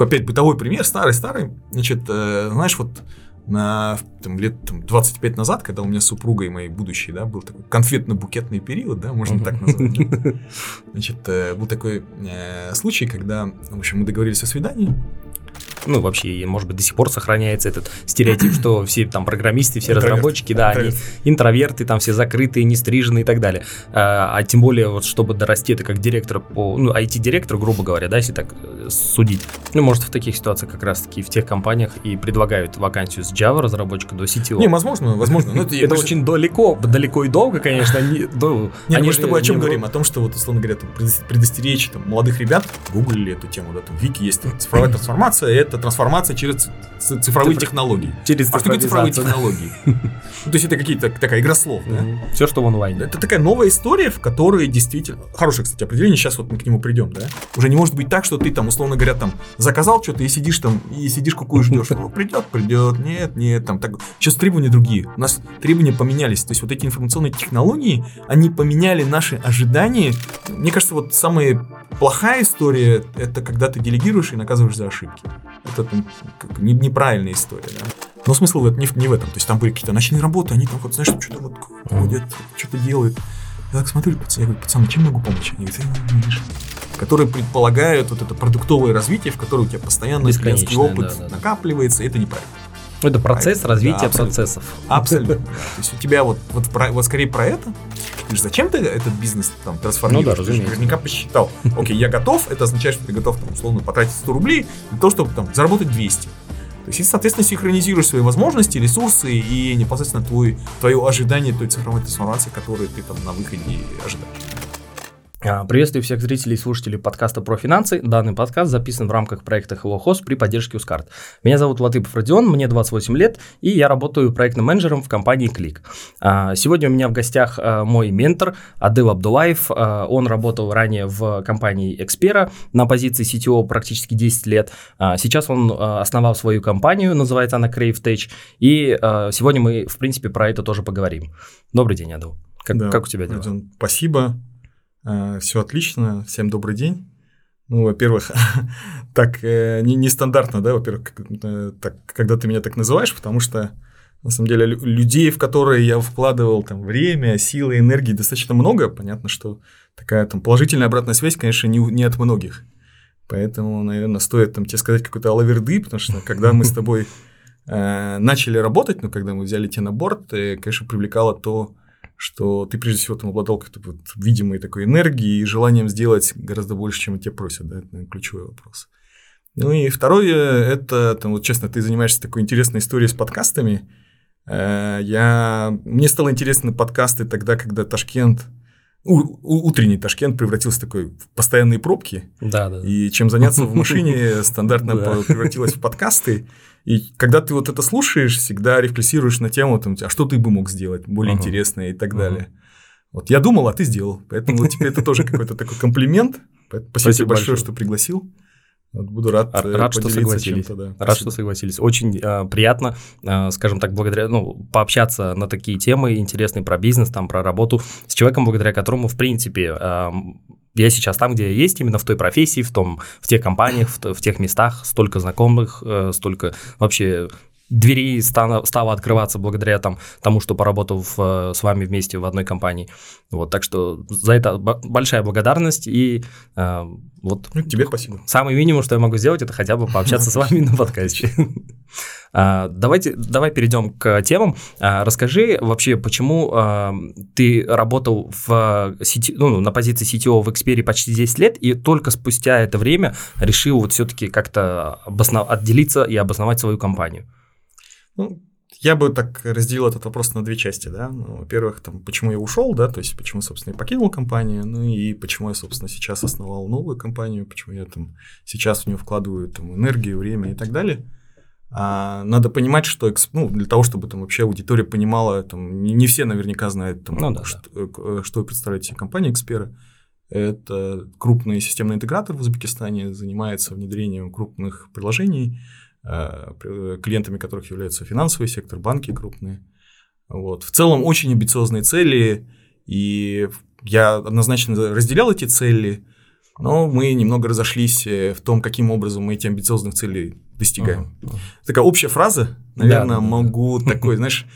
такой опять бытовой пример, старый-старый. Значит, э, знаешь, вот на там, лет там, 25 назад, когда у меня с супругой моей будущей, да, был такой конфетно-букетный период, да, можно так назвать. Значит, э, был такой э, случай, когда, в общем, мы договорились о свидании, ну, вообще, может быть, до сих пор сохраняется этот стереотип, что все там программисты, все разработчики, да, они интроверты, там все закрытые, не стриженные и так далее. А, а тем более, вот чтобы дорасти, это как директор по, ну, IT-директор, грубо говоря, да, если так э, судить. Ну, может, в таких ситуациях как раз-таки в тех компаниях и предлагают вакансию с Java разработчика до CTO. Не, возможно, возможно. Но это это очень далеко, далеко и долго, конечно. Они, ну, не, они мы с тобой о чем говорим? О том, что вот, условно говоря, предостеречь там, молодых ребят, гуглили эту тему, да, там, Вики есть цифровая трансформация, это трансформация через цифровые Цифр... технологии. Через а что такое цифровые технологии? Ну, то есть это какие-то такая игра слов, да? Все, что в онлайне. Это такая новая история, в которой действительно... Хорошее, кстати, определение, сейчас вот мы к нему придем, да? Уже не может быть так, что ты там, условно говоря, там заказал что-то и сидишь там, и сидишь какую ждешь. Ну, придет, придет, нет, нет, там так. Сейчас требования другие. У нас требования поменялись. То есть вот эти информационные технологии, они поменяли наши ожидания. Мне кажется, вот самая плохая история, это когда ты делегируешь и наказываешь за ошибки. Это как, не, неправильная история, да. Но смысл не, не в этом. То есть там были какие-то ночные работы, они там вот, знаешь, что-то вот ходят, что-то делают. Я так смотрю, пацаны, я говорю, пацаны, чем могу помочь? Они говорят, «Э, видишь, которые предполагают вот это продуктовое развитие, в котором у тебя постоянно клиентский опыт да, да, накапливается, и это неправильно. Это процесс а, развития да, абсолютно. процессов. Абсолютно. То есть у тебя вот, вот, про, вот скорее про это. Ты же зачем ты этот бизнес там трансформируешь? Ну да, ты же наверняка посчитал. Окей, я готов, это означает, что ты готов там, условно потратить 100 рублей для того, чтобы там заработать 200. То есть, и, соответственно, синхронизируешь свои возможности, ресурсы и непосредственно твой, твое ожидание той цифровой трансформации, которую ты там на выходе ожидаешь. А, приветствую всех зрителей и слушателей подкаста про финансы. Данный подкаст записан в рамках проекта Hello Host при поддержке Ускарт. Меня зовут Латыпов Родион, мне 28 лет, и я работаю проектным менеджером в компании Click. А, сегодня у меня в гостях а, мой ментор Адыл Абдулаев. Он работал ранее в компании Expera на позиции CTO практически 10 лет. Сейчас он основал свою компанию, называется она Crave Tech, и сегодня мы, в принципе, про это тоже поговорим. Добрый день, Адыл. Как, да, как у тебя дела? Родион, спасибо. Э, Все отлично, всем добрый день. Ну, во-первых, так э, не, нестандартно, да, во-первых, э, так, когда ты меня так называешь, потому что на самом деле людей, в которые я вкладывал там время, силы, энергии достаточно много. Понятно, что такая там положительная обратная связь, конечно, не, не от многих. Поэтому, наверное, стоит там тебе сказать какой-то алаверды, потому что когда мы с тобой э, начали работать, ну, когда мы взяли тебя на борт, э, конечно, привлекало то, что ты прежде всего там обладал какой-то вот видимой такой энергией и желанием сделать гораздо больше, чем тебя просят, да, это наверное, ключевой вопрос. Ну и второе, это, там, вот честно, ты занимаешься такой интересной историей с подкастами. Э, я... Мне стало интересно подкасты тогда, когда Ташкент, у, утренний Ташкент превратился в такой в постоянные пробки. Да, да. И чем заняться в машине стандартно превратилось в подкасты. И когда ты вот это слушаешь, всегда рефлексируешь на тему, там, а что ты бы мог сделать более uh-huh. интересное и так uh-huh. далее. Вот я думал, а ты сделал. Поэтому теперь это тоже какой-то такой комплимент. Спасибо, Спасибо большое, что пригласил. Вот буду рад, э, рад что согласились. Да. Рад, Спасибо. что согласились. Очень э, приятно, э, скажем так, благодаря, ну, пообщаться на такие темы интересные про бизнес, там, про работу с человеком, благодаря которому, в принципе, э, я сейчас там, где я есть, именно в той профессии, в, том, в тех компаниях, в, в тех местах, столько знакомых, э, столько вообще дверей стало, стало открываться благодаря там, тому, что поработал в, э, с вами вместе в одной компании. Вот, так что за это большая благодарность и э, вот. Ну, тебе спасибо. Самый минимум, что я могу сделать, это хотя бы пообщаться с вами на подкасте. А, давайте, давай перейдем к темам. А, расскажи вообще, почему а, ты работал в сети, ну, на позиции CTO в Xperia почти 10 лет, и только спустя это время решил вот все-таки как-то обоснов... отделиться и обосновать свою компанию. Ну, я бы так разделил этот вопрос на две части, да. Ну, во-первых, там, почему я ушел, да, то есть почему, собственно, я покинул компанию, ну и почему я, собственно, сейчас основал новую компанию, почему я там сейчас в нее вкладываю там энергию, время и так далее. А надо понимать, что ну, для того, чтобы там вообще аудитория понимала, там, не, не все наверняка знают, там, ну, да, что, да. Э, что представляет себе компания Xpera. Это крупный системный интегратор в Узбекистане, занимается внедрением крупных приложений, клиентами которых являются финансовый сектор, банки крупные. Вот. В целом очень амбициозные цели, и я однозначно разделял эти цели, Но мы немного разошлись э, в том, каким образом мы эти амбициозных целей достигаем. Uh-huh. Такая общая фраза, наверное, да, могу да. такой, знаешь,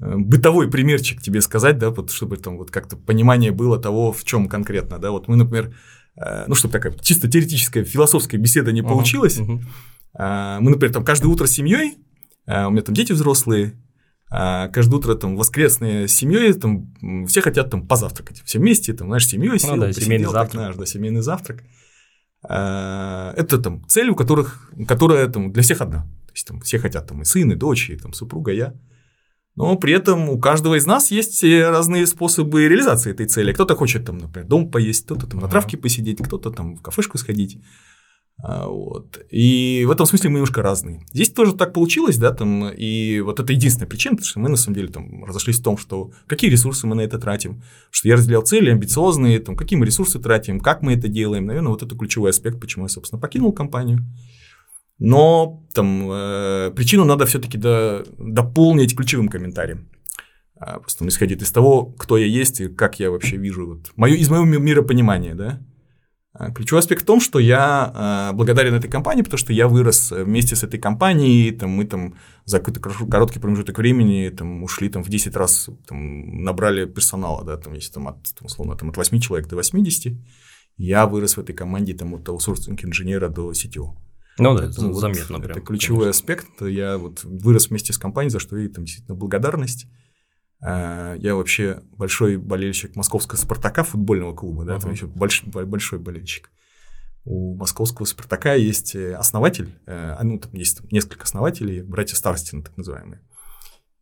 э, бытовой примерчик тебе сказать, да, вот, чтобы там вот как-то понимание было того, в чем конкретно, да, вот мы, например, э, ну, чтобы такая чисто теоретическая, философская беседа не uh-huh, получилась, uh-huh. Мы, например, там каждое утро с семьей, у меня там дети взрослые, а каждое утро там воскресные с семьей там все хотят там позавтракать. Все вместе там знаешь семьей сел, ну, да, посидел, семейный завтрак. наш, да семейный завтрак. А, это там цель у которых которая там для всех одна. То есть там все хотят там и сын и дочь и там супруга я. Но при этом у каждого из нас есть разные способы реализации этой цели. Кто-то хочет там, например, дом поесть, кто-то там на травке посидеть, кто-то там в кафешку сходить. А, вот. И в этом смысле мы немножко разные. Здесь тоже так получилось, да, там, и вот это единственная причина, потому что мы на самом деле там разошлись в том, что какие ресурсы мы на это тратим, что я разделял цели амбициозные, там, какие мы ресурсы тратим, как мы это делаем, наверное, вот это ключевой аспект, почему я, собственно, покинул компанию. Но там э, причину надо все-таки до, дополнить ключевым комментарием. А, просто он из того, кто я есть и как я вообще вижу, вот, мою, из моего миропонимания, да. А, ключевой аспект в том, что я а, благодарен этой компании, потому что я вырос вместе с этой компанией, там, мы там за какой-то короткий промежуток времени там, ушли там, в 10 раз, там, набрали персонала, да, там, если там, от, там, условно, там, от 8 человек до 80, я вырос в этой команде там, от аутсорсинг инженера до CTO. Ну да, это вот, заметно. Это прям, ключевой конечно. аспект. Я вот вырос вместе с компанией, за что ей там действительно благодарность. А, я вообще большой болельщик московского «Спартака» футбольного клуба, да, uh-huh. там еще больш, большой болельщик. У московского «Спартака» есть э, основатель, э, а, ну, там есть несколько основателей, братья Старостина, так называемые.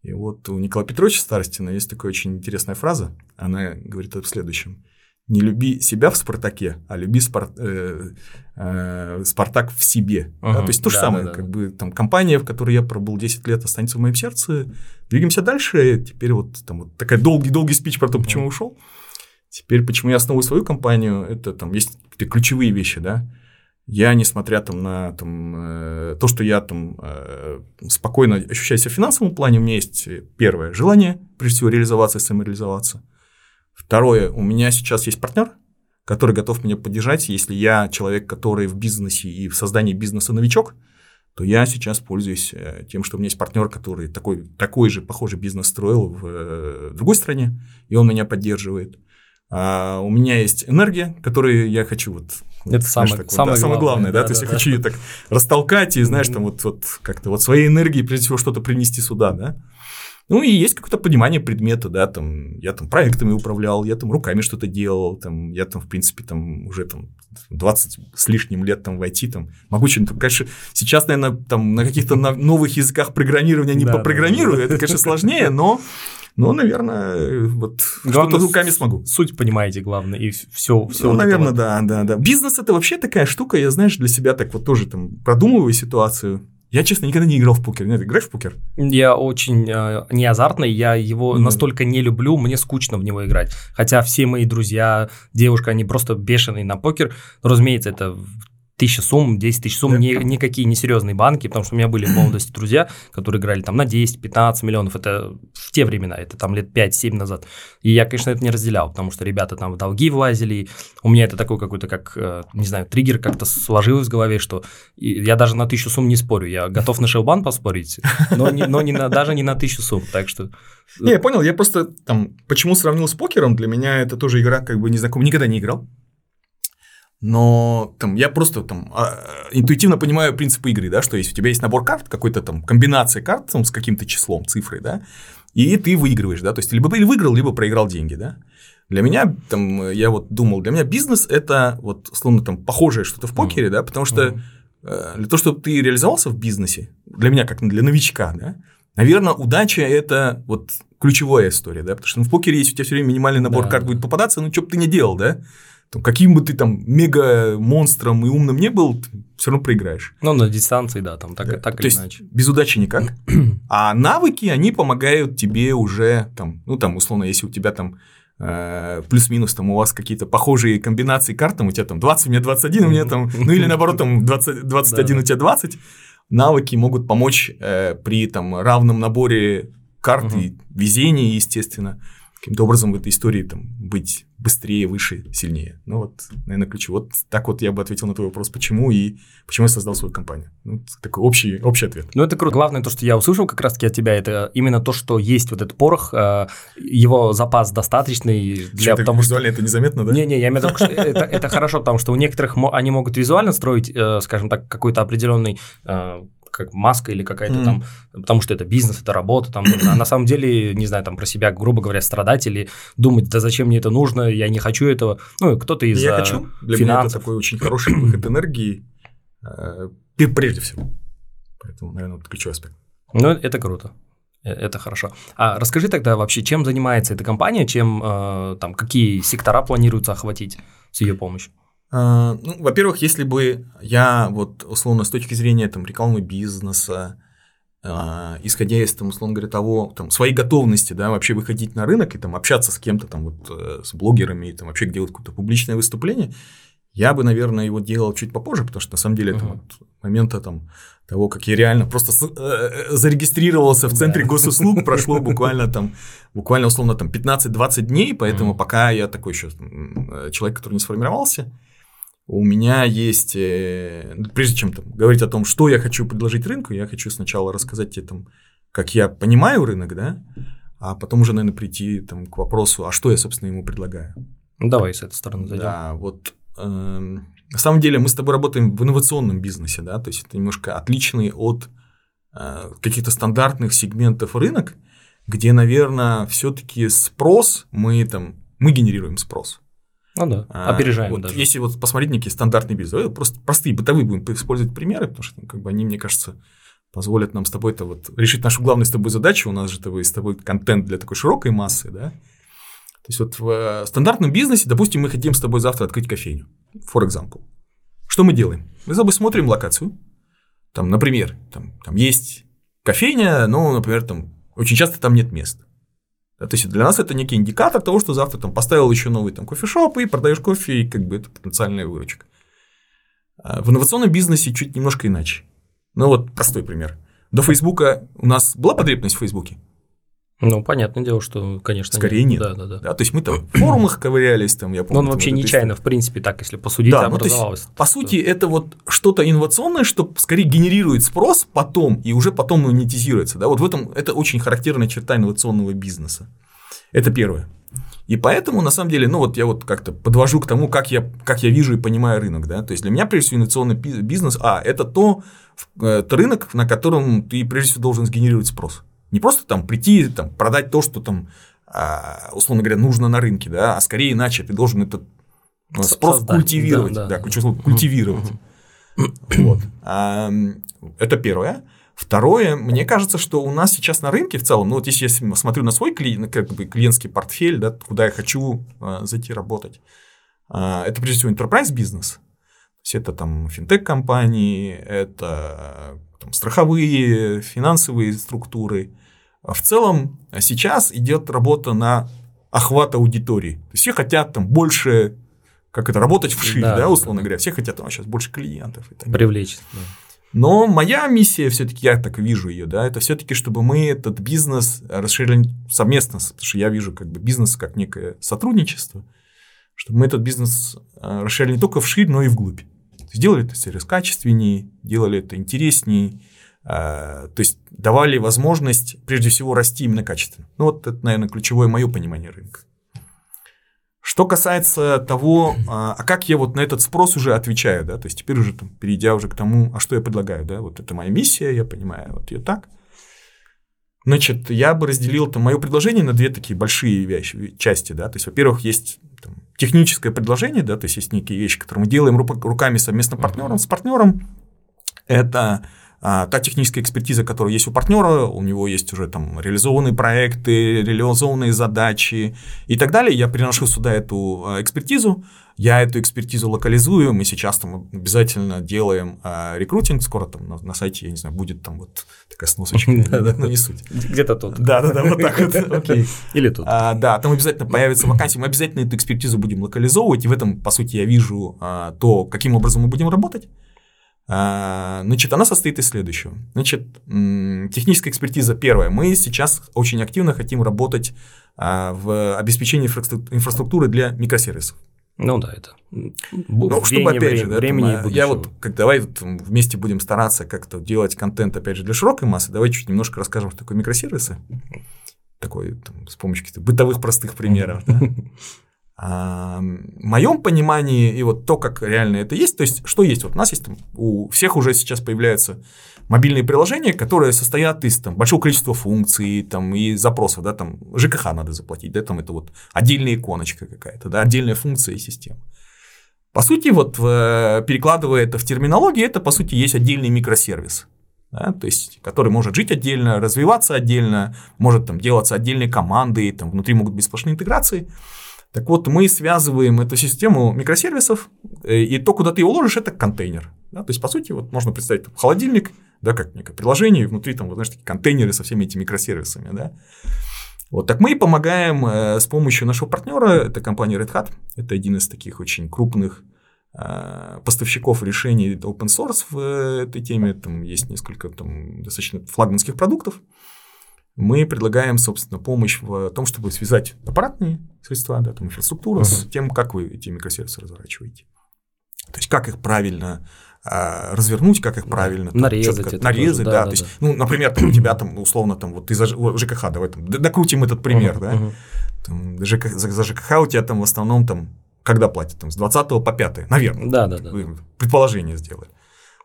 И вот у Николая Петровича Старостина есть такая очень интересная фраза, она говорит о следующем не люби себя в Спартаке, а люби спар... э, э, Спартак в себе. Угу, да? То есть то же да, самое, да, как да. бы там компания, в которой я пробыл 10 лет, останется в моем сердце. Двигаемся дальше. Теперь вот там вот такая долгий-долгий спич про то, почему угу. ушел. Теперь, почему я основываю свою компанию, это там есть какие-то ключевые вещи, да. Я, несмотря там на там, э, то, что я там э, спокойно ощущаю себя в финансовом плане, у меня есть первое желание, прежде всего, реализоваться и самореализоваться. Второе, у меня сейчас есть партнер, который готов меня поддержать. Если я человек, который в бизнесе и в создании бизнеса новичок, то я сейчас пользуюсь э, тем, что у меня есть партнер, который такой, такой же похожий бизнес строил в э, другой стране, и он меня поддерживает. А у меня есть энергия, которую я хочу вот это вот, самое, знаешь, такое, самое, да, самое главное, да, да, то есть да, я хочу ее так растолкать и, знаешь, там вот, вот как-то вот своей энергией, прежде всего, что-то принести сюда, да. Ну, и есть какое-то понимание предмета, да, там, я там проектами управлял, я там руками что-то делал, там, я там, в принципе, там, уже там 20 с лишним лет там в IT, там, могу что-нибудь, конечно, сейчас, наверное, там на каких-то новых языках программирования не попрограммирую, это, конечно, сложнее, но но, наверное, вот что-то руками смогу. Суть понимаете, главное, и все. все ну, наверное, да, да, да. Бизнес это вообще такая штука, я, знаешь, для себя так вот тоже там продумываю ситуацию. Я, честно, никогда не играл в покер. Нет, играешь в покер? Я очень э, не азартный, я его mm. настолько не люблю, мне скучно в него играть. Хотя все мои друзья, девушка, они просто бешеные на покер. Но, разумеется, это тысяча сумм, 10 тысяч сумм, ни, никакие несерьезные банки, потому что у меня были в молодости друзья, которые играли там на 10-15 миллионов, это в те времена, это там лет 5-7 назад. И я, конечно, это не разделял, потому что ребята там в долги влазили, у меня это такой какой-то, как, э, не знаю, триггер как-то сложилось в голове, что я даже на тысячу сумм не спорю, я готов на шелбан поспорить, но, не, но не на, даже не на тысячу сумм, так что... Не, я понял, я просто там, почему сравнил с покером, для меня это тоже игра как бы незнакомая, никогда не играл, но там, я просто там а, интуитивно понимаю принципы игры, да, что если у тебя есть набор карт, какой-то там комбинация карт там, с каким-то числом, цифрой, да, и ты выигрываешь, да, то есть либо выиграл, либо проиграл деньги, да. Для меня, там, я вот думал, для меня бизнес это вот, словно там, похожее что-то в покере, mm-hmm. да, потому что mm-hmm. для того, чтобы ты реализовался в бизнесе, для меня, как для новичка, да, наверное, удача – это вот ключевая история, да, потому что ну, в покере, если у тебя все время минимальный набор да, карт будет попадаться, ну, что бы ты не делал, да, там, каким бы ты там мега монстром и умным не был, все равно проиграешь. Ну, на дистанции, да, там так, да. так То или иначе. Без удачи никак. а навыки, они помогают тебе уже, там, ну, там, условно, если у тебя там э, плюс-минус там у вас какие-то похожие комбинации карт, там у тебя там 20, у меня 21, у меня там, ну или наоборот там 20, 21, у тебя 20, навыки могут помочь э, при там равном наборе карт и везении, естественно, каким-то образом в этой истории там быть быстрее, выше, сильнее. Ну вот, наверное, ключ. Вот так вот я бы ответил на твой вопрос, почему и почему я создал свою компанию. Ну, такой общий, общий ответ. Ну, это круто. Главное, то, что я услышал как раз-таки от тебя, это именно то, что есть вот этот порох, э, его запас достаточный для... Что, потому визуально что... это незаметно, да? Не-не, я имею в виду, что это, это хорошо, потому что у некоторых они могут визуально строить, э, скажем так, какой-то определенный э, как маска или какая-то mm. там, потому что это бизнес, это работа, там, а на самом деле, не знаю, там про себя, грубо говоря, страдать или думать, да зачем мне это нужно, я не хочу этого, ну, кто-то из Я хочу, для финансов. меня это такой очень хороший выход энергии, э, прежде всего, поэтому, наверное, вот ключевой аспект. Ну, это круто. Э, это хорошо. А расскажи тогда вообще, чем занимается эта компания, чем э, там какие сектора планируется охватить с ее помощью? А, ну, во-первых, если бы я вот условно с точки зрения там рекламы бизнеса, Uh, исходя из, там, условно говоря, того, там, своей готовности, да, вообще выходить на рынок и там общаться с кем-то, там, вот, э, с блогерами, и там, вообще делать какое-то публичное выступление, я бы, наверное, его делал чуть попозже, потому что, на самом деле, uh-huh. это вот момента там того, как я реально просто с, э, зарегистрировался в центре госуслуг, прошло буквально там, буквально, условно, там 15-20 дней, поэтому пока я такой еще э, человек, который не сформировался, у меня есть, э, прежде чем там, говорить о том, что я хочу предложить рынку, я хочу сначала рассказать тебе, там, как я понимаю рынок, да, а потом уже, наверное, прийти там, к вопросу, а что я, собственно, ему предлагаю. Ну, давай с этой стороны зайдем. Да, вот э, на самом деле мы с тобой работаем в инновационном бизнесе, да, то есть это немножко отличный от э, каких-то стандартных сегментов рынок, где, наверное, все-таки спрос мы там мы генерируем спрос. Ну да, а, опережаем вот даже. Если вот посмотреть некие стандартные бизнес, просто простые бытовые будем использовать примеры, потому что как бы они, мне кажется, позволят нам с тобой-то вот решить нашу главную с тобой задачу. У нас же тобой, с тобой контент для такой широкой массы, да. То есть вот в э, стандартном бизнесе, допустим, мы хотим с тобой завтра открыть кофейню, for example. Что мы делаем? Мы с тобой смотрим локацию, там, например, там, там есть кофейня, но, например, там очень часто там нет места. Да, то есть для нас это некий индикатор того, что завтра там поставил еще новый там кофешоп и продаешь кофе, и как бы это потенциальная выручка. В инновационном бизнесе чуть немножко иначе. Ну вот простой пример. До Фейсбука у нас была потребность в Фейсбуке? Ну, понятное дело, что, конечно, Скорее нет. Да, да, да. да то есть мы там в форумах ковырялись, там, я помню. Но он вообще нечаянно, в принципе, так, если посудить, да, образовалось. Ну, есть, по сути, это вот что-то инновационное, что скорее генерирует спрос потом и уже потом монетизируется. Да? Вот в этом это очень характерная черта инновационного бизнеса. Это первое. И поэтому, на самом деле, ну вот я вот как-то подвожу к тому, как я, как я вижу и понимаю рынок. Да? То есть для меня, прежде всего, инновационный бизнес, а, это то, это рынок, на котором ты, прежде всего, должен сгенерировать спрос. Не просто там прийти, там, продать то, что там, а, условно говоря, нужно на рынке, да, а скорее иначе ты должен этот ну, спрос Создать. культивировать. Да, да. да ключевое слово культивировать. Вот. А, это первое. Второе, мне кажется, что у нас сейчас на рынке в целом, ну вот если я смотрю на свой клиент, как бы клиентский портфель, да, куда я хочу а, зайти работать, а, это прежде всего enterprise бизнес. То есть это там финтех-компании, это там, страховые, финансовые структуры. А в целом сейчас идет работа на охват аудитории. То есть все хотят там больше, как это, работать вширь, да, да условно да. говоря. Все хотят там сейчас больше клиентов. И так Привлечь. Да. Но моя миссия все-таки, я так вижу ее, да, это все-таки, чтобы мы этот бизнес расширили совместно, потому что я вижу как бы бизнес как некое сотрудничество, чтобы мы этот бизнес э, расширили не только вширь, но и вглубь. Сделали это сервис качественнее, делали это интереснее, то есть давали возможность прежде всего расти именно качественно. Ну вот это, наверное, ключевое мое понимание рынка. Что касается того, а, а как я вот на этот спрос уже отвечаю, да, то есть теперь уже там, перейдя уже к тому, а что я предлагаю, да, вот это моя миссия, я понимаю, вот ее так. Значит, я бы разделил там мое предложение на две такие большие вещи, части, да, то есть, во-первых, есть там, техническое предложение, да, то есть есть некие вещи, которые мы делаем руками совместно партнером, с партнером. Это та техническая экспертиза, которая есть у партнера, у него есть уже там реализованные проекты, реализованные задачи и так далее. Я приношу сюда эту а, экспертизу, я эту экспертизу локализую, мы сейчас там обязательно делаем а, рекрутинг, скоро там на, на сайте, я не знаю, будет там вот такая сносочка, но не суть. Где-то тут. Да-да-да, вот так вот. Или тут. Да, там обязательно появится вакансия, мы обязательно эту экспертизу будем локализовывать, и в этом, по сути, я вижу то, каким образом мы будем работать. А, значит, она состоит из следующего. Значит, техническая экспертиза первая. Мы сейчас очень активно хотим работать а, в обеспечении инфраструктуры для микросервисов. Ну да, это. Ну, чтобы опять же, времени там, я вот как давай вот, вместе будем стараться как-то делать контент опять же для широкой массы. Давай чуть немножко расскажем, что такое микросервисы. Такой там, с помощью каких-то бытовых простых примеров. Да? А, моем понимании и вот то, как реально это есть, то есть что есть, вот у нас есть там, у всех уже сейчас появляются мобильные приложения, которые состоят из там, большого количества функций там, и запросов, да, там ЖКХ надо заплатить, да, там это вот отдельная иконочка какая-то, да, отдельная функция и система. По сути, вот перекладывая это в терминологии, это по сути есть отдельный микросервис. Да, то есть, который может жить отдельно, развиваться отдельно, может там делаться отдельной командой, там внутри могут быть сплошные интеграции. Так вот, мы связываем эту систему микросервисов, э, и то, куда ты его ложишь, это контейнер. Да? То есть, по сути, вот можно представить там, холодильник, да, как некое приложение, и внутри там, вот, знаешь, такие контейнеры со всеми этими микросервисами. Да? Вот так мы помогаем э, с помощью нашего партнера, это компания Red Hat, это один из таких очень крупных э, поставщиков решений open source в этой теме, там есть несколько там, достаточно флагманских продуктов мы предлагаем, собственно, помощь в том, чтобы связать аппаратные средства, да, там инфраструктуру uh-huh. с тем, как вы эти микросервисы разворачиваете. То есть, как их правильно а, развернуть, как их правильно там, нарезать, это нарезать, тоже, да, да, то есть, да. ну, например, там, у тебя там условно там вот ты за ЖКХ, давай там докрутим этот пример, uh-huh, да, uh-huh. Там, ЖК, за, за ЖКХ у тебя там в основном там когда платят там с 20 по 5, наверное, да, да, да. предположение сделали.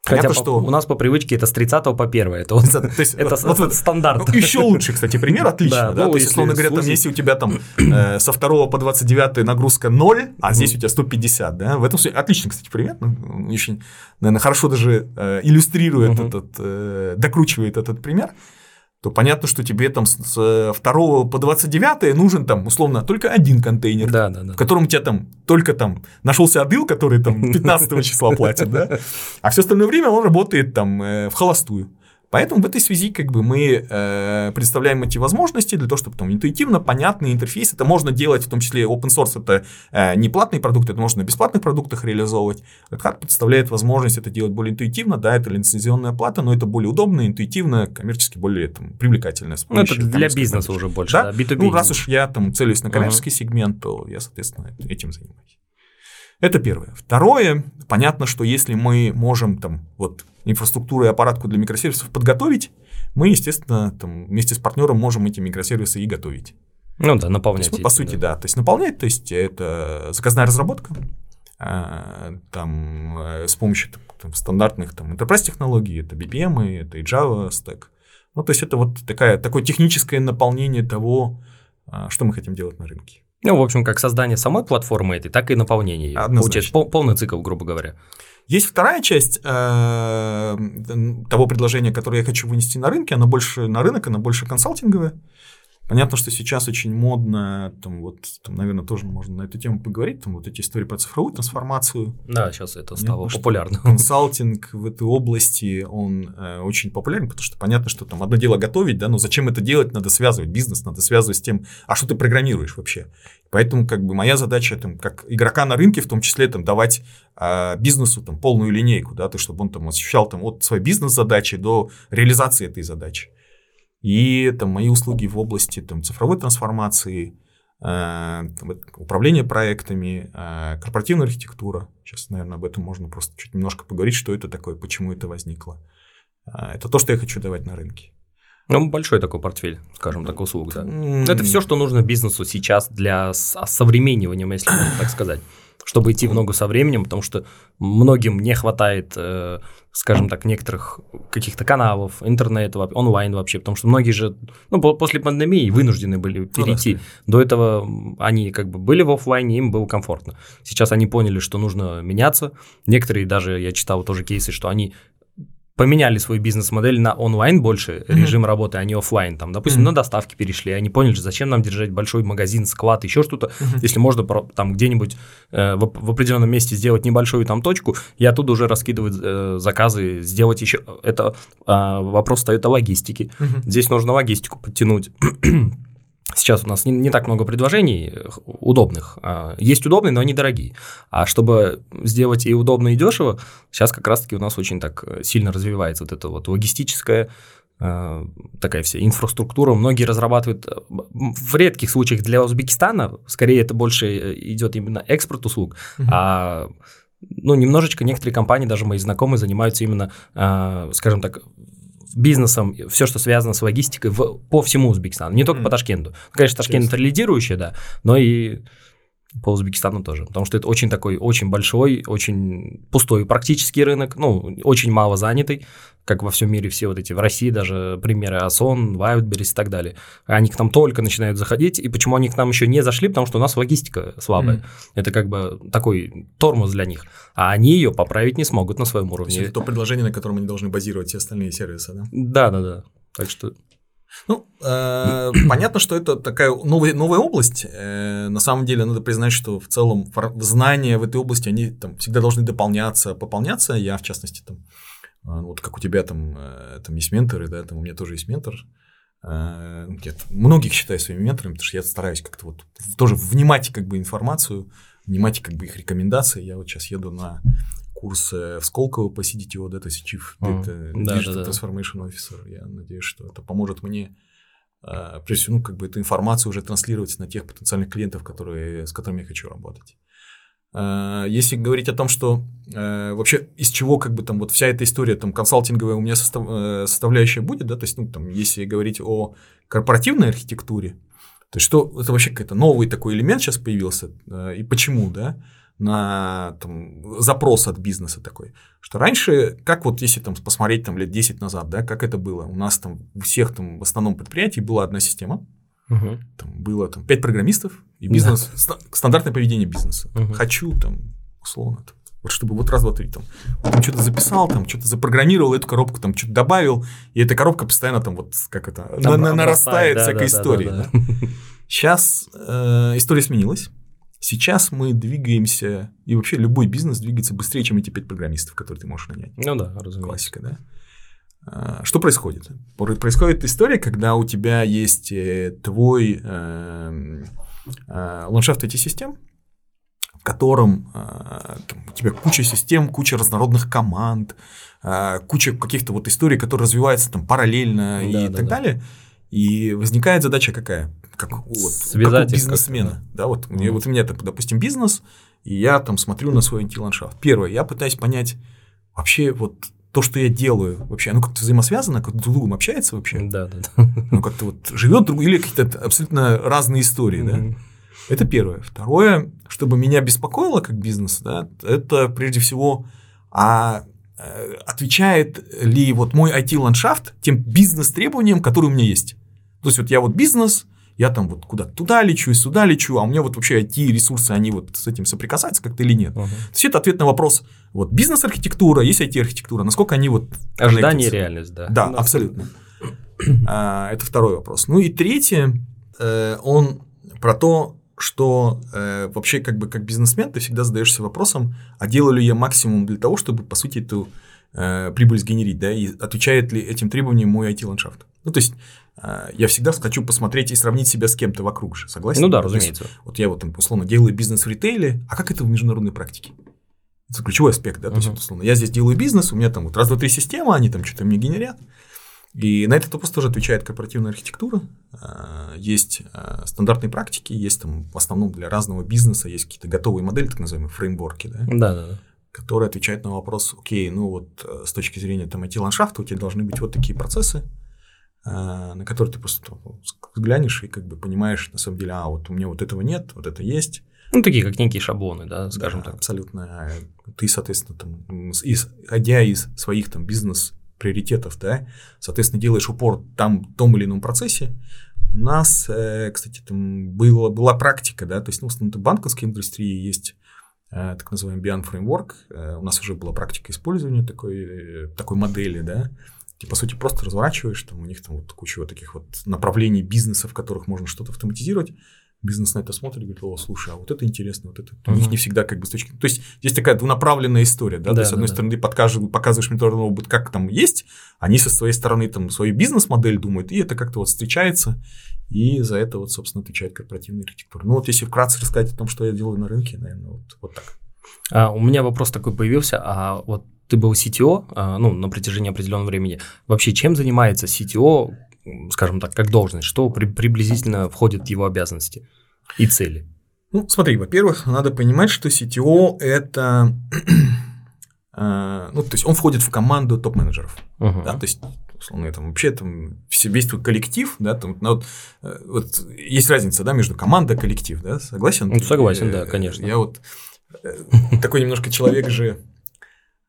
Хотя что... у нас по привычке это с 30 по 1. Это, вот, то есть, это вот, стандарт. Ну, еще лучше, кстати, пример, отлично. Да, да? Ну, то есть, условно говоря, там, если у тебя там э, со 2 по 29 нагрузка 0, а здесь у тебя 150, да, в этом случае отличный, кстати, пример. Ну, очень, наверное, хорошо даже э, иллюстрирует этот, э, докручивает этот пример то понятно, что тебе там с 2 по 29 нужен там условно только один контейнер, да, да, да. в котором у тебя там только там нашелся адыл, который там 15 числа платит, да, а все остальное время он работает там э, в холостую. Поэтому в этой связи как бы мы э, представляем эти возможности для того, чтобы там интуитивно, понятный интерфейс. Это можно делать, в том числе open source, это э, не платный продукт, это можно на бесплатных продуктах реализовывать. Red Hat представляет возможность это делать более интуитивно, да, это лицензионная плата, но это более удобно, интуитивно, коммерчески более там, привлекательно. Ну, это для бизнеса уже больше, да? да B2B. Ну, раз уж я там целюсь на коммерческий uh-huh. сегмент, то я, соответственно, этим занимаюсь. Это первое. Второе, понятно, что если мы можем там вот инфраструктуру и аппаратку для микросервисов подготовить, мы, естественно, там, вместе с партнером можем эти микросервисы и готовить. Ну да, наполнять. есть, по сути, да. То есть наполнять, то есть это заказная разработка, а, там э, с помощью там, стандартных там enterprise технологий, это BPM, это и Java Stack. Ну, то есть это вот такая, такое техническое наполнение того, а, что мы хотим делать на рынке. Ну, в общем, как создание самой платформы этой, так и наполнение ее. Получается пол, полный цикл, грубо говоря. Есть вторая часть э, того предложения, которое я хочу вынести на рынке, она больше на рынок, она больше консалтинговая. Понятно, что сейчас очень модно, там вот, там, наверное, тоже можно на эту тему поговорить, там вот эти истории про цифровую трансформацию. Да, сейчас это стало понятно, популярно. Консалтинг в этой области, он э, очень популярен, потому что понятно, что там одно дело готовить, да, но зачем это делать, надо связывать бизнес, надо связывать с тем, а что ты программируешь вообще. Поэтому как бы моя задача, там, как игрока на рынке, в том числе там, давать э, бизнесу там, полную линейку, да, то, чтобы он там ощущал там, от своей бизнес-задачи до реализации этой задачи. И там мои услуги в области там, цифровой трансформации, э, управления проектами, э, корпоративная архитектура. Сейчас, наверное, об этом можно просто чуть немножко поговорить, что это такое, почему это возникло. Э, это то, что я хочу давать на рынке. Ну, большой такой портфель, скажем так, услуг, да. Mm. Это все, что нужно бизнесу сейчас для современнивания, если можно так сказать чтобы идти в ногу со временем, потому что многим не хватает, э, скажем так, некоторых каких-то каналов, интернета, онлайн вообще, потому что многие же, ну, после пандемии вынуждены были перейти. До этого они как бы были в офлайне, им было комфортно. Сейчас они поняли, что нужно меняться. Некоторые даже, я читал тоже кейсы, что они поменяли свою бизнес-модель на онлайн больше mm-hmm. режим работы, а не офлайн. Там, допустим, mm-hmm. на доставки перешли, они поняли, зачем нам держать большой магазин, склад, еще что-то, mm-hmm. если можно там где-нибудь э, в, в определенном месте сделать небольшую там точку, и оттуда уже раскидывать э, заказы, сделать еще. Это э, вопрос стоит о логистике. Mm-hmm. Здесь нужно логистику подтянуть. Сейчас у нас не, не так много предложений удобных. А, есть удобные, но они дорогие. А чтобы сделать и удобно, и дешево, сейчас как раз-таки у нас очень так сильно развивается вот это вот логистическая а, такая вся инфраструктура. Многие разрабатывают в редких случаях для Узбекистана, скорее это больше э, идет именно экспорт услуг, mm-hmm. а ну, немножечко некоторые компании, даже мои знакомые, занимаются именно, скажем так, бизнесом, все, что связано с логистикой в, по всему Узбекистану, не только mm. по Ташкенту. Конечно, Ташкент это лидирующий, да, но и по Узбекистану тоже, потому что это очень такой, очень большой, очень пустой практически рынок, ну, очень мало занятый, как во всем мире все вот эти, в России даже примеры Асон, Wildberries и так далее. Они к нам только начинают заходить, и почему они к нам еще не зашли, потому что у нас логистика слабая. Mm. Это как бы такой тормоз для них, а они ее поправить не смогут на своем уровне. То есть это то предложение, на котором они должны базировать все остальные сервисы, да? Да, да, да. Так что ну, э, понятно, что это такая новая, новая область. Э, на самом деле, надо признать, что в целом знания в этой области, они там всегда должны дополняться, пополняться. Я, в частности, там, вот как у тебя там, э, там есть менторы, да, там у меня тоже есть ментор. Э, я многих считаю своими менторами, потому что я стараюсь как-то вот тоже внимать как бы информацию, внимать как бы их рекомендации. Я вот сейчас еду на курс в Сколково по CDTO Data Chief Data да, Digital да, да. Transformation Officer. Я надеюсь, что это поможет мне а, прежде всего, ну, как бы эту информацию уже транслировать на тех потенциальных клиентов, которые, с которыми я хочу работать. А, если говорить о том, что э, вообще из чего как бы там вот вся эта история там консалтинговая у меня э, составляющая будет, да, то есть, ну, там, если говорить о корпоративной архитектуре, то есть, что это вообще какой-то новый такой элемент сейчас появился, э, и почему, да, на там, запрос от бизнеса такой, что раньше, как вот если там посмотреть там лет 10 назад, да, как это было, у нас там у всех там в основном предприятии была одна система, угу. там было там 5 программистов и бизнес, да. стандартное поведение бизнеса, угу. хочу там условно там, вот чтобы вот раз, два, три, там, вот там что-то записал, там, что-то запрограммировал, эту коробку там что-то добавил, и эта коробка постоянно там вот как это, там на, нарастает да, всякой да, истории. Да, да, да. Сейчас э, история сменилась. Сейчас мы двигаемся, и вообще любой бизнес двигается быстрее, чем эти пять программистов, которые ты можешь нанять. Ну да, разумеется. Классика, да? А, что происходит? Происходит история, когда у тебя есть э, твой э, э, ландшафт этих систем, в котором э, там, у тебя куча систем, куча разнородных команд, куча каких-то вот историй, которые развиваются там параллельно да, и да, так да. далее. И возникает задача какая? как, вот, как у бизнесмена. Да, вот, mm-hmm. вот у меня, допустим, бизнес, и я там смотрю на свой антиландшафт. Первое, я пытаюсь понять вообще вот то, что я делаю, вообще, оно как-то взаимосвязано, как-то друг другом общается вообще. Да, да, да. Ну, как-то вот живет друг или какие-то абсолютно разные истории, mm-hmm. да. Это первое. Второе, чтобы меня беспокоило как бизнес, да, это прежде всего, а э, отвечает ли вот мой IT-ландшафт тем бизнес-требованиям, которые у меня есть. То есть вот я вот бизнес, я там вот куда-то туда лечу и сюда лечу, а у меня вот вообще IT-ресурсы, они вот с этим соприкасаются как-то или нет. Uh-huh. То есть это ответ на вопрос, вот бизнес-архитектура, есть IT-архитектура, насколько они вот... Ожидание и реальность, да. Да, ну, абсолютно. а, это второй вопрос. Ну и третье, э, он про то, что э, вообще как бы как бизнесмен ты всегда задаешься вопросом, а делаю ли я максимум для того, чтобы, по сути, эту э, прибыль сгенерить, да, и отвечает ли этим требованиям мой IT-ландшафт. Ну, то есть, э, я всегда хочу посмотреть и сравнить себя с кем-то вокруг же, согласен? Ну да, разумеется. Есть, вот я вот, там, условно, делаю бизнес в ритейле, а как это в международной практике? Это ключевой аспект, да, то uh-huh. есть, условно, я здесь делаю бизнес, у меня там вот раз, два, три системы, они там что-то мне генерят, и на этот вопрос тоже отвечает корпоративная архитектура. Э, есть э, стандартные практики, есть там в основном для разного бизнеса, есть какие-то готовые модели, так называемые фреймворки, да? Да, да, да который отвечает на вопрос, окей, ну вот э, с точки зрения там IT-ландшафта у тебя должны быть вот такие процессы, э, на которые ты просто взглянешь и как бы понимаешь, на самом деле, а вот у меня вот этого нет, вот это есть. Ну, такие как некие шаблоны, да, скажем да, так. Абсолютно. Ты, соответственно, там, исходя из своих там бизнес-приоритетов, да, соответственно, делаешь упор там, в том или ином процессе. У нас, э, кстати, там было, была практика, да, то есть, ну, в основном, в банковской индустрии есть так называемый Beyond Framework. Э, у нас уже была практика использования такой, такой модели, да, ты, по сути, просто разворачиваешь, там у них там вот куча вот таких вот направлений бизнеса, в которых можно что-то автоматизировать, бизнес на это смотрит и говорит, о, слушай, а вот это интересно, вот это. У них не всегда как бы с точки... То есть, здесь такая двунаправленная история, да, да то есть, с одной да, стороны, ты подкажешь, показываешь методный опыт, как там есть, они со своей стороны там свою бизнес-модель думают, и это как-то вот встречается, и за это вот, собственно, отвечает корпоративная архитектура. Ну вот если вкратце рассказать о том, что я делаю на рынке, наверное, вот, вот так. А, у меня вопрос такой появился, а вот ты был CTO, а, ну, на протяжении определенного времени. Вообще, чем занимается CTO, скажем так, как должность? Что при, приблизительно входит в его обязанности и цели? Ну, смотри, во-первых, надо понимать, что CTO – это… А, ну, то есть, он входит в команду топ-менеджеров. Uh-huh. Да, то есть, условно, там вообще там весь твой коллектив, да, там, ну, вот, э, вот есть разница, да, между команда и коллектив, да, согласен? Ну, согласен, да, конечно. Я вот э, такой немножко человек же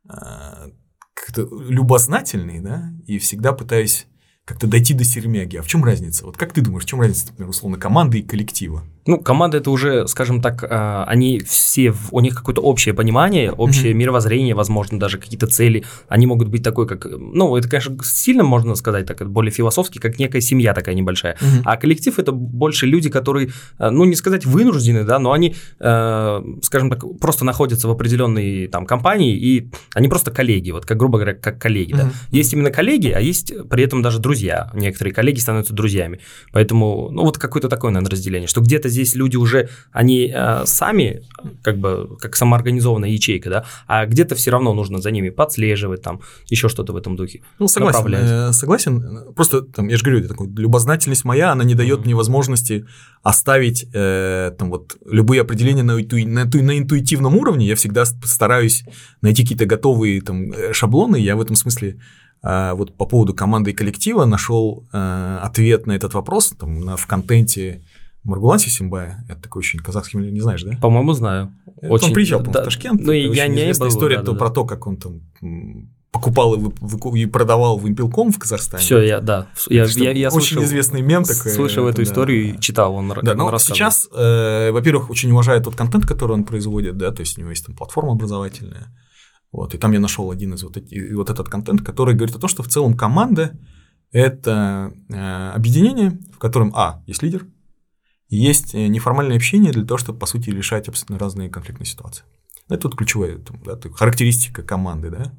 как-то любознательный, да, и всегда пытаюсь как-то дойти до сермяги. А в чем разница? Вот как ты думаешь, в чем разница, например, условно, команды и коллектива? Ну, команда это уже, скажем так, а, они все, у них какое-то общее понимание, общее mm-hmm. мировоззрение, возможно, даже какие-то цели. Они могут быть такой, как, ну, это, конечно, сильно можно сказать, так, более философски, как некая семья такая небольшая. Mm-hmm. А коллектив это больше люди, которые, а, ну, не сказать вынуждены, да, но они, э, скажем так, просто находятся в определенной там компании, и они просто коллеги, вот как, грубо говоря, как коллеги, mm-hmm. да. Есть именно коллеги, а есть при этом даже друзья. Некоторые коллеги становятся друзьями. Поэтому, ну, вот какое-то такое, наверное, разделение, что где-то здесь люди уже, они э, сами, как бы, как самоорганизованная ячейка, да, а где-то все равно нужно за ними подслеживать, там, еще что-то в этом духе. Ну, согласен, э, согласен. Просто, там, я же говорю, такой, любознательность моя, она не дает mm-hmm. мне возможности оставить, э, там, вот, любые определения на, на, на интуитивном уровне. Я всегда стараюсь найти какие-то готовые, там, э, шаблоны. Я в этом смысле э, вот по поводу команды и коллектива нашел э, ответ на этот вопрос там, на, в контенте Маргулан Сисимбая, это такой очень казахский, не знаешь, да? По-моему, знаю. Очень... Он приезжал, да, в Ташкент. Ну, я не был, история да, да, про то, как он там покупал и, и продавал в Импелком в Казахстане. Все, я, да. Я, я, я очень слышал, известный мем такой. Слышал эту да, историю и читал, он, да, но он сейчас, э, во-первых, очень уважает тот контент, который он производит, да, то есть у него есть там платформа образовательная, вот, и там я нашел один из вот, эти, вот этот контент, который говорит о том, что в целом команда – это э, объединение, в котором, а, есть лидер, есть э, неформальное общение для того, чтобы, по сути, решать абсолютно разные конфликтные ситуации. Это вот ключевая там, да, характеристика команды, да.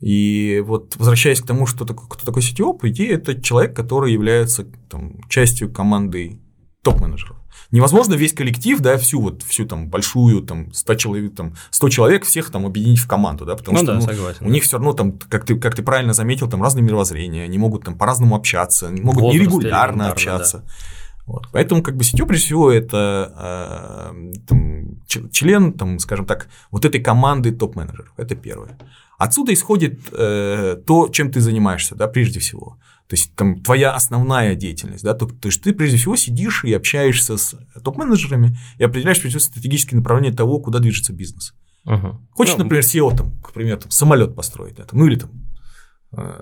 И вот возвращаясь к тому, что такое, кто такой CTO, по идее, это человек, который является там, частью команды топ-менеджеров. Невозможно весь коллектив, да, всю вот всю там большую там 100 человек, там 100 человек всех там объединить в команду, да, потому ну, что да, ну, согласен, у них все равно там, как ты, как ты правильно заметил, там разные мировоззрения, они могут там по-разному общаться, могут Возраст нерегулярно общаться. Да. Вот. Поэтому, как бы, сетью, прежде всего, это э, там, член, там, скажем так, вот этой команды топ-менеджеров. Это первое. Отсюда исходит э, то, чем ты занимаешься, да, прежде всего. То есть, там, твоя основная деятельность, да, то, то есть, ты, прежде всего, сидишь и общаешься с топ-менеджерами и определяешь, прежде всего, стратегические направления того, куда движется бизнес. Угу. Хочешь, ну, например, SEO, там, к примеру, там, самолет построить, да, там, ну или там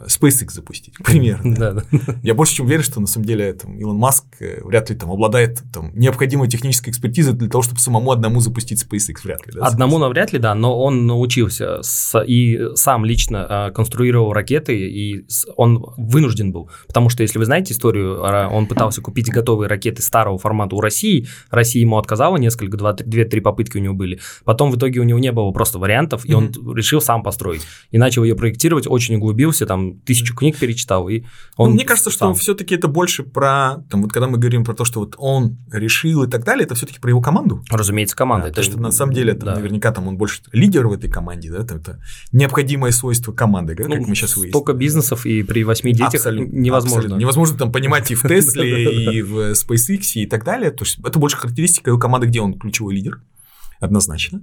SpaceX запустить, к примеру. Да, да. Я больше чем уверен, что на самом деле там, Илон Маск э, вряд ли там обладает там, необходимой технической экспертизой для того, чтобы самому одному запустить SpaceX, вряд ли. Да, одному навряд ли, да, но он научился с, и сам лично э, конструировал ракеты, и он вынужден был, потому что, если вы знаете историю, он пытался купить готовые ракеты старого формата у России, Россия ему отказала несколько, две-три попытки у него были, потом в итоге у него не было просто вариантов, и он решил сам построить, и начал ее проектировать, очень углубился, курсе, там тысячу книг перечитал, и он ну, Мне кажется, сам. что все-таки это больше про, там, вот когда мы говорим про то, что вот он решил и так далее, это все-таки про его команду. Разумеется, команда. Да, это... Потому что на самом деле там, да. наверняка там он больше лидер в этой команде, да, это, это необходимое свойство команды, да, ну, как мы сейчас выяснили. Столько бизнесов и при восьми детях абсолютно, невозможно. Абсолютно. Невозможно там понимать и в Тесле, и в SpaceX и так далее. То есть это больше характеристика его команды, где он ключевой лидер, однозначно.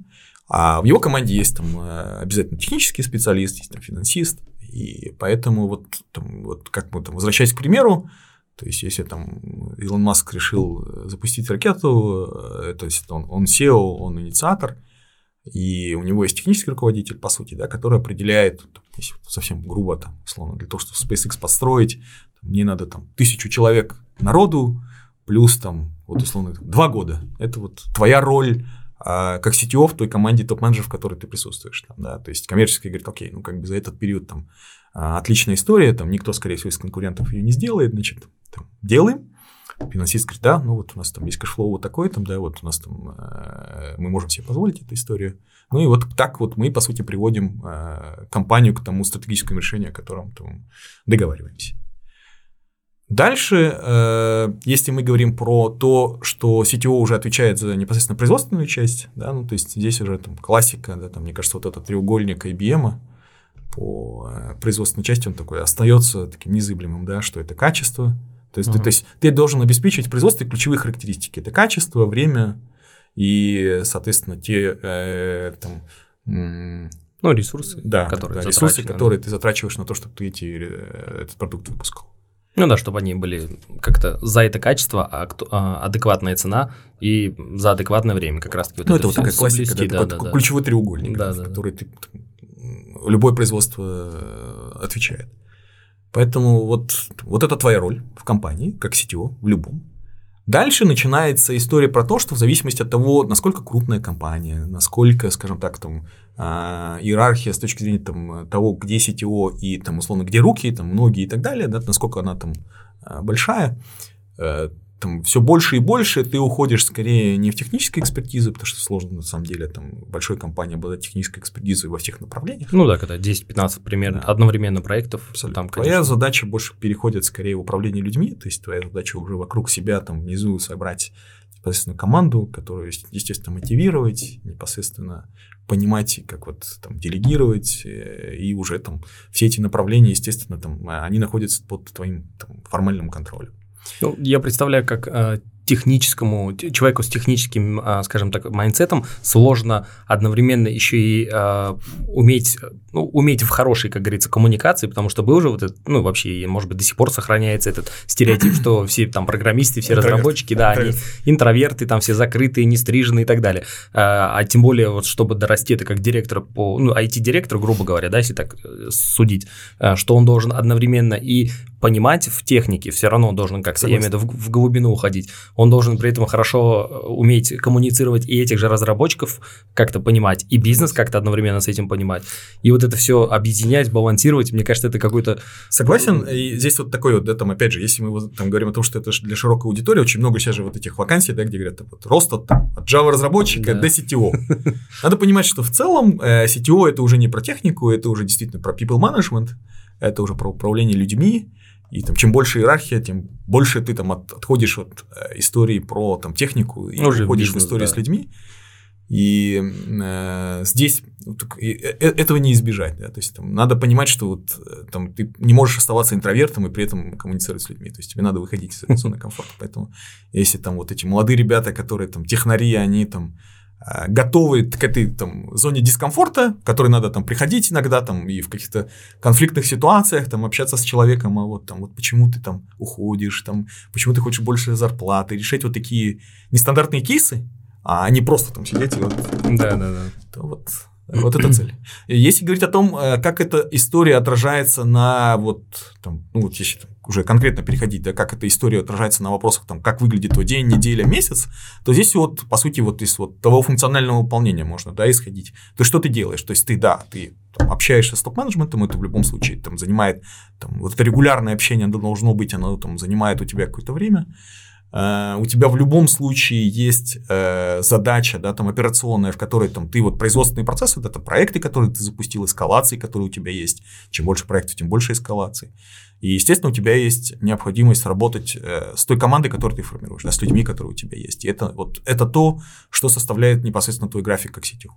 А в его команде есть там э, обязательно технический специалист, есть там финансист, и поэтому вот, там, вот как мы там, возвращаясь к примеру, то есть, если там Илон Маск решил запустить ракету, э, то есть он, он SEO, он инициатор, и у него есть технический руководитель, по сути, да, который определяет, если совсем грубо, там, условно, для того, чтобы SpaceX построить, мне надо там тысячу человек народу, плюс там, вот условно, два года. Это вот твоя роль как CTO в той команде топ-менеджеров, в которой ты присутствуешь. Там, да? То есть коммерческий говорит, окей, ну как бы за этот период там а, отличная история, там никто, скорее всего, из конкурентов ее не сделает, значит, там, делаем. Финансист говорит, да, ну вот у нас там есть cash flow вот такой, там, да, вот у нас там, э, мы можем себе позволить эту историю. Ну и вот так вот мы, по сути, приводим э, компанию к тому стратегическому решению, о котором там, договариваемся. Дальше, э, если мы говорим про то, что CTO уже отвечает за непосредственно производственную часть, да, ну, то есть здесь уже там классика, да, там, мне кажется, вот этот треугольник IBM по э, производственной части, он такой остается таким незыблемым, да, что это качество. То есть, uh-huh. ты, то есть ты должен обеспечивать производство ключевые характеристики. Это качество, время и, соответственно, те э, там, ну, ресурсы, да, которые, да, ресурсы, которые ты затрачиваешь на то, чтобы ты эти, э, этот продукт выпускал. Ну да, чтобы они были как-то за это качество, а, а адекватная цена и за адекватное время как раз-таки. Вот ну, это, это вот такая классика, да, да, такой да, ключевой треугольник, да, да, который ты, любое производство э, отвечает. Поэтому вот, вот это твоя роль в компании, как CTO, в любом. Дальше начинается история про то, что в зависимости от того, насколько крупная компания, насколько, скажем так, там, а, иерархия с точки зрения там, того, где CTO и, там, условно, где руки, там, ноги и так далее, да, насколько она там а, большая, э, там все больше и больше ты уходишь скорее не в техническую экспертизу, потому что сложно на самом деле там большой компании обладать технической экспертизой во всех направлениях. Ну да, когда 10-15 примерно да. одновременно проектов. Абсолютно. Там, конечно... Твоя задача больше переходит скорее в управление людьми, то есть твоя задача уже вокруг себя там внизу собрать непосредственно команду, которую, естественно, мотивировать, непосредственно понимать, как вот там делегировать, э, и уже там все эти направления, естественно, там они находятся под твоим там, формальным контролем. Ну, я представляю, как э, техническому, человеку с техническим, а, скажем так, mindset ом сложно одновременно еще и э, уметь, ну, уметь в хорошей, как говорится, коммуникации, потому что был уже вот этот, ну, вообще, может быть, до сих пор сохраняется этот стереотип, что все там программисты, все разработчики, да, они интроверты, там все закрытые, не стриженные и так далее. А, а тем более, вот чтобы дорасти это как директор по, ну, IT-директор, грубо говоря, да, если так э, судить, э, что он должен одновременно и понимать в технике, все равно он должен как-то, я имею в виду, в глубину уходить он должен при этом хорошо э, уметь коммуницировать и этих же разработчиков как-то понимать, и бизнес как-то одновременно с этим понимать. И вот это все объединять, балансировать, мне кажется, это какой-то... Согласен, и здесь вот такой вот, да, там, опять же, если мы там говорим о том, что это для широкой аудитории, очень много сейчас же вот этих вакансий, да, где говорят, вот, рост от, там, от Java-разработчика да. до CTO. Надо понимать, что в целом э, CTO это уже не про технику, это уже действительно про people management, это уже про управление людьми, и там, чем больше иерархия, тем больше ты там от, отходишь от э, истории про там, технику и Уже уходишь бизнес, в историю да. с людьми. И э, здесь э, э, этого не избежать. Да? То есть там, надо понимать, что вот, там, ты не можешь оставаться интровертом и при этом коммуницировать с людьми. То есть тебе надо выходить из зоны комфорта. Поэтому если там вот эти молодые ребята, которые там технари, они там готовы к этой там, зоне дискомфорта, в которой надо там приходить иногда там и в каких-то конфликтных ситуациях там общаться с человеком, а вот там вот почему ты там уходишь, там почему ты хочешь больше зарплаты, решать вот такие нестандартные кейсы, а не просто там сидеть и вот. Да, да, да. То вот вот это цель. Если говорить о том, э, как эта история отражается на вот там, ну вот если уже конкретно переходить, да, как эта история отражается на вопросах, там, как выглядит твой день, неделя, месяц, то здесь вот, по сути, вот из вот того функционального выполнения можно, да, исходить. То что ты делаешь? То есть, ты, да, ты там, общаешься с топ-менеджментом, это в любом случае там занимает, там, вот это регулярное общение должно быть, оно там занимает у тебя какое-то время, Uh, у тебя в любом случае есть uh, задача, да, там операционная, в которой там ты вот производственные процессы, это проекты, которые ты запустил, эскалации, которые у тебя есть. Чем больше проектов, тем больше эскалаций. И, естественно, у тебя есть необходимость работать uh, с той командой, которую ты формируешь, да, с людьми, которые у тебя есть. И это вот это то, что составляет непосредственно твой график как сетью.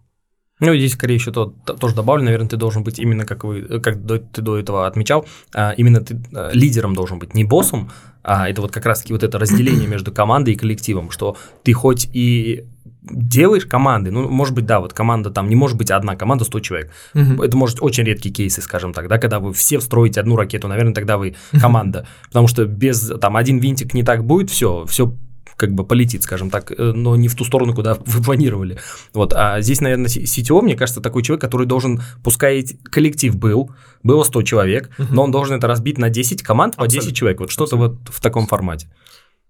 Ну, здесь скорее еще то, тоже добавлю, наверное, ты должен быть именно, как, вы, как ты до этого отмечал, а, именно ты а, лидером должен быть, не боссом, а это вот как раз-таки вот это разделение между командой и коллективом, что ты хоть и делаешь команды, ну, может быть, да, вот команда там не может быть одна команда 100 человек. Угу. Это может очень редкие кейсы, скажем так, да, когда вы все строите одну ракету, наверное, тогда вы команда, потому что без там один винтик не так будет, все, все как бы полетит, скажем так, э, но не в ту сторону, куда вы планировали. Вот, а здесь, наверное, CTO, мне кажется, такой человек, который должен, пускай коллектив был, было 100 человек, угу. но он должен это разбить на 10 команд по Абсолютно. 10 человек, вот что-то вот в таком формате.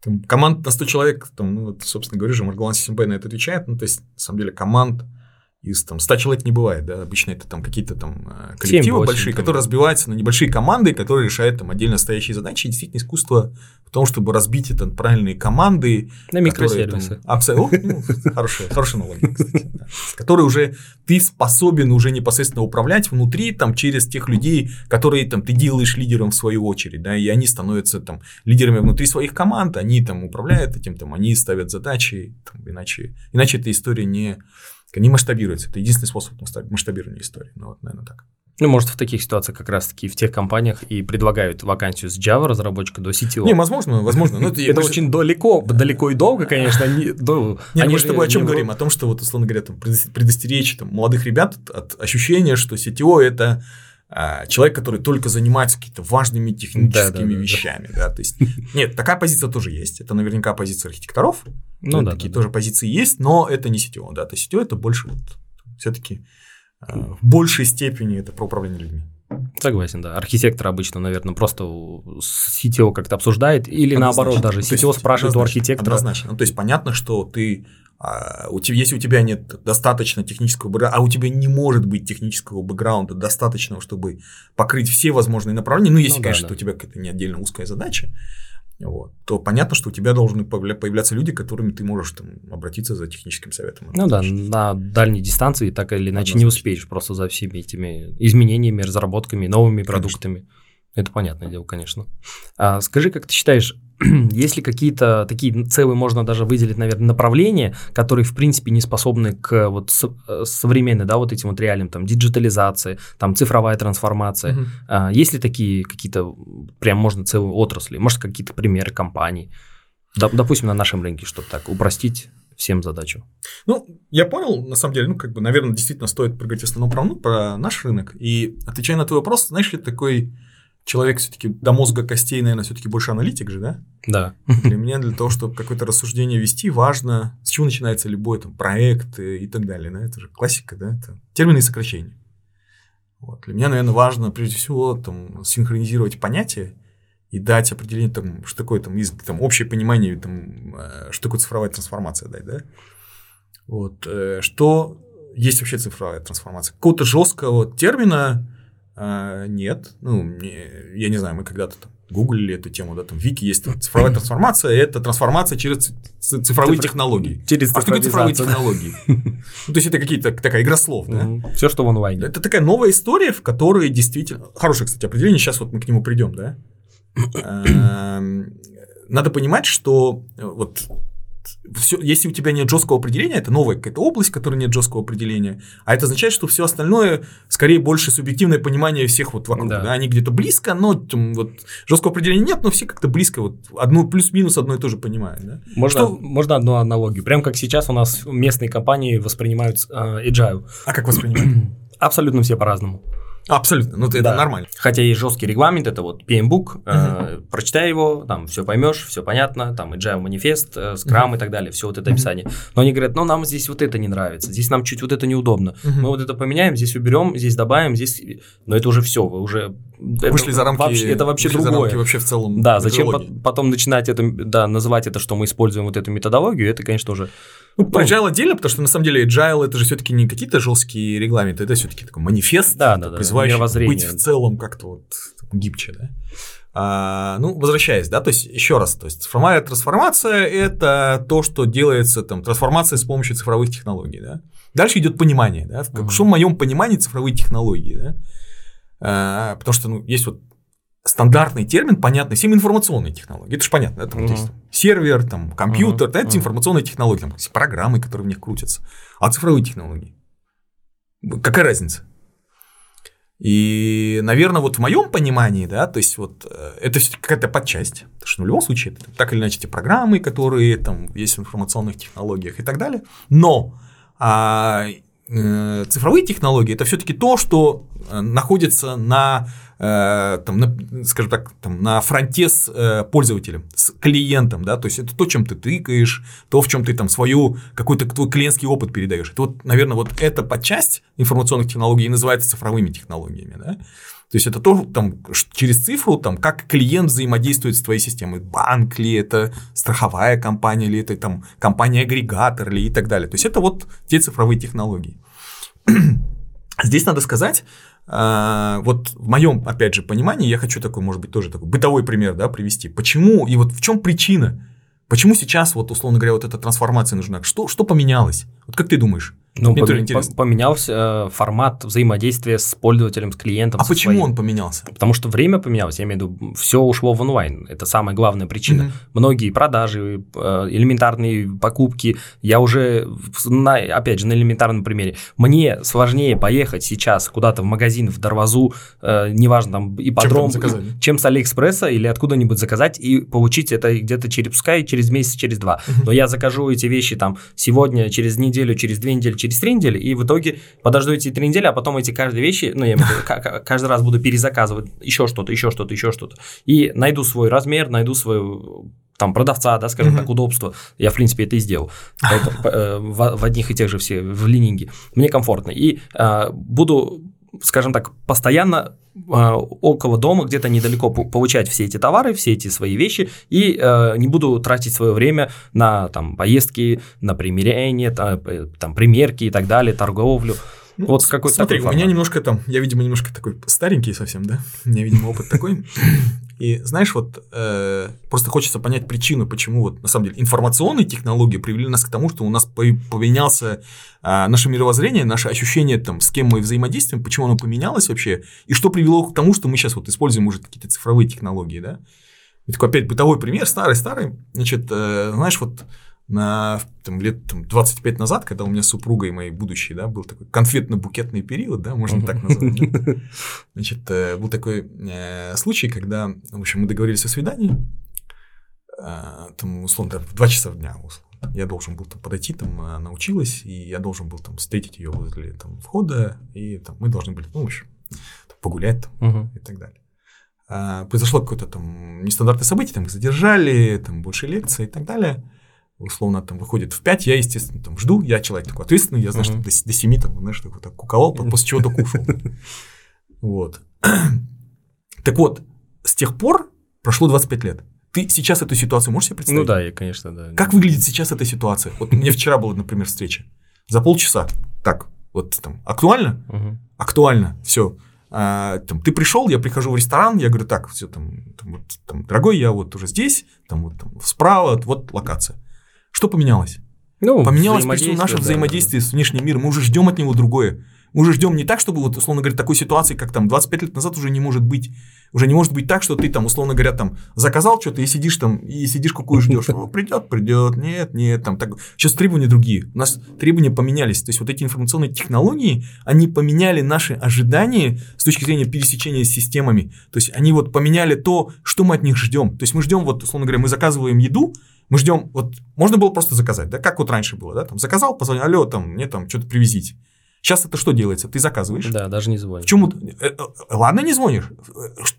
Там, команд на 100 человек, там, ну, вот, собственно говорю же, Маргалан Сисимбей на это отвечает, ну, то есть, на самом деле, команд из там 100 человек не бывает, да, обычно это там какие-то там э, коллективы 7, большие, там. которые разбиваются на небольшие команды, которые решают там отдельно стоящие задачи. И действительно искусство в том, чтобы разбить это правильные команды. На микросервисы. Абсолютно. Ну, хорошая, хорошая аналогия, кстати. Которые уже ты способен уже непосредственно управлять внутри, там, через тех людей, которые там ты делаешь лидером в свою очередь, да, и они становятся там лидерами внутри своих команд, они там управляют этим, там, они ставят задачи, там, иначе, иначе эта история не не масштабируется. Это единственный способ масштабирования истории. Ну, вот, наверное, так. Ну, может, в таких ситуациях как раз-таки в тех компаниях и предлагают вакансию с Java разработчика до CTO. Не, возможно, возможно. Но это, это очень далеко, далеко и долго, конечно. Не, до, не, мы с тобой о чем говорим? О том, что, вот, условно говоря, там, предостеречь там, молодых ребят от ощущения, что CTO – это человек, который только занимается какими-то важными техническими да, да, вещами. Да. Да, то есть, нет, такая позиция тоже есть. Это наверняка позиция архитекторов. Ну, да, такие да, тоже да. позиции есть, но это не CTO. Да, то есть CTO это больше вот все-таки а, в большей степени это про управление людьми. Согласен, да. Архитектор обычно, наверное, просто с CTO как-то обсуждает, или однозначно. наоборот, даже CTO есть, спрашивает у архитектора. Однозначно. Ну, то есть понятно, что ты а у тебя, если у тебя нет достаточно технического бэкграунда, а у тебя не может быть технического бэкграунда достаточного, чтобы покрыть все возможные направления, ну, если, ну, конечно, да, да. у тебя какая-то не отдельно узкая задача, вот, то понятно, что у тебя должны появляться люди, к которым ты можешь там, обратиться за техническим советом. Ну да, на дальней дистанции так или иначе не успеешь просто за всеми этими изменениями, разработками, новыми Конечно. продуктами. Это понятное дело, конечно. А скажи, как ты считаешь, есть ли какие-то такие целые, можно даже выделить, наверное, направления, которые, в принципе, не способны к вот э, современной, да, вот этим вот реальным, там, диджитализации, там, цифровая трансформация? Угу. А, есть ли такие какие-то, прям можно целые отрасли, может, какие-то примеры компаний? Допустим, на нашем рынке, чтобы так упростить всем задачу. Ну, я понял, на самом деле, ну, как бы, наверное, действительно стоит поговорить в основном про, ну, про наш рынок. И отвечая на твой вопрос, знаешь ли, такой человек все-таки до мозга костей, наверное, все-таки больше аналитик же, да? Да. Для меня, для того, чтобы какое-то рассуждение вести, важно, с чего начинается любой там проект и так далее. Да? Это же классика, да? Это термины и сокращения. Вот. Для меня, наверное, важно прежде всего там, синхронизировать понятия и дать определение, там, что такое там, из, там, общее понимание, там, э, что такое цифровая трансформация дать, да? Вот. Э, что есть вообще цифровая трансформация? Какого-то жесткого термина а, нет. Ну, я не знаю, мы когда-то там гуглили эту тему, да, там в Вики есть цифровая трансформация, это трансформация через цифровые Цифр... технологии. Через а что такое цифровые технологии? Ну, то есть это какие-то такая игра слов, да? Все, что в онлайне. Это такая новая история, в которой действительно... Хорошее, кстати, определение, сейчас вот мы к нему придем, да? Надо понимать, что вот все, если у тебя нет жесткого определения, это новая какая-то область, в которой нет жесткого определения, а это означает, что все остальное скорее больше субъективное понимание всех вот вокруг, да. Да? они где-то близко, но там, вот жесткого определения нет, но все как-то близко, вот одно плюс-минус одно и то же понимают. Да? Можно, что... можно одну аналогию, прям как сейчас у нас местные компании воспринимают э, agile. А как воспринимают? Абсолютно все по-разному. Абсолютно, ну это да. нормально. Хотя есть жесткий регламент, это вот PMBOK, uh-huh. э, прочитай его, там все поймешь, все понятно, там agile манифест, э, Scrum uh-huh. и так далее, все вот это описание. Но они говорят, ну нам здесь вот это не нравится, здесь нам чуть вот это неудобно. Uh-huh. Мы вот это поменяем, здесь уберем, здесь добавим, здесь, но это уже все, вы уже вышли это, за рамки. Вообще, это вообще другое. За рамки вообще в целом. Да, зачем по- потом начинать это, да, называть это, что мы используем вот эту методологию, это, конечно, уже ну, про agile отдельно, потому что на самом деле agile это же все-таки не какие-то жесткие регламенты, это все-таки такой манифест, да, да, да, призывающий быть в целом как-то вот гибче, да. А, ну, возвращаясь, да, то есть еще раз, то есть цифровая трансформация – это то, что делается там трансформация с помощью цифровых технологий, да. Дальше идет понимание, да, в, uh-huh. что в моем понимании цифровые технологии, да. А, потому что ну, есть вот стандартный термин, понятный всем информационные технологии. Это же понятно. Это uh-huh. есть сервер, там, компьютер, uh-huh. это uh-huh. информационные технологии, там, программы, которые в них крутятся. А цифровые технологии? Какая разница? И, наверное, вот в моем понимании, да, то есть вот э, это все какая-то подчасть, потому что ну, в любом случае это так или иначе те программы, которые там есть в информационных технологиях и так далее, но а, цифровые технологии это все-таки то, что э, находится на э, там, на, скажем так, там, на фронте с э, пользователем, с клиентом, да, то есть это то, чем ты тыкаешь, то, в чем ты там свою, какой-то твой клиентский опыт передаешь. Это вот, наверное, вот эта подчасть информационных технологий называется цифровыми технологиями, да. То есть это то, там, через цифру, там, как клиент взаимодействует с твоей системой. Банк ли это, страховая компания ли это, там, компания-агрегатор ли и так далее. То есть это вот те цифровые технологии. Здесь надо сказать, а, вот в моем, опять же, понимании, я хочу такой, может быть, тоже такой бытовой пример да, привести. Почему и вот в чем причина? Почему сейчас, вот, условно говоря, вот эта трансформация нужна? Что, что поменялось? Вот как ты думаешь? Ну, Мне пом- поменялся э, формат взаимодействия с пользователем, с клиентом. А почему своим. он поменялся? Потому что время поменялось, я имею в виду, все ушло в онлайн. Это самая главная причина. Угу. Многие продажи, э, элементарные покупки, я уже, на, опять же, на элементарном примере, мне сложнее поехать сейчас куда-то в магазин, в Дарвазу, э, неважно, там, и чем, чем с Алиэкспресса или откуда-нибудь заказать и получить это где-то через, пускай через месяц, через два. Угу. Но я закажу эти вещи там сегодня, через неделю, через две недели, через три недели, и в итоге подожду эти три недели, а потом эти каждые вещи, ну, я каждый раз буду перезаказывать еще что-то, еще что-то, еще что-то. И найду свой размер, найду свою там продавца, да, скажем mm-hmm. так, удобство. Я, в принципе, это и сделал. Поэтому, э, в, в одних и тех же все, в лининге. Мне комфортно. И э, буду, скажем так, постоянно а, около дома, где-то недалеко получать все эти товары, все эти свои вещи, и э, не буду тратить свое время на там, поездки, на примерение, там, там, примерки и так далее, торговлю. Ну, вот какой-то Смотри, у меня немножко там, я, видимо, немножко такой старенький совсем, да? У меня, видимо, опыт такой. И знаешь, вот э, просто хочется понять причину, почему вот на самом деле информационные технологии привели нас к тому, что у нас поменялся э, наше мировоззрение, наше ощущение там, с кем мы взаимодействуем, почему оно поменялось вообще, и что привело к тому, что мы сейчас вот используем уже какие-то цифровые технологии, да? И такой опять бытовой пример, старый-старый, значит, э, знаешь, вот на там, лет там, 25 назад, когда у меня с супругой моей будущей, да, был такой конфетно-букетный период, да, можно так назвать. Да? Значит, э, был такой э, случай, когда, в общем, мы договорились о свидании, э, там, условно, в 2 часа дня, условно. Я должен был там подойти, там она училась, и я должен был там встретить ее возле там, входа, и там мы должны были, ну, в общем, погулять там, uh-huh. и так далее. А, произошло какое-то там нестандартное событие, там их задержали, там больше лекций и так далее условно там выходит в 5, я, естественно, там жду, я человек такой ответственный, я знаю, uh-huh. что до, до 7 там, знаешь, такой так куковал, после чего только ушел. Вот. Так вот, с тех пор прошло 25 лет. Ты сейчас эту ситуацию можешь себе представить? Ну да, я, конечно, да. Как выглядит сейчас эта ситуация? Вот у меня вчера была, например, встреча. За полчаса. Так, вот там, актуально? Угу. Актуально, все. А, там, ты пришел, я прихожу в ресторан, я говорю, так, все там, там, вот, там, дорогой, я вот уже здесь, там вот там, справа, вот локация. Что поменялось? Ну, поменялось наше да, взаимодействие да. с внешним миром. Мы уже ждем от него другое. Мы уже ждем не так, чтобы, вот, условно говоря, такой ситуации, как там 25 лет назад, уже не может быть. Уже не может быть так, что ты там, условно говоря, там заказал что-то и сидишь там, и сидишь какую ждешь. Ну, придет, придет, нет, нет, там так. Сейчас требования другие. У нас требования поменялись. То есть вот эти информационные технологии, они поменяли наши ожидания с точки зрения пересечения с системами. То есть они вот поменяли то, что мы от них ждем. То есть мы ждем, вот, условно говоря, мы заказываем еду, мы ждем, вот можно было просто заказать, да, как вот раньше было, да, там заказал, позвонил, алло, там, мне там что-то привезите. Сейчас это что делается? Ты заказываешь. Да, даже не звонишь. В чем, э, э, ладно, не звонишь.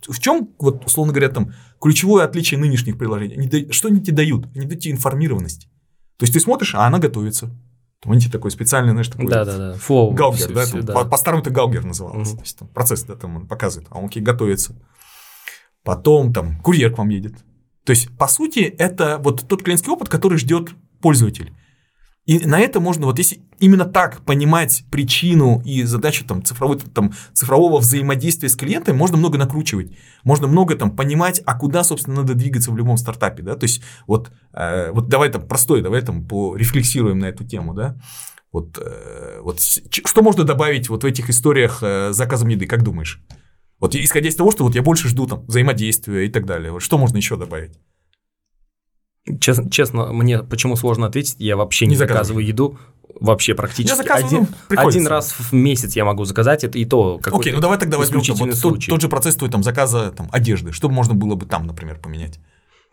В чем, вот, условно говоря, там, ключевое отличие нынешних приложений? Что они тебе дают? Они дают тебе информированность. То есть ты смотришь, а она готовится. Тебе такой специальный, знаешь, такой да, да, да. Флоу, галгер, все, да, все, да. По, по-старому это галгер называлось. Угу. То есть там процесс, да, там он показывает, а он окей, готовится. Потом там курьер к вам едет. То есть, по сути, это вот тот клиентский опыт, который ждет пользователь. И на это можно, вот если именно так понимать причину и задачу там, цифровой, там, цифрового взаимодействия с клиентом, можно много накручивать. Можно много там понимать, а куда, собственно, надо двигаться в любом стартапе. Да? То есть, вот, э, вот давай там простой, давай там порефлексируем на эту тему. Да? Вот, э, вот что можно добавить вот в этих историях э, с заказом еды, как думаешь? Вот исходя из того, что вот я больше жду там взаимодействия и так далее. Вот что можно еще добавить? Честно, честно, мне почему сложно ответить, я вообще не, не заказываю еду, вообще практически. Я один, ну, один раз в месяц я могу заказать это и то. Окей, ну давай тогда возьмем вот тот, тот же процесс твой там заказа там одежды. Что можно было бы там, например, поменять?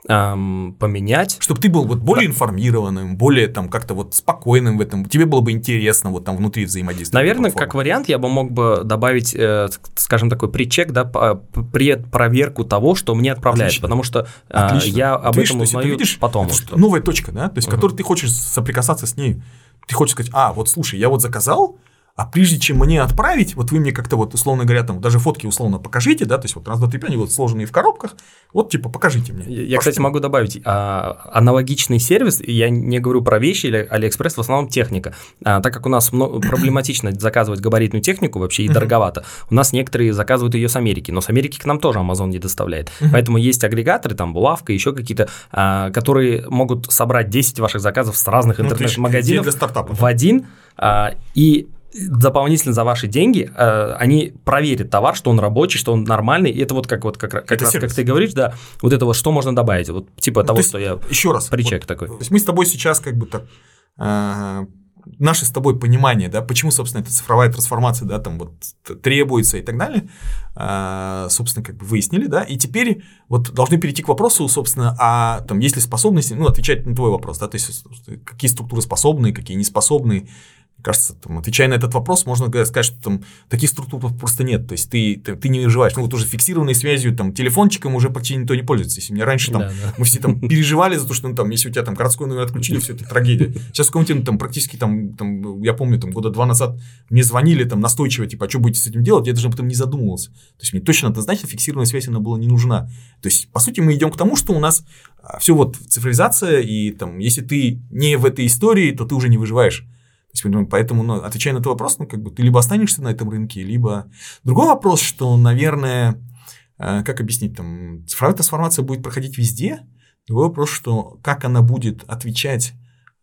Эм, поменять. Чтобы ты был вот более информированным, более там как-то вот спокойным в этом, тебе было бы интересно вот там внутри взаимодействия. Наверное, как вариант я бы мог бы добавить, э, скажем, такой причек, да, предпроверку того, что мне отправляют, Отлично. потому что э, Отлично. я об ты этом видишь, узнаю видишь, потом. Это что. новая точка, да, то есть, угу. которой ты хочешь соприкасаться с ней. Ты хочешь сказать, а, вот слушай, я вот заказал, а прежде чем мне отправить, вот вы мне как-то вот, условно говоря, там даже фотки условно покажите, да, то есть вот раз, два, три, пять, они вот сложенные в коробках, вот типа покажите мне. Я, кстати, могу добавить, а, аналогичный сервис, я не говорю про вещи или Алиэкспресс, в основном техника, а, так как у нас много, проблематично заказывать габаритную технику вообще и дороговато, у нас некоторые заказывают ее с Америки, но с Америки к нам тоже Amazon не доставляет, поэтому есть агрегаторы, там Булавка, еще какие-то, а, которые могут собрать 10 ваших заказов с разных ну, интернет-магазинов в один, а, и дополнительно за ваши деньги э, они проверят товар, что он рабочий, что он нормальный. И это вот как вот как, как это раз, сервис. как ты говоришь, да, вот это вот что можно добавить, вот типа ну, того, есть, что я еще раз причек вот, такой. То есть мы с тобой сейчас как бы так э, наше с тобой понимание, да, почему, собственно, эта цифровая трансформация, да, там вот требуется и так далее, э, собственно, как бы выяснили, да, и теперь вот должны перейти к вопросу, собственно, а там есть ли способности, ну, отвечать на твой вопрос, да, то есть какие структуры способны, какие не способны, мне кажется, там, отвечая на этот вопрос, можно сказать, что там таких структур просто нет. То есть ты, ты, ты не выживаешь. Ну, вот уже фиксированной связью, там, телефончиком уже почти никто не пользуется. Если мне раньше там, да, да. мы все там переживали за то, что ну, там, если у тебя там городской номер отключили, все это трагедия. Сейчас в каком-то там практически там, там, я помню, там года два назад мне звонили там настойчиво, типа, а что будете с этим делать? Я даже об этом не задумывался. То есть мне точно однозначно фиксированная связь она была не нужна. То есть, по сути, мы идем к тому, что у нас а, все вот цифровизация, и там, если ты не в этой истории, то ты уже не выживаешь. То есть, поэтому, ну, отвечая на этот вопрос, ну, как бы ты либо останешься на этом рынке, либо... Другой вопрос, что, наверное, э, как объяснить, там, цифровая трансформация будет проходить везде. Другой вопрос, что как она будет отвечать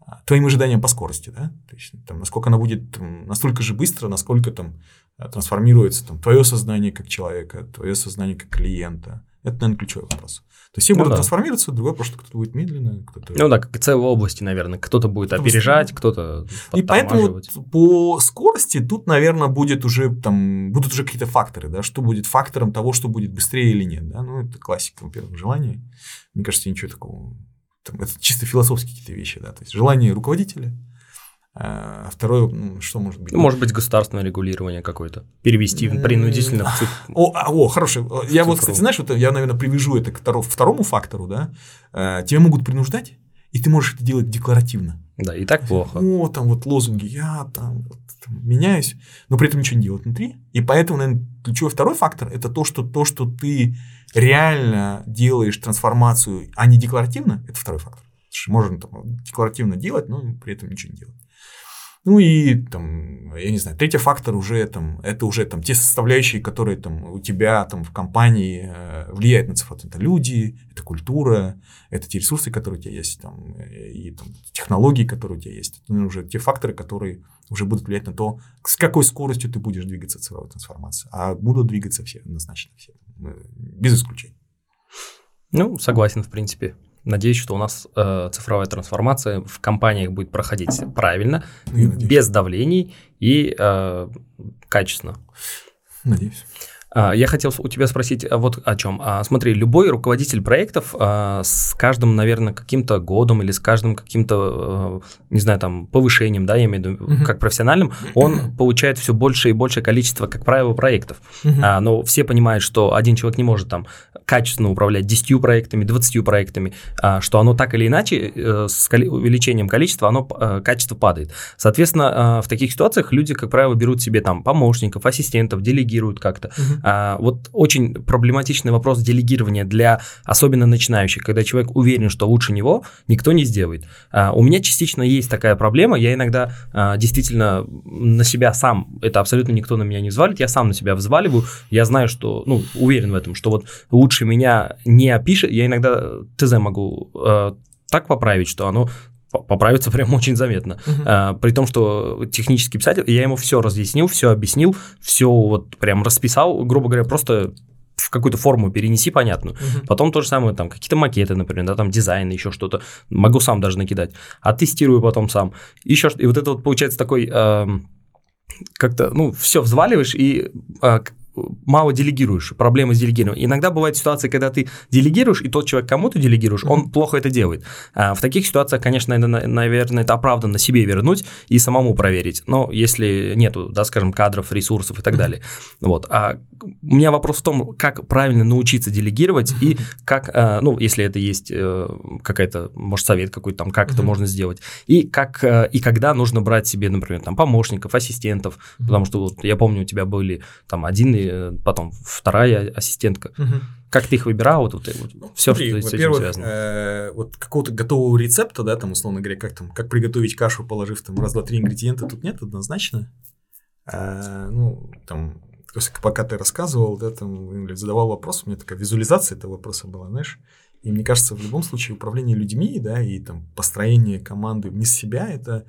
э, твоим ожиданиям по скорости, да? То есть, там, насколько она будет там, настолько же быстро, насколько там э, трансформируется там, твое сознание как человека, твое сознание как клиента. Это, наверное, ключевой вопрос. То есть все ну, будут да. трансформироваться, другой вопрос, что кто-то будет медленно, кто-то... Ну да, как целые области, наверное. Кто-то будет кто опережать, кто-то И поэтому по скорости тут, наверное, будет уже там, будут уже какие-то факторы, да, что будет фактором того, что будет быстрее или нет, да, ну это классика, во-первых, желание. Мне кажется, ничего такого, там, это чисто философские какие-то вещи, да, то есть желание руководителя, а второе, ну, что может быть? Ну, может быть, государственное регулирование какое-то. Перевести принудительно в цифру. О, а, о, хороший. Я вот, кстати, знаешь, вот я, наверное, привяжу это к второму фактору, да. Э, тебя могут принуждать, и ты можешь это делать декларативно. Да, и так плохо. О, там вот лозунги, я там, вот, там меняюсь, но при этом ничего не делать внутри. И поэтому, наверное, ключевой второй фактор – это то, что то, что ты реально делаешь трансформацию, а не декларативно, это второй фактор. Можно там, декларативно делать, но при этом ничего не делать. Ну и там, я не знаю, третий фактор уже там, это уже там те составляющие, которые там у тебя там в компании э, влияют на цифру. Это люди, это культура, это те ресурсы, которые у тебя есть, там, и там, технологии, которые у тебя есть. Это уже те факторы, которые уже будут влиять на то, с какой скоростью ты будешь двигаться цифровой трансформации. А будут двигаться все, однозначно все, без исключения. Ну, согласен, в принципе. Надеюсь, что у нас э, цифровая трансформация в компаниях будет проходить правильно, ну, без давлений и э, качественно. Надеюсь. А, я хотел у тебя спросить а, вот о чем. А, смотри, любой руководитель проектов с каждым, наверное, каким-то годом или с каждым каким-то, не знаю, там, повышением, да, я имею в виду, uh-huh. как профессиональным, он получает все больше и большее количество, как правило, проектов. Uh-huh. Но все понимают, что один человек не может там качественно управлять 10 проектами, 20 проектами, что оно так или иначе э, с увеличением количества, оно э, качество падает. Соответственно, в таких ситуациях люди, как правило, берут себе там помощников, ассистентов, делегируют как-то. Uh-huh. А, вот очень проблематичный вопрос делегирования для особенно начинающих, когда человек уверен, что лучше него никто не сделает. А, у меня частично есть такая проблема, я иногда а, действительно на себя сам, это абсолютно никто на меня не взвалит, я сам на себя взваливаю, я знаю, что, ну, уверен в этом, что вот лучше меня не опишет, я иногда ТЗ могу так поправить, что оно поправиться прям очень заметно. Uh-huh. А, при том, что технический писатель, я ему все разъяснил, все объяснил, все вот прям расписал, грубо говоря, просто в какую-то форму перенеси понятную. Uh-huh. Потом то же самое, там какие-то макеты, например, да, там дизайн, еще что-то. Могу сам даже накидать. А тестирую потом сам. Еще что И вот это вот получается такой... Э, как-то, ну, все взваливаешь, и э, мало делегируешь, проблемы с делегированием. Иногда бывает ситуация, когда ты делегируешь, и тот человек, кому ты делегируешь, mm-hmm. он плохо это делает. А в таких ситуациях, конечно, это, наверное, это оправданно себе вернуть и самому проверить. Но если нету, да, скажем, кадров, ресурсов и так mm-hmm. далее. Вот. А у меня вопрос в том, как правильно научиться делегировать и как, а, ну, если это есть э, какая-то, может, совет какой-то там, как mm-hmm. это можно сделать, и как э, и когда нужно брать себе, например, там помощников, ассистентов, mm-hmm. потому что вот я помню, у тебя были там один, и потом вторая ассистентка. Угу. Как ты их выбирал, вот, вот, вот ну, все, Смотри, что с этим связано? Э, вот какого-то готового рецепта, да, там, условно говоря, как там, как приготовить кашу, положив там раз, два, три ингредиента, тут нет однозначно. А, ну, там, то есть, пока ты рассказывал, да, там, или задавал вопрос, у меня такая визуализация этого вопроса была, знаешь, и мне кажется, в любом случае управление людьми, да, и там построение команды вне себя, это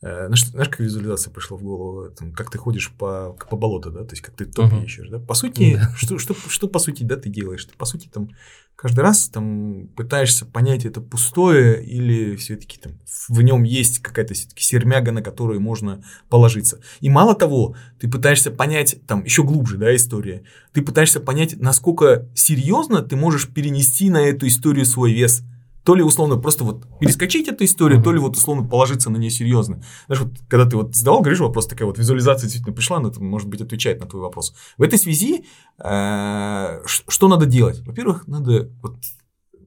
знаешь, знаешь, как визуализация пришла в голову? Там, как ты ходишь по, по болоту, да, то есть как ты топи uh-huh. ищешь, да? По сути, да. Что, что, что по сути, да, ты делаешь? Ты, по сути, там каждый раз там пытаешься понять, это пустое или все-таки там в нем есть какая-то все-таки сермяга, на которую можно положиться. И мало того, ты пытаешься понять, там еще глубже, да, история, ты пытаешься понять, насколько серьезно ты можешь перенести на эту историю свой вес – то ли условно просто вот перескочить эту историю, mm-hmm. то ли вот условно положиться на нее серьезно. Знаешь, вот когда ты вот задавал, говоришь, вопрос, такая вот визуализация действительно пришла, это, может быть, отвечает на твой вопрос. В этой связи э, что надо делать? Во-первых, надо вот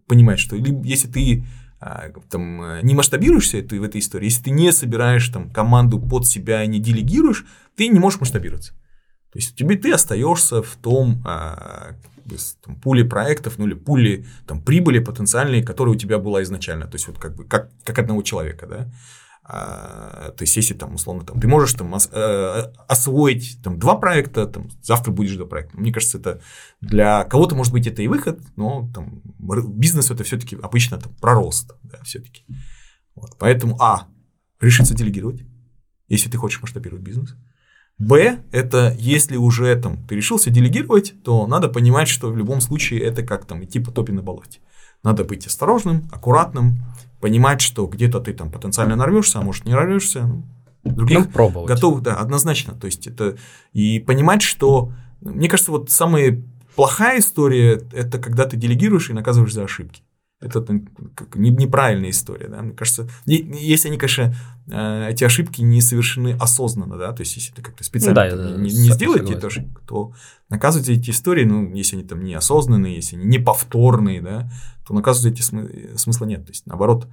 понимать, что если ты э, там, не масштабируешься это, в этой истории, если ты не собираешь там команду под себя, не делегируешь, ты не можешь масштабироваться. То есть тебе ты остаешься в том а, там, пуле проектов, ну или пуле там, прибыли потенциальной, которая у тебя была изначально. То есть вот как бы как, как одного человека, да. А, то есть если там условно там ты можешь там ос, э, освоить там два проекта, там завтра будешь два проекта. Мне кажется, это для кого-то может быть это и выход, но там бизнес это все-таки обычно там про рост, да, все-таки. Вот, поэтому а решиться делегировать, если ты хочешь масштабировать бизнес. Б – это если уже там ты решился делегировать, то надо понимать, что в любом случае это как там идти по топе на болоте. Надо быть осторожным, аккуратным, понимать, что где-то ты там потенциально нарвешься, а может не нарвешься. Ну, других ну, пробовать. готовых, да, однозначно. То есть это и понимать, что мне кажется, вот самая плохая история это когда ты делегируешь и наказываешь за ошибки это неправильная история, да, мне кажется, если они, конечно, э, эти ошибки не совершены осознанно, да, то есть если ты как-то специально ну, да, не, не сделаете эту ошибку, то наказывать эти истории, ну, если они там неосознанные, если они неповторные, да, то наказывать эти смы- смысла нет, то есть наоборот,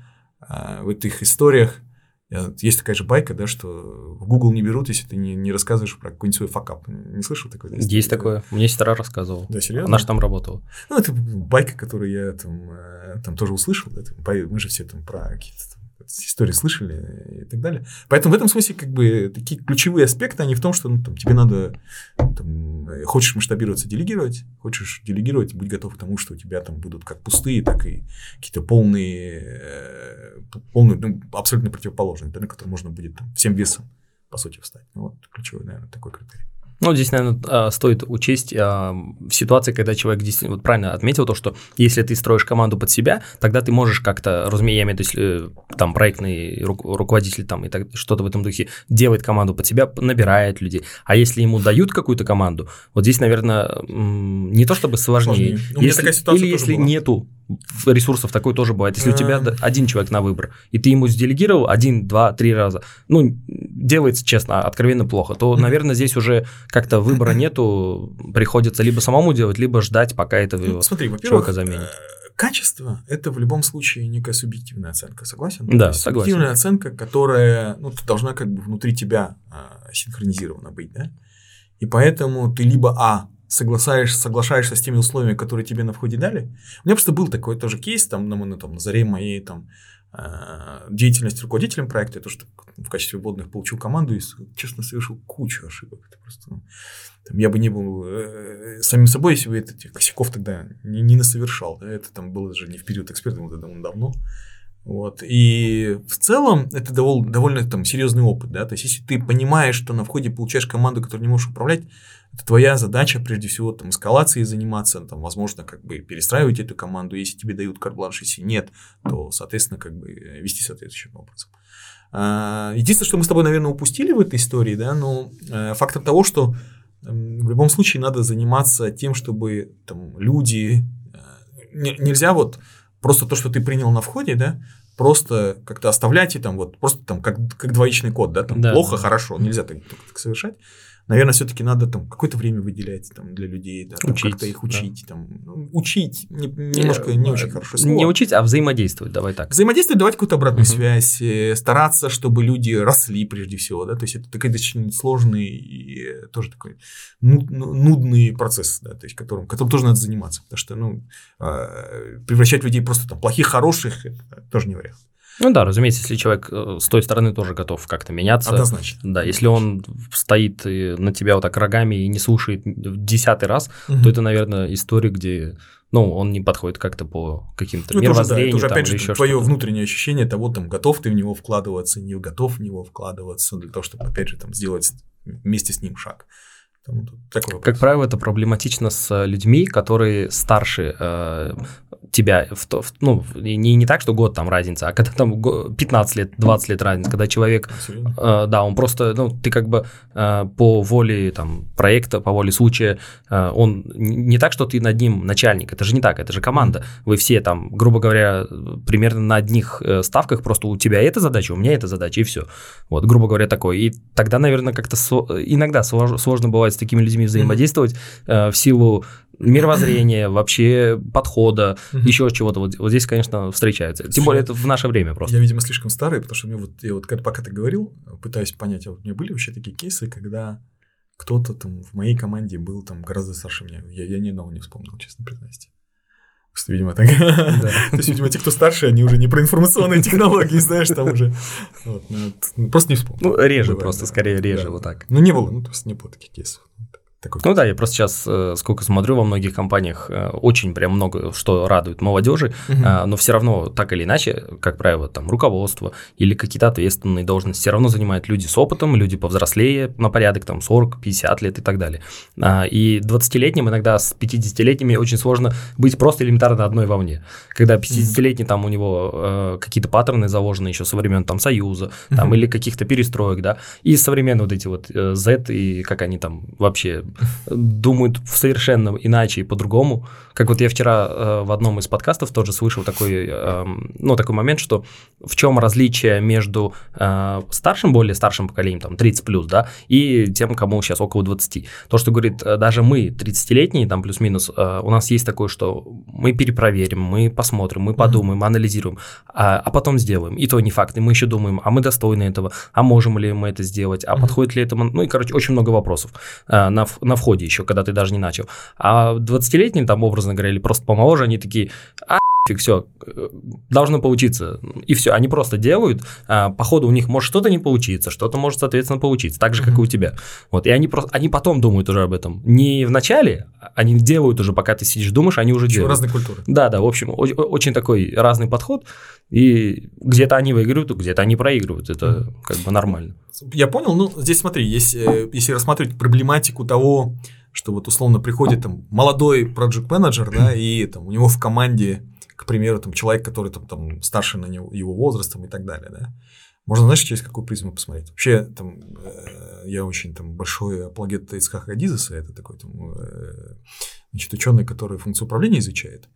э, в этих историях есть такая же байка, да, что в Google не берут, если ты не, не рассказываешь про какой-нибудь свой факап. Не слышал такое? Есть, есть такое. Мне сестра рассказывала. Да, серьезно? Она же там работала. Ну, это байка, которую я там, э, там тоже услышал. Да, мы же все там про какие-то истории слышали и так далее. Поэтому в этом смысле как бы такие ключевые аспекты, они в том, что ну, там, тебе надо, там, э, хочешь масштабироваться, делегировать, хочешь делегировать, будь готов к тому, что у тебя там будут как пустые, так и какие-то полные, э, полные ну, абсолютно противоположные, на которые можно будет там, всем весом, по сути, встать. Ну, вот ключевой, наверное, такой критерий. Ну, здесь, наверное, а, стоит учесть а, в ситуации, когда человек действительно вот правильно отметил то, что если ты строишь команду под себя, тогда ты можешь как-то, разумея, то есть э, там проектный руководитель там и так что-то в этом духе делает команду под себя, набирает людей. А если ему дают какую-то команду, вот здесь, наверное, не то чтобы сложнее, сложнее. Если, или если была. нету ресурсов такое тоже бывает. Если у тебя один человек на выбор, и ты ему сделегировал один, два, три раза, ну, делается, честно, откровенно плохо, то, наверное, здесь уже как-то выбора нету, приходится либо самому делать, либо ждать, пока это ну, Смотри, человека заменит. Э, качество – это в любом случае некая субъективная оценка, согласен? Да, согласен. Субъективная оценка, которая ну, должна как бы внутри тебя а, синхронизирована быть, да? И поэтому ты либо А соглашаешься, соглашаешься с теми условиями, которые тебе на входе дали. У меня просто был такой тоже кейс, там, на, на, там, на заре моей там, э, деятельности руководителем проекта, я тоже в качестве вводных получил команду и, честно, совершил кучу ошибок. Это просто, ну, там, я бы не был э, самим собой, если бы этих косяков тогда не, не насовершал. Да? Это там было же не в период эксперта, это довольно давно. Вот. И в целом это довольно, довольно там, серьезный опыт. Да? То есть, если ты понимаешь, что на входе получаешь команду, которую не можешь управлять, это твоя задача, прежде всего, там, эскалацией заниматься, там, возможно, как бы перестраивать эту команду. Если тебе дают карт-бланш, если нет, то, соответственно, как бы вести соответствующим образом. А, единственное, что мы с тобой, наверное, упустили в этой истории, да, но э, фактор того, что в любом случае надо заниматься тем, чтобы там люди... Нельзя вот просто то, что ты принял на входе, да, просто как-то оставлять и там вот просто там как, как двоичный код, да, там да, плохо, хорошо, нельзя так, так совершать наверное, все-таки надо там какое-то время выделять там, для людей, да, там, учить, как-то их учить, да. там, ну, учить не, немножко не, не очень хорошо слово. Не учить, а взаимодействовать, давай так. Взаимодействовать, давать какую-то обратную uh-huh. связь, э, стараться, чтобы люди росли прежде всего, да, то есть это такой очень сложный и тоже такой нуд, ну, нудный процесс, да, то есть которым, которым тоже надо заниматься, потому что, ну, а, превращать людей просто там плохих, хороших, это тоже не вариант. Ну да, разумеется, если человек э, с той стороны тоже готов как-то меняться. Однозначно. Да, если он стоит на тебя вот так рогами и не слушает в десятый раз, угу. то это, наверное, история, где ну, он не подходит как-то по каким-то ну, мировоззрениям. Это уже, да, это уже опять же, твое что-то. внутреннее ощущение того, там, готов ты в него вкладываться, не готов в него вкладываться, для того, чтобы, опять же, там, сделать вместе с ним шаг. Такой как правило, это проблематично с людьми, которые старше э, тебя, в в, ну, не, не так, что год там разница, а когда там 15 лет, 20 лет разница, когда человек, э, да, он просто, ну, ты как бы э, по воле там проекта, по воле случая, э, он не так, что ты над ним начальник, это же не так, это же команда, вы все там, грубо говоря, примерно на одних э, ставках, просто у тебя эта задача, у меня эта задача, и все, вот, грубо говоря, такое, и тогда, наверное, как-то со, иногда сложно, бывает такими людьми взаимодействовать э, в силу мировоззрения, вообще подхода, еще чего-то. Вот, вот здесь, конечно, встречается. Тем более это в наше время просто. Я, видимо, слишком старый, потому что мне вот, я вот пока ты говорил, пытаюсь понять, а вот у меня были вообще такие кейсы, когда кто-то там в моей команде был там гораздо старше меня. Я, я ни одного не вспомнил, честно признаюсь. Просто, видимо, так. Да. То есть, видимо, те, кто старше, они уже не про информационные технологии, знаешь, там уже. Вот, ну, просто не вспомнил. Ну, реже Бывает, просто, да. скорее реже, да. вот так. Ну, не было, ну, то есть не было таких кейсов. Такой. Ну да, я просто сейчас, э, сколько смотрю, во многих компаниях э, очень прям много что радует молодежи, угу. но все равно так или иначе, как правило, там руководство или какие-то ответственные должности все равно занимают люди с опытом, люди повзрослее на порядок, там 40-50 лет и так далее. А, и 20-летним, иногда с 50-летними очень сложно быть просто элементарно одной волне. Когда 50-летний там у него э, какие-то паттерны заложены еще со времен там Союза, там угу. или каких-то перестроек, да, и современные вот эти вот Z и как они там вообще думают совершенно иначе и по-другому. Как вот я вчера э, в одном из подкастов тоже слышал такой, э, ну, такой момент, что в чем различие между э, старшим, более старшим поколением, там, 30 плюс, да, и тем, кому сейчас около 20. То, что говорит, э, даже мы, 30-летние, там, плюс-минус, э, у нас есть такое, что мы перепроверим, мы посмотрим, мы подумаем, mm-hmm. анализируем, а, а потом сделаем. И то не факт, и мы еще думаем, а мы достойны этого, а можем ли мы это сделать, а mm-hmm. подходит ли это, ну, и, короче, очень много вопросов э, на, на входе еще, когда ты даже не начал. А 20-летние, там, образно говоря, или просто помоложе, они такие, а фиг, все, должно получиться. И все, они просто делают, а по ходу у них может что-то не получиться, что-то может, соответственно, получиться, так же, как и у тебя. Вот, и они просто, они потом думают уже об этом. Не в начале, они делают уже, пока ты сидишь, думаешь, они уже делают. разные культуры. Да, да, в общем, очень такой разный подход, и где-то они выигрывают, где-то они проигрывают, это как бы нормально. Я понял, ну, здесь смотри, если, если рассматривать проблематику того, что вот условно приходит там молодой проект менеджер да, и там у него в команде к примеру, там человек, который там, там старше на него, его возрастом и так далее, да. Можно, знаешь, через какую призму посмотреть. Вообще, там, э, я очень там большой апологет Ицхака Дизеса, это такой там, э, значит, ученый, который функцию управления изучает.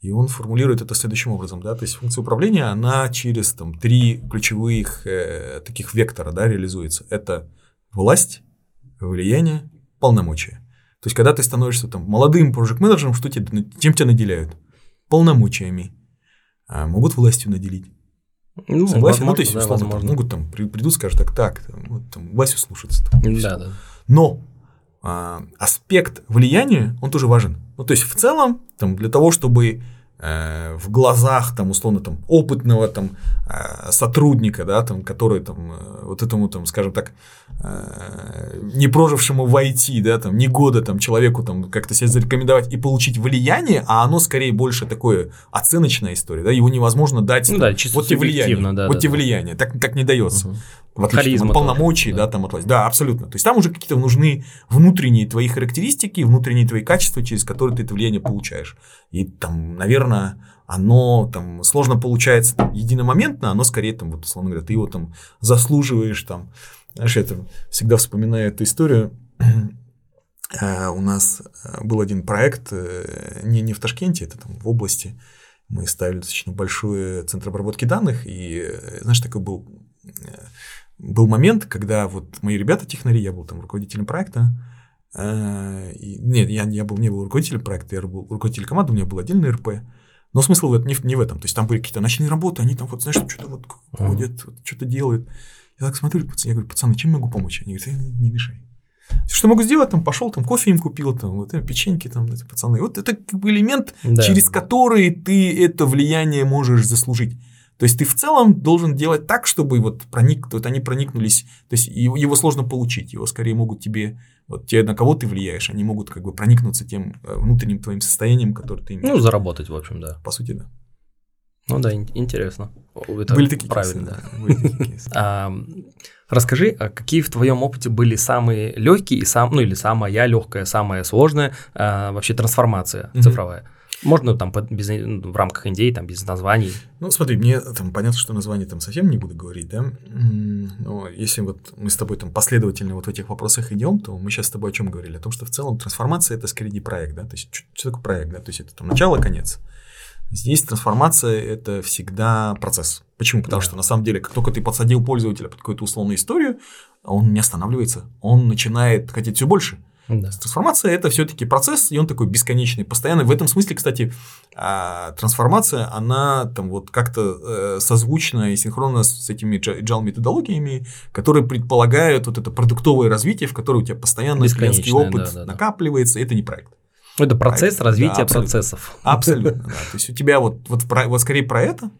И он формулирует это следующим образом, да, то есть функция управления, она через там три ключевых э, таких вектора, да, реализуется. Это власть, влияние, полномочия. То есть, когда ты становишься там молодым проект менеджером что тебе, чем тебя наделяют? полномочиями, а могут властью наделить. Ну, Согласен? ну, то есть, условно, да, там, могут там придут, скажут так, так, там, вот, там, Васю слушаться. Там, да, да. Но а, аспект влияния, он тоже важен. Ну, то есть, в целом, там, для того, чтобы в глазах, там, условно, там, опытного там, э, сотрудника, да, там, который там, э, вот этому, там, скажем так, Э, не прожившему в IT, да, там, ни года там, человеку там, как-то себя зарекомендовать и получить влияние, а оно скорее больше такое оценочная история, да, его невозможно дать, ну, там, да, чисто вот тебе влияние, да, вот да, тебе да. влияние, так как не дается. Угу. В отличие от полномочий, да. да, там от Да, абсолютно. То есть там уже какие-то нужны внутренние твои характеристики, внутренние твои качества, через которые ты это влияние получаешь. И там, наверное, оно там сложно получается там, единомоментно, оно скорее там, вот, условно говоря, ты его там заслуживаешь там знаешь, я там всегда вспоминаю эту историю. э, у нас э, был один проект, э, не, не в Ташкенте, это там в области. Мы ставили достаточно большой центр обработки данных, и, знаешь, такой был, был момент, когда вот мои ребята технари, я был там руководителем проекта, и, нет, я, я был, не был руководителем проекта, я был руководителем команды, у меня был отдельный РП, но смысл не, не в этом. То есть там были какие-то ночные работы, они там вот, знаешь, что-то вот ходят, вот, что-то делают. Я так смотрю, я говорю, пацаны, чем могу помочь? Они говорят, не мешай. Что могу сделать, там пошел, там кофе им купил, там вот э, печеньки, там эти пацаны. Вот это как бы элемент, да. через который ты это влияние можешь заслужить. То есть ты в целом должен делать так, чтобы вот проник, вот они проникнулись, то есть его, его сложно получить, его скорее могут тебе, вот те, на кого ты влияешь, они могут как бы проникнуться тем э, внутренним твоим состоянием, которое ты имеешь. Ну, заработать, в общем, да. По сути, да. Ну да, интересно. Это были такие правильно. Кейсы, да. Были такие кейсы. а, расскажи, а какие в твоем опыте были самые легкие и сам, ну или самая легкая, самая сложная а, вообще трансформация mm-hmm. цифровая? Можно там без, в рамках идей, там без названий. Ну, смотри, мне там понятно, что название там совсем не буду говорить, да. Но если вот мы с тобой там последовательно вот в этих вопросах идем, то мы сейчас с тобой о чем говорили? О том, что в целом трансформация это скорее не проект, да. То есть что, что такое проект, да? То есть это там начало, конец. Здесь трансформация – это всегда процесс. Почему? Потому да. что на самом деле, как только ты подсадил пользователя под какую-то условную историю, он не останавливается, он начинает хотеть все больше. Да. Трансформация это все-таки процесс, и он такой бесконечный, постоянный. В этом смысле, кстати, а, трансформация, она там вот как-то э, созвучна и синхронна с этими agile методологиями, которые предполагают вот это продуктовое развитие, в которое у тебя постоянно клиентский опыт да, да, накапливается. Это не проект. Это процесс развития да, процессов. Абсолютно, да. То есть у тебя вот, вот, про, вот скорее про это.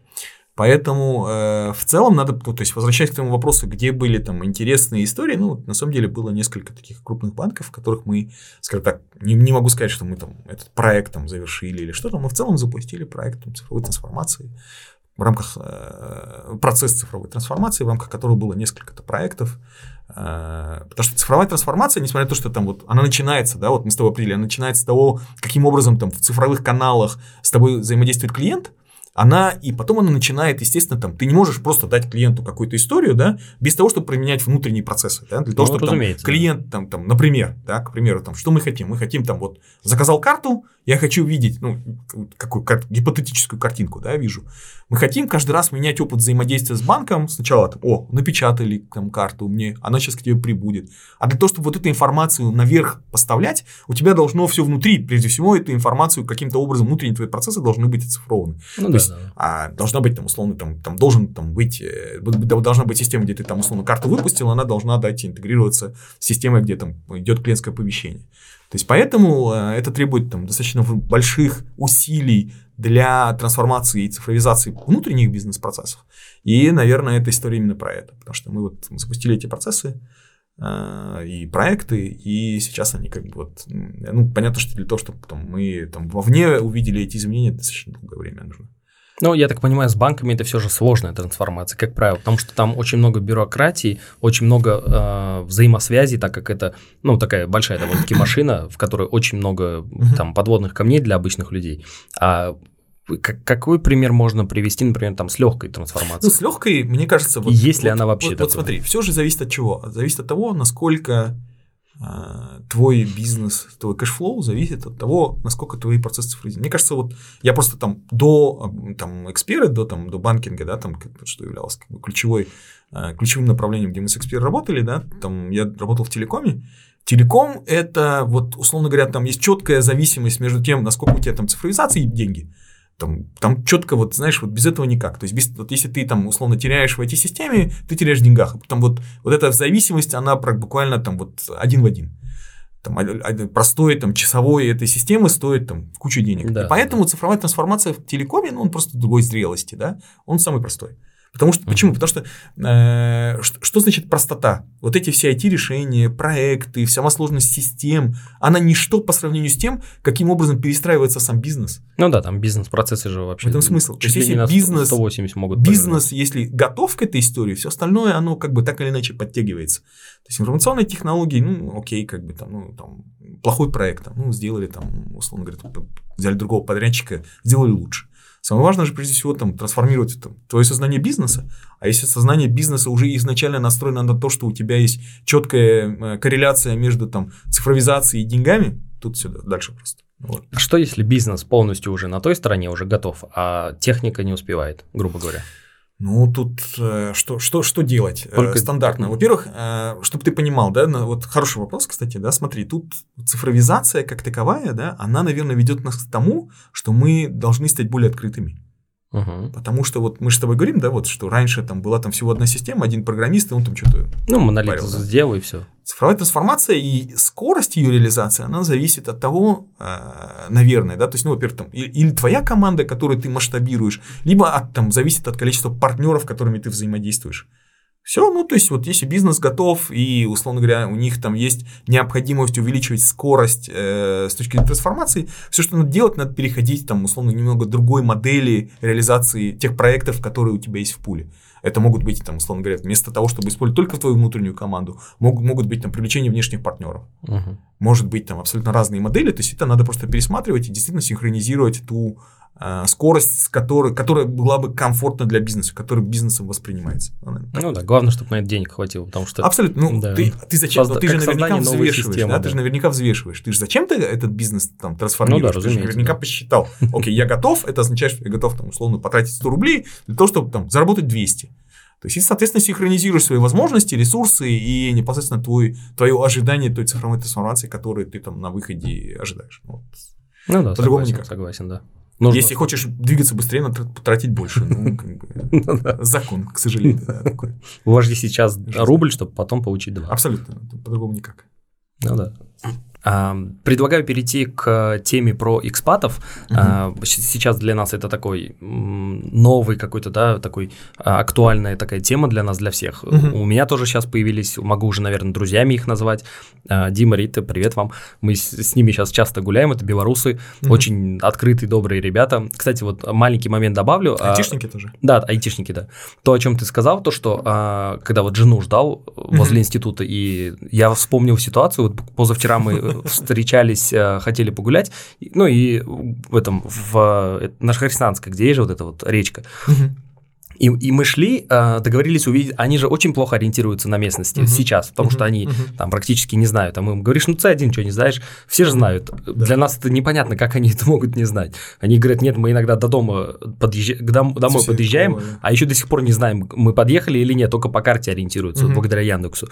Поэтому э, в целом надо, ну, то есть возвращаясь к тому вопросу, где были там интересные истории, ну, на самом деле было несколько таких крупных банков, в которых мы, скажем так, не, не могу сказать, что мы там этот проект там завершили или что-то, мы в целом запустили проект там, цифровой трансформации в рамках э, процесса цифровой трансформации, в рамках которого было несколько проектов, э, потому что цифровая трансформация, несмотря на то, что там вот она начинается, да, вот мы с тобой определили, она начинается с того, каким образом там в цифровых каналах с тобой взаимодействует клиент, она и потом она начинает, естественно, там, ты не можешь просто дать клиенту какую-то историю, да, без того, чтобы применять внутренние процессы, да, для того, ну, чтобы там, клиент, там, там, например, да, к примеру, там, что мы хотим? Мы хотим там вот заказал карту, я хочу видеть, ну, какую гипотетическую картинку, да, вижу. Мы хотим каждый раз менять опыт взаимодействия с банком. Сначала, там, о, напечатали там карту мне, она сейчас к тебе прибудет. А для того, чтобы вот эту информацию наверх поставлять, у тебя должно все внутри, прежде всего, эту информацию каким-то образом, внутренние твои процессы должны быть оцифрованы. Ну, То да, есть, да. А, должна быть там, условно, там, там должен там быть, э, должна быть система, где ты там, условно, карту выпустил, она должна дать интегрироваться с системой, где там идет клиентское оповещение. То есть поэтому э, это требует там, достаточно больших усилий для трансформации и цифровизации внутренних бизнес-процессов. И, наверное, эта история именно про это, потому что мы вот запустили эти процессы э, и проекты, и сейчас они как бы вот, ну, понятно, что для того, чтобы там, мы там вовне увидели эти изменения, достаточно долгое время нужно. Ну, я так понимаю, с банками это все же сложная трансформация, как правило, потому что там очень много бюрократии, очень много э, взаимосвязей, так как это, ну, такая большая довольно-таки машина, в которой очень много там подводных камней для обычных людей. А какой пример можно привести, например, там с легкой трансформацией? Ну, с легкой, мне кажется, вот, есть ли вот, она вообще? Вот, вот смотри, все же зависит от чего? Зависит от того, насколько твой бизнес, твой cash flow зависит от того, насколько твои процессы цифровизированы. Мне кажется, вот я просто там до там, Expera, до, там, до банкинга, да, там, что являлось как бы ключевой, а, ключевым направлением, где мы с экспером работали, да, там я работал в телекоме, Телеком – это, вот, условно говоря, там есть четкая зависимость между тем, насколько у тебя там цифровизация и деньги – там, там четко, вот, знаешь, вот без этого никак. То есть, без, вот если ты там условно теряешь в этой системе, ты теряешь в деньгах. Там вот, вот эта зависимость, она буквально там вот один в один. Там, простой там, часовой этой системы стоит там кучу денег. Да, и поэтому да. цифровая трансформация в телекоме, ну, он просто другой зрелости, да, он самый простой. Потому что, почему? Потому что, э, что, что значит простота? Вот эти все IT-решения, проекты, вся сложность систем, она ничто по сравнению с тем, каким образом перестраивается сам бизнес. Ну да, там бизнес-процессы же вообще. В этом смысл. То есть, если бизнес, 180 могут бизнес, если готов к этой истории, все остальное, оно как бы так или иначе подтягивается. То есть информационные технологии, ну, окей, как бы там, ну, там плохой проект, там, ну, сделали там, условно говоря, взяли другого подрядчика, сделали лучше. Самое важное же, прежде всего, там, трансформировать там, твое сознание бизнеса. А если сознание бизнеса уже изначально настроено на то, что у тебя есть четкая э, корреляция между там, цифровизацией и деньгами, тут все дальше просто. Вот. А что если бизнес полностью уже на той стороне уже готов, а техника не успевает, грубо говоря? Ну, тут э, что, что, что делать э, Только... стандартно? Во-первых, э, чтобы ты понимал, да, вот хороший вопрос, кстати, да, смотри, тут цифровизация как таковая, да, она, наверное, ведет нас к тому, что мы должны стать более открытыми. Угу. Потому что вот мы же с тобой говорим, да, вот что раньше там была там всего одна система, один программист, и он там что-то. Ну, монолит парил, да. сделал и все. Цифровая трансформация и скорость ее реализации, она зависит от того, э, наверное, да, то есть, ну, во-первых, там, или твоя команда, которую ты масштабируешь, либо от, там, зависит от количества партнеров, которыми ты взаимодействуешь. Все, ну то есть вот если бизнес готов и, условно говоря, у них там есть необходимость увеличивать скорость э, с точки зрения трансформации, все, что надо делать, надо переходить там, условно, немного другой модели реализации тех проектов, которые у тебя есть в пуле. Это могут быть, там, условно говоря, вместо того, чтобы использовать только твою внутреннюю команду, могут, могут быть там привлечение внешних партнеров. Угу. Может быть там абсолютно разные модели, то есть это надо просто пересматривать и действительно синхронизировать ту скорость, с которой, которая была бы комфортна для бизнеса, которая бизнесом воспринимается. Ну да, главное, чтобы на это денег хватило, потому что... Абсолютно. Ну, да. ты, ты зачем? Созда... ты же наверняка взвешиваешь, системы, да? да? Ты же наверняка взвешиваешь. Ты же зачем-то этот бизнес там трансформируешь? Ну, да, ты же наверняка да. посчитал. Окей, я готов, это означает, что я готов там условно потратить 100 рублей для того, чтобы там заработать 200. То есть, и, соответственно, синхронизируешь свои возможности, ресурсы и непосредственно твой, твое ожидание той цифровой трансформации, которую ты там на выходе ожидаешь. Вот. Ну да, По-другому согласен, никак. согласен, да. Нужно... Если хочешь двигаться быстрее, надо потратить больше. Ну, как бы, ну закон, к сожалению. Да, такой. Вложи сейчас рубль, чтобы потом получить два. Абсолютно, по-другому никак. Ну да. Предлагаю перейти к теме про экспатов. Угу. Сейчас для нас это такой новый какой-то, да, такой а, актуальная такая тема для нас, для всех. Угу. У меня тоже сейчас появились, могу уже, наверное, друзьями их назвать. А, Дима, Рита, привет вам. Мы с ними сейчас часто гуляем, это белорусы, угу. очень открытые, добрые ребята. Кстати, вот маленький момент добавлю. Айтишники а, тоже? Да, айтишники, да. То, о чем ты сказал, то, что когда вот жену ждал возле института, и я вспомнил ситуацию, вот позавчера мы встречались, э, хотели погулять, ну и в этом, в э, Нашхаристанской, где есть же вот эта вот речка. И, и мы шли, э, договорились увидеть, они же очень плохо ориентируются на местности uh-huh. сейчас, потому uh-huh. что они uh-huh. там практически не знают. А мы им говоришь, ну ты один что не знаешь, все же знают. Да. Для нас это непонятно, как они это могут не знать. Они говорят, нет, мы иногда до дома подъезж... домой все подъезжаем, такое. а еще до сих пор не знаем, мы подъехали или нет, только по карте ориентируются, uh-huh. благодаря Яндексу.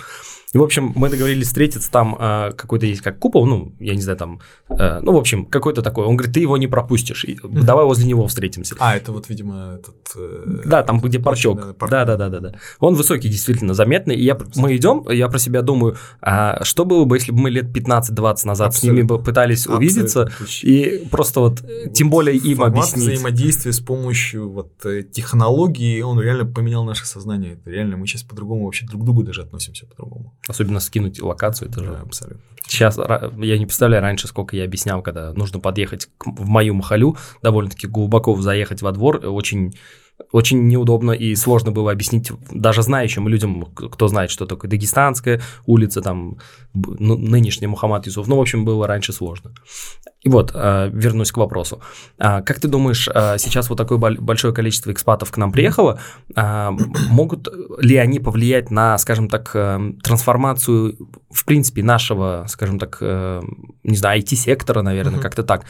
И, в общем, мы договорились встретиться, там э, какой-то есть как купол, ну, я не знаю, там, э, ну, в общем, какой-то такой. Он говорит, ты его не пропустишь, и, давай возле него встретимся. А, это вот, видимо, этот... Э, да, там, где парчок. Да, да, да, да, да. Он высокий, действительно, заметный. И я, мы идем, я про себя думаю, а что было бы, если бы мы лет 15-20 назад Абсолютно. с ними бы пытались Абсолютно. увидеться, и просто вот, вот тем более им объяснить. взаимодействия с помощью вот э, технологии, он реально поменял наше сознание. Это реально, мы сейчас по-другому вообще друг к другу даже относимся по-другому. Особенно скинуть локацию, это же... Да, абсолютно. Сейчас я не представляю раньше, сколько я объяснял, когда нужно подъехать в мою махалю, довольно-таки глубоко заехать во двор, очень очень неудобно и сложно было объяснить даже знающим людям, кто знает, что такое Дагестанская улица, там ну, нынешний Мухаммад Юсуф. Ну, в общем, было раньше сложно. И вот, а, вернусь к вопросу. А, как ты думаешь, а, сейчас вот такое большое количество экспатов к нам приехало, могут ли они повлиять на, скажем так, э, трансформацию, в принципе, нашего, скажем так, э, не знаю, IT-сектора, наверное, uh-huh. как-то так,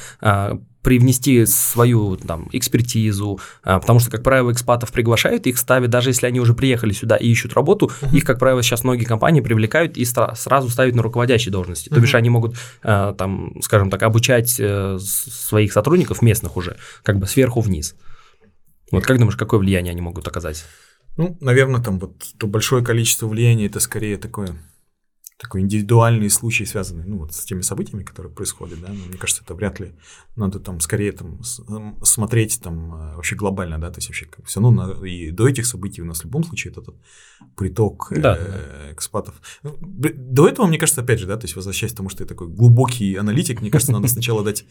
привнести свою там экспертизу, потому что, как правило, экспатов приглашают, их ставят, даже если они уже приехали сюда и ищут работу, uh-huh. их, как правило, сейчас многие компании привлекают и сразу ставят на руководящие должности. Uh-huh. То бишь они могут, там, скажем так, обучать обучать э, своих сотрудников местных уже, как бы сверху вниз. Вот как думаешь, какое влияние они могут оказать? Ну, наверное, там вот то большое количество влияния это скорее такое такой индивидуальный случай, связанный ну, вот с теми событиями, которые происходят, да, но мне кажется, это вряд ли надо там скорее там смотреть там э, вообще глобально, да, то есть вообще все равно и до этих событий у нас в любом случае этот приток да. э, экспатов. Ну, до этого, мне кажется, опять же, да, то есть возвращаясь к тому, что я такой глубокий аналитик, мне кажется, надо сначала дать,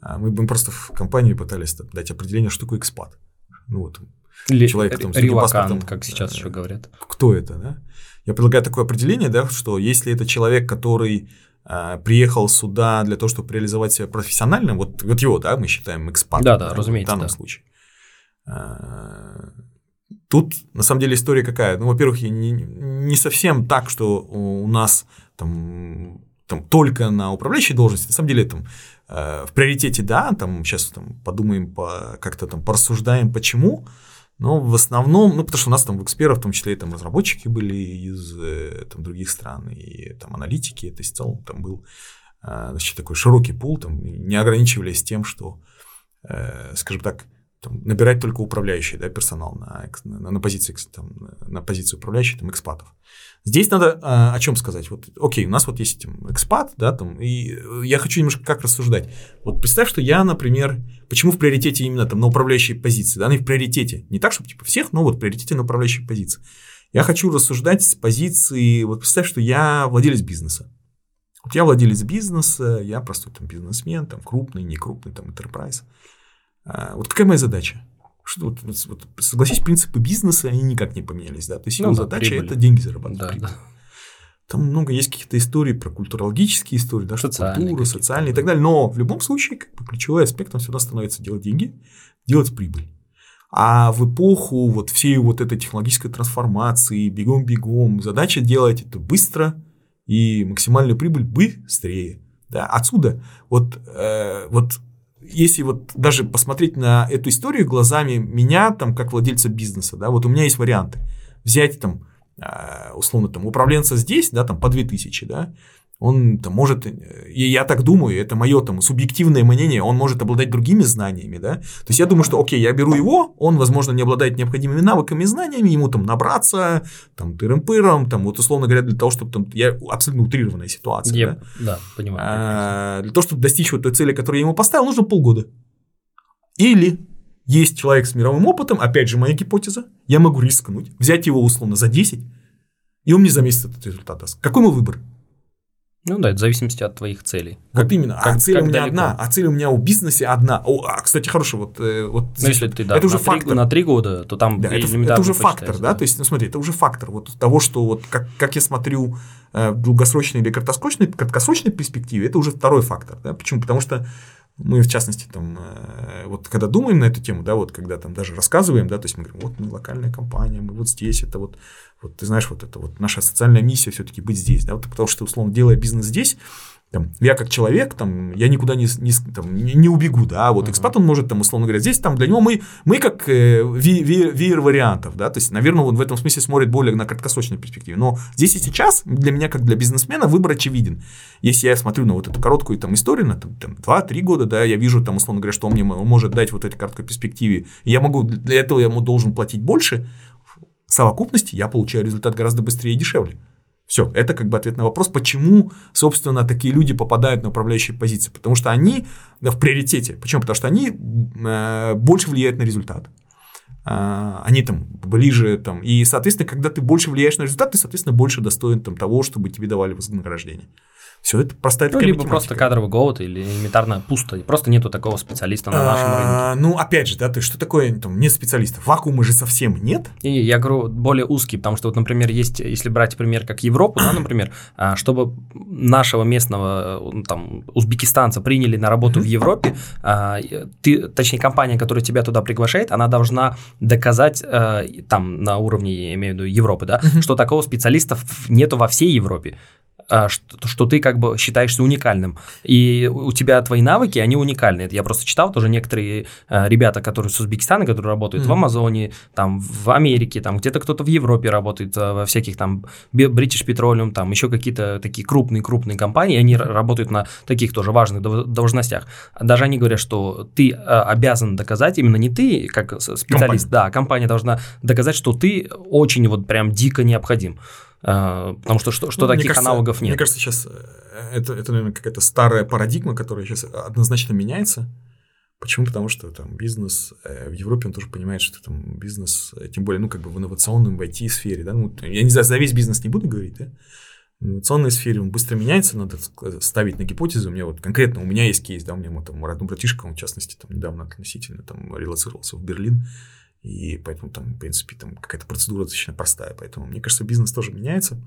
а, мы бы просто в компании пытались дать определение, что такое экспат. Ну вот, человек там с паспортом, как сейчас еще говорят. Кто это, да? Я предлагаю такое определение, да, что если это человек, который э, приехал сюда для того, чтобы реализовать себя профессионально, вот, вот его, да, мы считаем экспатом да, да, разумеется, в данном да. случае. Тут, на самом деле, история какая? Ну, во-первых, не, не совсем так, что у нас там, там только на управляющей должности. На самом деле, там, э, в приоритете, да, там сейчас там, подумаем, по, как-то там порассуждаем, почему. Но в основном, ну, потому что у нас там в экспертах, в том числе, там разработчики были из э, там, других стран, и там аналитики, то есть в целом там был э, значит, такой широкий пул, там не ограничивались тем, что, э, скажем так, там, набирать только управляющий да, персонал на, на, на, позиции, там, на позицию управляющих там, экспатов. Здесь надо а, о чем сказать. Вот, окей, у нас вот есть там, экспат, да, там, и я хочу немножко как рассуждать. Вот представь, что я, например, почему в приоритете именно там на управляющей позиции, да, не в приоритете, не так, чтобы типа всех, но вот в приоритете на управляющей позиции. Я хочу рассуждать с позиции, вот представь, что я владелец бизнеса. Вот я владелец бизнеса, я простой там бизнесмен, там крупный, не крупный, там enterprise. А, вот какая моя задача? Что, вот, вот, согласись, принципы бизнеса, они никак не поменялись, да, то есть его ну, задача прибыль. это деньги зарабатывать. Да, да. Там много есть каких-то историй про культурологические истории, да, что культура, социальные и так далее. Но в любом случае, как бы, ключевой аспект он всегда становится делать деньги, делать прибыль. А в эпоху вот всей вот этой технологической трансформации, бегом-бегом, задача делать это быстро и максимальную прибыль быстрее. Да, отсюда вот, э, вот если вот даже посмотреть на эту историю глазами меня, там, как владельца бизнеса, да, вот у меня есть варианты. Взять там, а, условно, там, управленца здесь, да, там, по 2000, да, он там, может, и я так думаю, это мое там субъективное мнение, он может обладать другими знаниями, да. То есть я думаю, что окей, я беру его, он, возможно, не обладает необходимыми навыками и знаниями, ему там набраться, там, тырым-пыром, там, вот условно говоря, для того, чтобы там, я абсолютно утрированная ситуация, yep. да. Да, понимаю. А, для того, чтобы достичь вот той цели, которую я ему поставил, нужно полгода. Или есть человек с мировым опытом, опять же, моя гипотеза, я могу рискнуть, взять его условно за 10, и он мне за месяц этот результат даст. Какой мой выбор? Ну да, это в зависимости от твоих целей. Вот как, именно. Как, а цель как у меня далеко? одна, а цель у меня у бизнеса одна. О, а, кстати, хороший вот, э, вот ну, если ты, да, это уже на фактор. 3, на три года, то там да, это, это уже фактор, да? да, то есть, ну смотри, это уже фактор вот того, что вот как, как я смотрю э, в долгосрочной или краткосрочной, краткосрочной перспективе, это уже второй фактор, да? Почему? Потому что мы, в частности, там, э, вот когда думаем на эту тему, да, вот когда там даже рассказываем, да, то есть мы говорим, вот мы локальная компания, мы вот здесь, это вот, вот ты знаешь, вот это вот наша социальная миссия все-таки быть здесь, да, вот потому что, условно, делая бизнес здесь, там, я как человек, там, я никуда не, не, там, не, не убегу, да, вот uh-huh. экспат, он может, там, условно говоря, здесь, там, для него мы, мы как э, веер вариантов, да, то есть, наверное, он в этом смысле смотрит более на краткосрочной перспективе, но здесь и сейчас для меня, как для бизнесмена, выбор очевиден. Если я смотрю на вот эту короткую там историю, на там, там 2-3 года, да, я вижу, там, условно говоря, что он мне может дать вот этой короткой перспективе, я могу, для этого я ему должен платить больше, в совокупности я получаю результат гораздо быстрее и дешевле. Все, это как бы ответ на вопрос, почему, собственно, такие люди попадают на управляющие позиции. Потому что они да, в приоритете. Почему? Потому что они э, больше влияют на результат. Э, они там ближе, там, и, соответственно, когда ты больше влияешь на результат, ты, соответственно, больше достоин там, того, чтобы тебе давали вознаграждение. Все это простая ну, такая либо математика. просто кадровый голод или элементарно пусто, просто нету такого специалиста на нашем а, рынке. Ну, опять же, да, то есть что такое там, нет специалистов? Вакуума же совсем нет. И я говорю более узкий, потому что вот, например, есть, если брать пример как Европу, да, например, а, чтобы нашего местного э, там узбекистанца приняли на работу в Европе, а, ты, точнее компания, которая тебя туда приглашает, она должна доказать э, там на уровне, я имею в виду Европы, да, что такого специалистов нету во всей Европе. А, что, что ты как бы считаешься уникальным. И у тебя твои навыки, они уникальны. Я просто читал тоже некоторые а, ребята, которые с Узбекистана, которые работают mm-hmm. в Амазоне, там в Америке, там где-то кто-то в Европе работает, а, во всяких там British Petroleum, там еще какие-то такие крупные-крупные компании, они работают на таких тоже важных должностях. Даже они говорят, что ты обязан доказать, именно не ты как специалист, компания. да, компания должна доказать, что ты очень вот прям дико необходим. А, потому что что, что ну, таких кажется, аналогов нет. Мне кажется, сейчас э, это, это наверное, какая-то старая парадигма, которая сейчас однозначно меняется. Почему? Потому что там бизнес э, в Европе он тоже понимает, что там бизнес, э, тем более, ну, как бы в инновационном, в IT-сфере, да, ну, я не знаю, за весь бизнес не буду говорить, да, в инновационной сфере он быстро меняется, надо ставить на гипотезы. У меня вот конкретно, у меня есть кейс, да, у меня там родной братишка, он в частности там недавно относительно там релацировался в Берлин, и поэтому там, в принципе, там какая-то процедура достаточно простая. Поэтому, мне кажется, бизнес тоже меняется.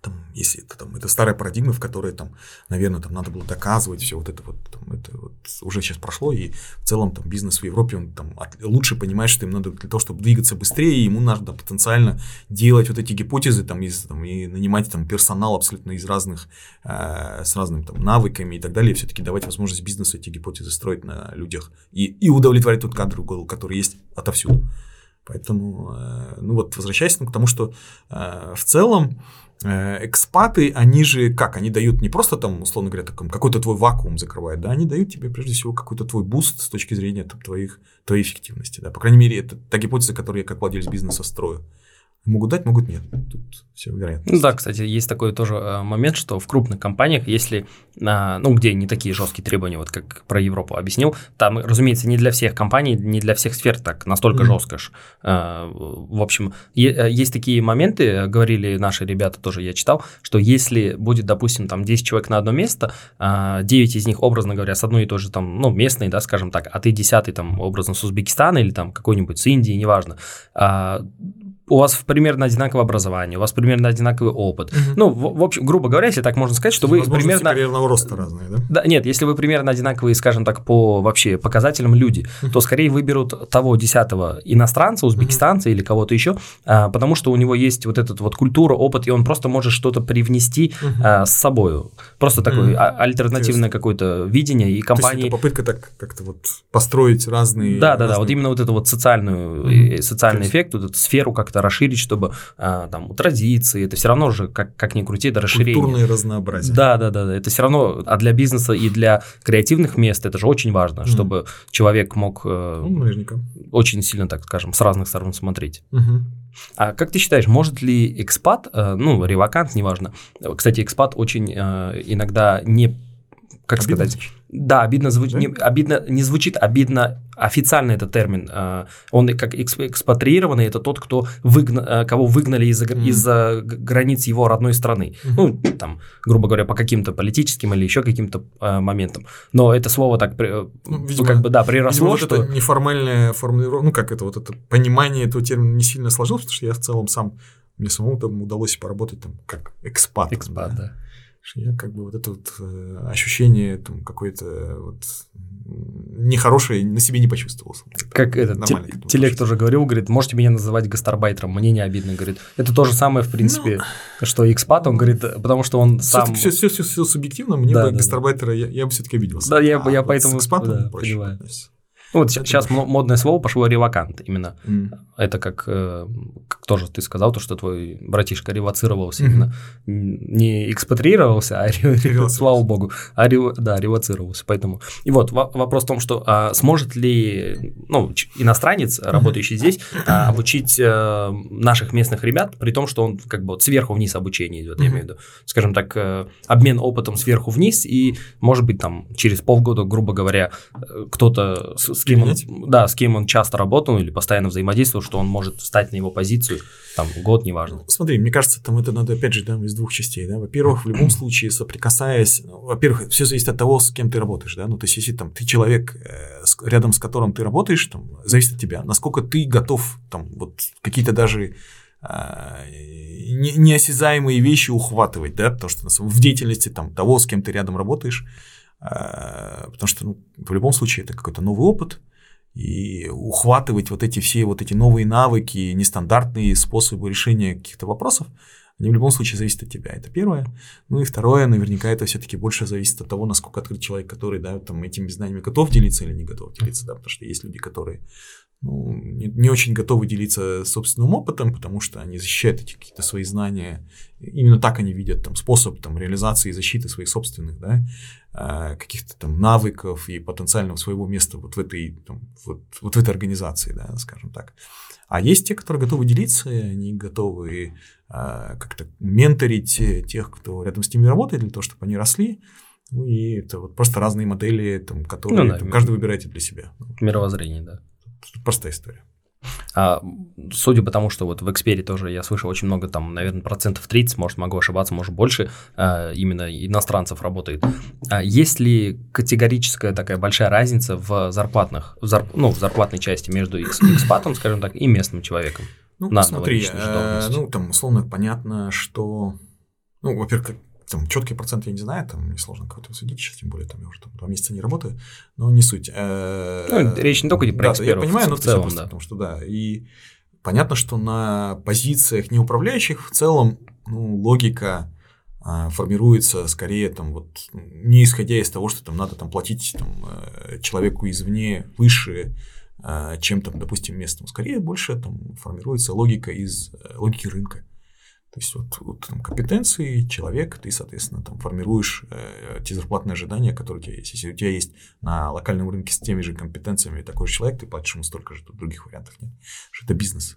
Там, если это там, это старая парадигма, в которой там, наверное, там надо было доказывать все вот это вот, там, это вот уже сейчас прошло, и в целом там бизнес в Европе, он там от, лучше понимает, что им надо для того, чтобы двигаться быстрее, ему надо потенциально делать вот эти гипотезы там, из, там и нанимать там персонал абсолютно из разных, э, с разными там навыками и так далее, все-таки давать возможность бизнесу эти гипотезы строить на людях и, и удовлетворять тот кадр, который есть отовсюду. Поэтому, э, ну вот, возвращаясь к тому, что э, в целом экспаты, они же как, они дают не просто там, условно говоря, таком, какой-то твой вакуум закрывают, да, они дают тебе прежде всего какой-то твой boost с точки зрения там, твоих, твоей эффективности, да, по крайней мере, это та гипотеза, которую я как владелец бизнеса строю. Могут дать, могут нет. Тут все вероятно. Ну да, кстати, есть такой тоже э, момент, что в крупных компаниях, если, а, ну, где не такие жесткие требования, вот как про Европу объяснил, там, разумеется, не для всех компаний, не для всех сфер так настолько mm-hmm. жестко. А, в общем, э, есть такие моменты, говорили наши ребята тоже, я читал, что если будет, допустим, там 10 человек на одно место, 9 а, из них, образно говоря, с одной и той же там, ну, местной, да, скажем так, а ты десятый там, образно, с Узбекистана или там какой-нибудь с Индии, неважно, у вас примерно одинаковое образование, у вас примерно одинаковый опыт. Угу. Ну, в, в общем, грубо говоря, если так можно сказать, что вы примерно... карьерного роста разные, да? Да, нет, если вы примерно одинаковые, скажем так, по вообще показателям люди, угу. то скорее выберут того десятого иностранца, узбекистанца угу. или кого-то еще, а, потому что у него есть вот эта вот культура, опыт, и он просто может что-то привнести угу. а, с собой. Просто угу. такое а, альтернативное какое-то видение и компании... То есть это попытка так как-то вот построить разные... Да, да, да, вот именно вот это вот социальную, угу. социальный эффект, вот эту сферу как-то расширить, чтобы а, там у традиции, это все равно же, как, как ни крути, это расширение. Культурное разнообразие. Да, да, да, да, это все равно, а для бизнеса и для креативных мест это же очень важно, mm. чтобы человек мог э, ну, очень сильно, так скажем, с разных сторон смотреть. Mm-hmm. А как ты считаешь, может ли экспат, э, ну, ревакант, неважно, кстати, экспат очень э, иногда не как обидно сказать? Да, обидно, звуч... да? Не, обидно не звучит, обидно официально этот термин. А, он как экспатриированный, это тот, кто выгна... А, кого выгнали из-за mm. из границ его родной страны. Mm-hmm. Ну, там, грубо говоря, по каким-то политическим или еще каким-то а, моментам. Но это слово так, ну, видимо, как бы, да, приросло, видимо, что... вот это неформальная формулировка, ну, как это, вот это понимание этого термина не сильно сложилось, потому что я в целом сам, мне самому там удалось поработать там как экспат. Экспат, да. да я как бы вот это вот э, ощущение там какое-то вот нехорошее на себе не почувствовал. Как это, телег тоже говорил, говорит, можете меня называть гастарбайтером, мне не обидно, говорит. Это то же самое, в принципе, ну, что экспат, он говорит, потому что он сам... Все, все, все, все субъективно, мне да, бы да, гастарбайтера, да. Я, я бы все-таки обиделся. Да, я, а я вот поэтому... С экспатом да, проще. Понимаю. Ну, вот сейчас модное слово пошло ревакант именно. Mm. Это как, э, как тоже ты сказал, то, что твой братишка ревоцировался mm-hmm. именно. Не экспатриировался, а слава богу, а да, ревоцировался. Поэтому. И вот вопрос в том, что а, сможет ли ну, иностранец, работающий mm-hmm. здесь, а, обучить а, наших местных ребят, при том, что он как бы вот сверху вниз обучение идет, mm-hmm. я имею в виду. Скажем так, э, обмен опытом сверху вниз, и, может быть, там через полгода, грубо говоря, кто-то с с кем он, да, с кем он часто работал или постоянно взаимодействовал, что он может встать на его позицию, там, год, неважно. Ну, смотри, мне кажется, там это надо, опять же, да, из двух частей, да. Во-первых, в любом случае, соприкасаясь, ну, во-первых, все зависит от того, с кем ты работаешь, да. Ну, то есть, если там ты человек, э, рядом с которым ты работаешь, там, зависит от тебя, насколько ты готов, там, вот какие-то даже а, неосязаемые вещи ухватывать, да, потому что в деятельности там, того, с кем ты рядом работаешь, потому что ну, в любом случае это какой-то новый опыт, и ухватывать вот эти все вот эти новые навыки, нестандартные способы решения каких-то вопросов, они в любом случае зависят от тебя. Это первое. Ну и второе, наверняка это все-таки больше зависит от того, насколько открыт человек, который да, там, этими знаниями готов делиться или не готов делиться, да, потому что есть люди, которые ну, не, не очень готовы делиться собственным опытом, потому что они защищают эти какие-то свои знания. Именно так они видят там, способ там, реализации и защиты своих собственных да, а, каких-то там навыков и потенциального своего места вот в этой, там, вот, вот в этой организации, да, скажем так. А есть те, которые готовы делиться, и они готовы а, как-то менторить тех, кто рядом с ними работает, для того, чтобы они росли. Ну и это вот просто разные модели, там, которые ну, да, там, каждый выбирает для себя. Мировоззрение, да. Простая история. А, судя по тому, что вот в Экспере тоже я слышал очень много, там, наверное, процентов 30, может, могу ошибаться, может, больше, а, именно иностранцев работает. А есть ли категорическая такая большая разница в зарплатных, в зарп, ну, в зарплатной части между экспатом, скажем так, и местным человеком? Ну, на смотри, э, ну, там, условно, понятно, что Ну, во-первых, там четкий процент я не знаю, там мне сложно какой-то судить сейчас, тем более там я уже там, два месяца не работаю, но не суть. Э, ну, речь не только про да, экспертов, я понимаю, но в целом, просто, да. потому что да, и понятно, что на позициях неуправляющих в целом ну, логика а, формируется скорее там вот не исходя из того, что там надо там платить там, э, человеку извне выше, а, чем там, допустим, местному. Скорее больше там формируется логика из э, логики рынка. То есть вот, вот там, компетенции, человек, ты, соответственно, там формируешь э, те зарплатные ожидания, которые у тебя есть. Если у тебя есть на локальном рынке с теми же компетенциями такой же человек, ты платишь ему столько же, тут других вариантов нет. Что это бизнес.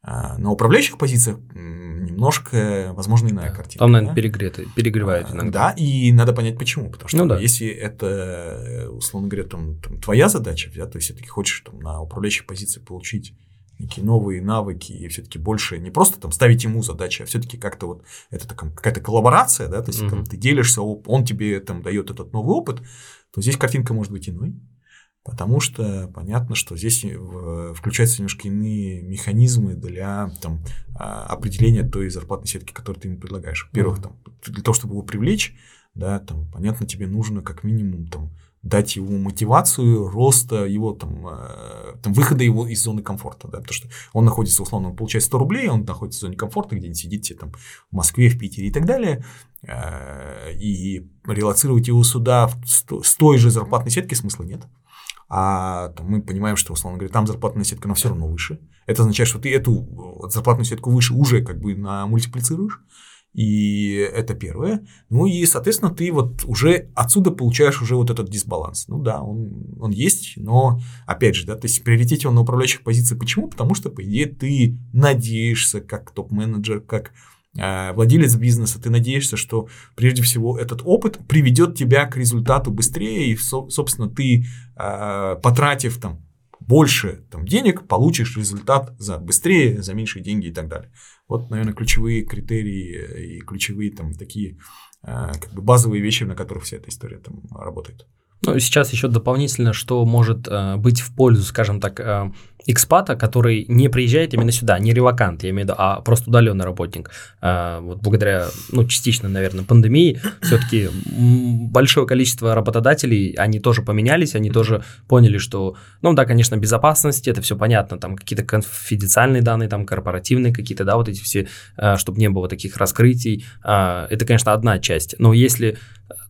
А, на управляющих позициях немножко, возможно, иная картина. Там, наверное, да? перегреты, перегревает а, иногда. Да, и надо понять почему. Потому что ну, да. если это, условно говоря, там, там, твоя задача, да, то есть все-таки хочешь там, на управляющих позициях получить некие новые навыки и все-таки больше не просто там ставить ему задачи, а все-таки как-то вот это какая-то коллаборация, да, то есть mm-hmm. когда ты делишься, он тебе там дает этот новый опыт, то здесь картинка может быть иной. Потому что понятно, что здесь включаются немножко иные механизмы для там, а, определения той зарплатной сетки, которую ты ему предлагаешь. Во-первых, там, для того, чтобы его привлечь, да, там, понятно, тебе нужно как минимум там, дать ему мотивацию роста его там, э, там выхода его из зоны комфорта, да, потому что он находится, условно, он получает 100 рублей, он находится в зоне комфорта, где-нибудь сидите там в Москве, в Питере и так далее, э, и релацировать его сюда с той же зарплатной сетки смысла нет а там, мы понимаем, что, условно говоря, там зарплатная сетка, но все равно выше. Это означает, что ты эту зарплатную сетку выше уже как бы на мультиплицируешь. И это первое. Ну и, соответственно, ты вот уже отсюда получаешь уже вот этот дисбаланс. Ну да, он, он есть, но опять же, да, то есть приоритете он на управляющих позициях. Почему? Потому что, по идее, ты надеешься как топ-менеджер, как Э, владелец бизнеса, ты надеешься, что прежде всего этот опыт приведет тебя к результату быстрее, и, собственно, ты, э, потратив там больше там, денег, получишь результат за быстрее, за меньшие деньги и так далее. Вот, наверное, ключевые критерии и ключевые там такие э, как бы базовые вещи, на которых вся эта история там работает. Ну, сейчас еще дополнительно, что может э, быть в пользу, скажем так, э, экспата, который не приезжает именно сюда, не релакант, я имею в виду, а просто удаленный работник. Э, вот благодаря, ну, частично, наверное, пандемии, все-таки большое количество работодателей, они тоже поменялись, они тоже поняли, что, ну, да, конечно, безопасность, это все понятно, там какие-то конфиденциальные данные, там корпоративные какие-то, да, вот эти все, э, чтобы не было таких раскрытий, э, это, конечно, одна часть. Но если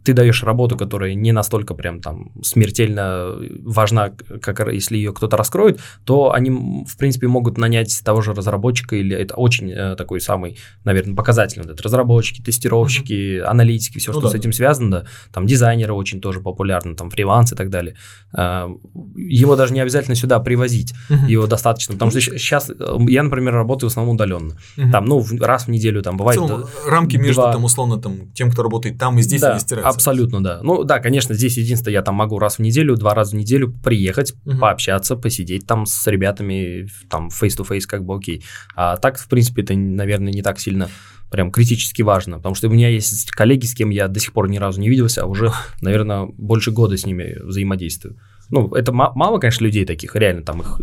ты даешь работу, которая не настолько прям там смертельно важна, как если ее кто-то раскроет, то они, в принципе, могут нанять того же разработчика, или это очень э, такой самый, наверное, показательный. Это разработчики, тестировщики, mm-hmm. аналитики, все, ну, что да, с этим да. связано, да. Там дизайнеры очень тоже популярны, там фриланс и так далее. Э, его даже не обязательно сюда привозить, mm-hmm. его достаточно, потому что сейчас э, я, например, работаю в основном удаленно. Mm-hmm. Там, ну, раз в неделю там бывает. В целом, рамки между там условно там тем, кто работает там и здесь, да, они стираются. Абсолютно, да. Ну да, конечно, здесь единственное, я там могу раз в неделю, два раза в неделю приехать, угу. пообщаться, посидеть там с ребятами, там face-to-face как бы окей. А так, в принципе, это, наверное, не так сильно прям критически важно, потому что у меня есть коллеги, с кем я до сих пор ни разу не виделся, а уже, наверное, больше года с ними взаимодействую. Ну, это мало, конечно, людей таких, реально, там их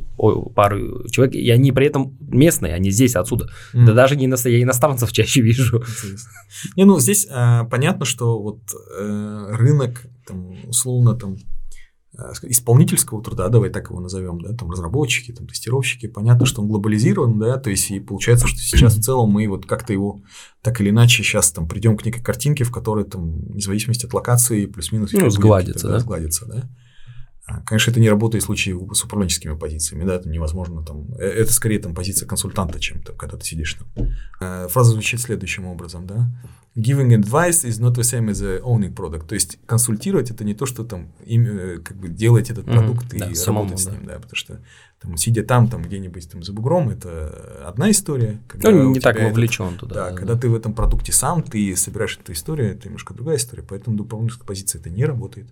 пару человек, и они при этом местные, они здесь, отсюда. Mm. Да даже не ино... я иностранцев чаще вижу. Не, ну, здесь э, понятно, что вот э, рынок, там, условно, там, исполнительского труда, давай так его назовем, да, там разработчики, там тестировщики, понятно, что он глобализирован, да, то есть и получается, что сейчас в целом мы вот как-то его так или иначе сейчас там придем к некой картинке, в которой там, вне зависимости от локации, плюс-минус ну, сгладится, да? сгладится, да. А, конечно, это не работает в случае с управленческими позициями, да, это невозможно там, э, это скорее там позиция консультанта, чем там, когда ты сидишь там. Э, фраза звучит следующим образом, да, giving advice is not the same as owning product, то есть консультировать это не то, что там им, э, как бы делать этот продукт mm-hmm, и да, работать самому, с ним, да. да, потому что там, сидя там, там где-нибудь там за бугром, это одна история. Когда ну, не так вовлечен этот, туда. Да, да, когда да. ты в этом продукте сам, ты собираешь эту историю, это немножко другая история, поэтому до управленческой позиции это не работает.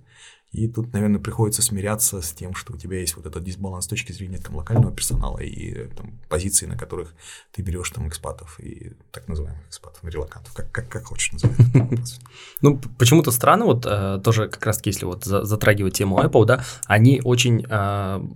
И тут, наверное, приходится смиряться с тем, что у тебя есть вот этот дисбаланс с точки зрения там, локального персонала и там, позиций, на которых ты берешь там экспатов и так называемых экспатов, релакантов, как, как, как хочешь называть. Ну, почему-то странно, вот э, тоже как раз если вот затрагивать тему Apple, да, они очень э,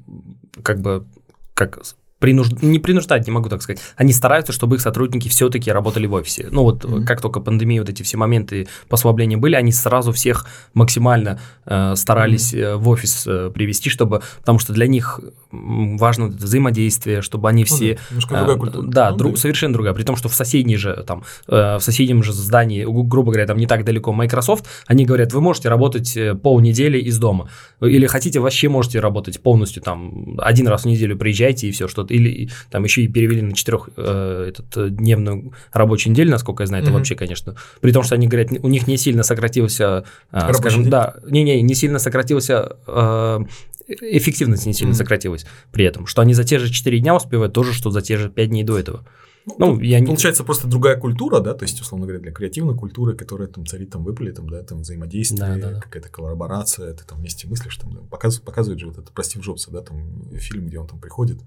как бы как принуж... не принуждать, не могу так сказать, они стараются, чтобы их сотрудники все-таки работали в офисе. Ну вот mm-hmm. как только пандемия, вот эти все моменты послабления были, они сразу всех максимально э, старались mm-hmm. в офис э, привести, чтобы, потому что для них важно взаимодействие, чтобы они ну все... Ну, да, другая культура. Да, ну, друг, совершенно другая. При том, что в соседней же, там, э, в соседнем же здании, грубо говоря, там не так далеко Microsoft, они говорят, вы можете работать э, полнедели из дома. Или хотите, вообще можете работать полностью там один раз в неделю приезжайте и все, что-то. Или там еще и перевели на четырех э, этот, э, дневную рабочую неделю, насколько я знаю, это mm-hmm. вообще, конечно. При том, что они говорят, у них не сильно сократился, э, скажем, день? да, не-не, не сильно сократился э, эффективность не сильно mm-hmm. сократилась при этом, что они за те же 4 дня успевают тоже, что за те же 5 дней до этого. Ну, ну я не... Получается просто другая культура, да, то есть, условно говоря, для креативной культуры, которая там царит там выпали, там, да, там взаимодействие, да, да, да. какая-то коллаборация, ты там вместе мыслишь, там, да, показывает, показывает же вот это про Стив Джобса, да, там фильм, где он там приходит,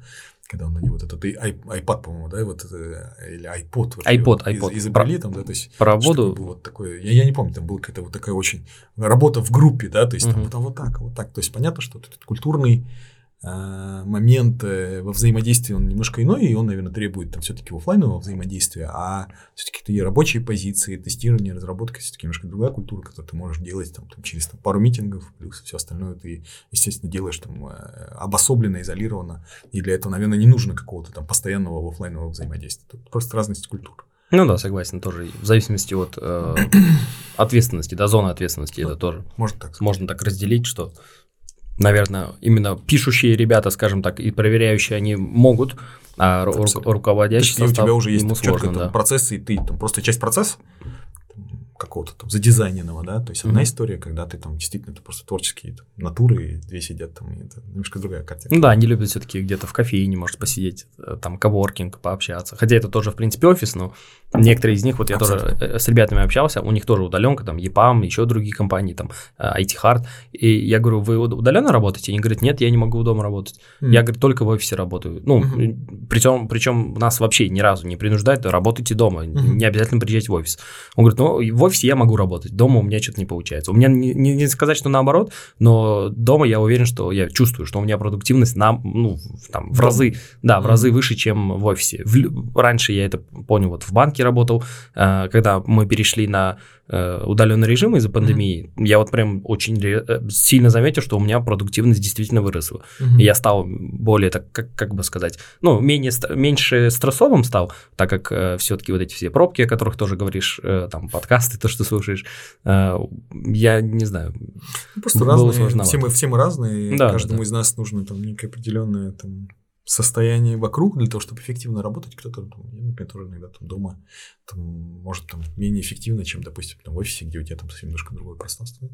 когда он на него вот этот iPad, по-моему, да, вот это, или iPod, вот iPod, iPod. Из, изобрели там, да, то есть про воду. Вот такое, я, я не помню, там была какая-то вот такая очень работа в группе, да, то есть угу. там вот так, вот так, то есть понятно, что этот культурный а, момент во взаимодействии он немножко иной, и он, наверное, требует там все-таки офлайнового взаимодействия, а все-таки такие рабочие позиции, тестирование, разработка, все-таки немножко другая культура, которую ты можешь делать там, там через там, пару митингов, плюс все остальное ты, естественно, делаешь там э, обособленно, изолированно, и для этого, наверное, не нужно какого-то там постоянного офлайнового взаимодействия. Тут просто разность культур. Ну да, согласен, тоже в зависимости от э, ответственности, да, зоны ответственности, это тоже можно так, можно так разделить, что наверное, именно пишущие ребята, скажем так, и проверяющие, они могут, а ру- руководящий состав, у тебя уже есть сложно, да. процессы, и ты там просто часть процесса, какого-то там задизайненного, да, то есть одна mm-hmm. история, когда ты там действительно это просто творческие там, натуры, и две сидят там, и это немножко другая картина. Ну да, они любят все-таки где-то в кофейне, может посидеть, э, там, коворкинг, пообщаться, хотя это тоже, в принципе, офис, но некоторые из них, вот я Абсолютно. тоже э, с ребятами общался, у них тоже удаленка, там, EPAM, еще другие компании, там, IT э, Hard, и я говорю, вы удаленно работаете? Они говорят, нет, я не могу дома работать. Mm-hmm. Я, говорю, только в офисе работаю. Ну, mm-hmm. причем, причем нас вообще ни разу не принуждают, работайте дома, mm-hmm. не обязательно приезжать в офис. Он говорит, ну, в офисе я могу работать, дома у меня что-то не получается. У меня не, не, не сказать, что наоборот, но дома я уверен, что я чувствую, что у меня продуктивность на, ну, там, в разы, да, в разы выше, чем в офисе. В, раньше я это понял, вот в банке работал, э, когда мы перешли на Э, удаленный режим из-за пандемии, mm-hmm. я вот прям очень э, сильно заметил, что у меня продуктивность действительно выросла. Mm-hmm. Я стал более, так, как, как бы сказать, ну, менее, меньше стрессовым стал, так как э, все-таки вот эти все пробки, о которых тоже говоришь, э, там, подкасты, то, что слушаешь, э, я не знаю. Ну, просто разные, все мы, все мы разные, да, каждому да, да. из нас нужно там некое определенное там состояние вокруг для того, чтобы эффективно работать. Кто-то, например, тоже иногда там дома там, может там менее эффективно, чем, допустим, там, в офисе, где у тебя там совсем немножко другое пространство.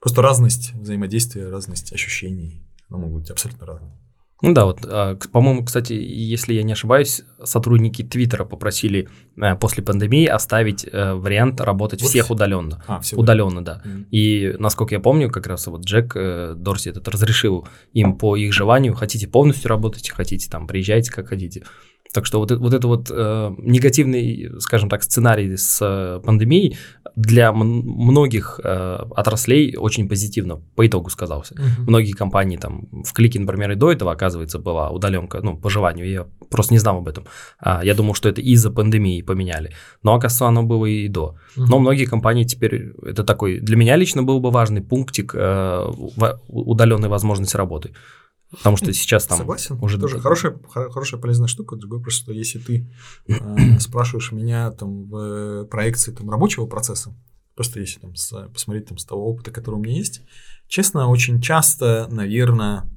Просто разность взаимодействия, разность ощущений, она могут быть абсолютно разные. Ну да, вот, а, по-моему, кстати, если я не ошибаюсь, сотрудники Твиттера попросили э, после пандемии оставить э, вариант работать вот всех удаленно. А, все удаленно, да. Mm-hmm. И насколько я помню, как раз вот Джек э, Дорси этот разрешил им по их желанию, хотите полностью работать, хотите там приезжайте, как хотите. Так что вот, вот это вот э, негативный, скажем так, сценарий с э, пандемией для многих э, отраслей очень позитивно по итогу сказался. Uh-huh. Многие компании там в клике, например, и до этого, оказывается, была удаленка, ну, по желанию, я просто не знал об этом. А, я думал, что это из-за пандемии поменяли, но, оказывается, оно было и до. Uh-huh. Но многие компании теперь, это такой, для меня лично был бы важный пунктик э, удаленной возможности работы. Потому что сейчас там Согласен. уже тоже хорошая, хорошая полезная штука. Другое просто, что если ты э, спрашиваешь меня там в проекции там, рабочего процесса, просто если там с, посмотреть там с того опыта, который у меня есть, честно, очень часто, наверное,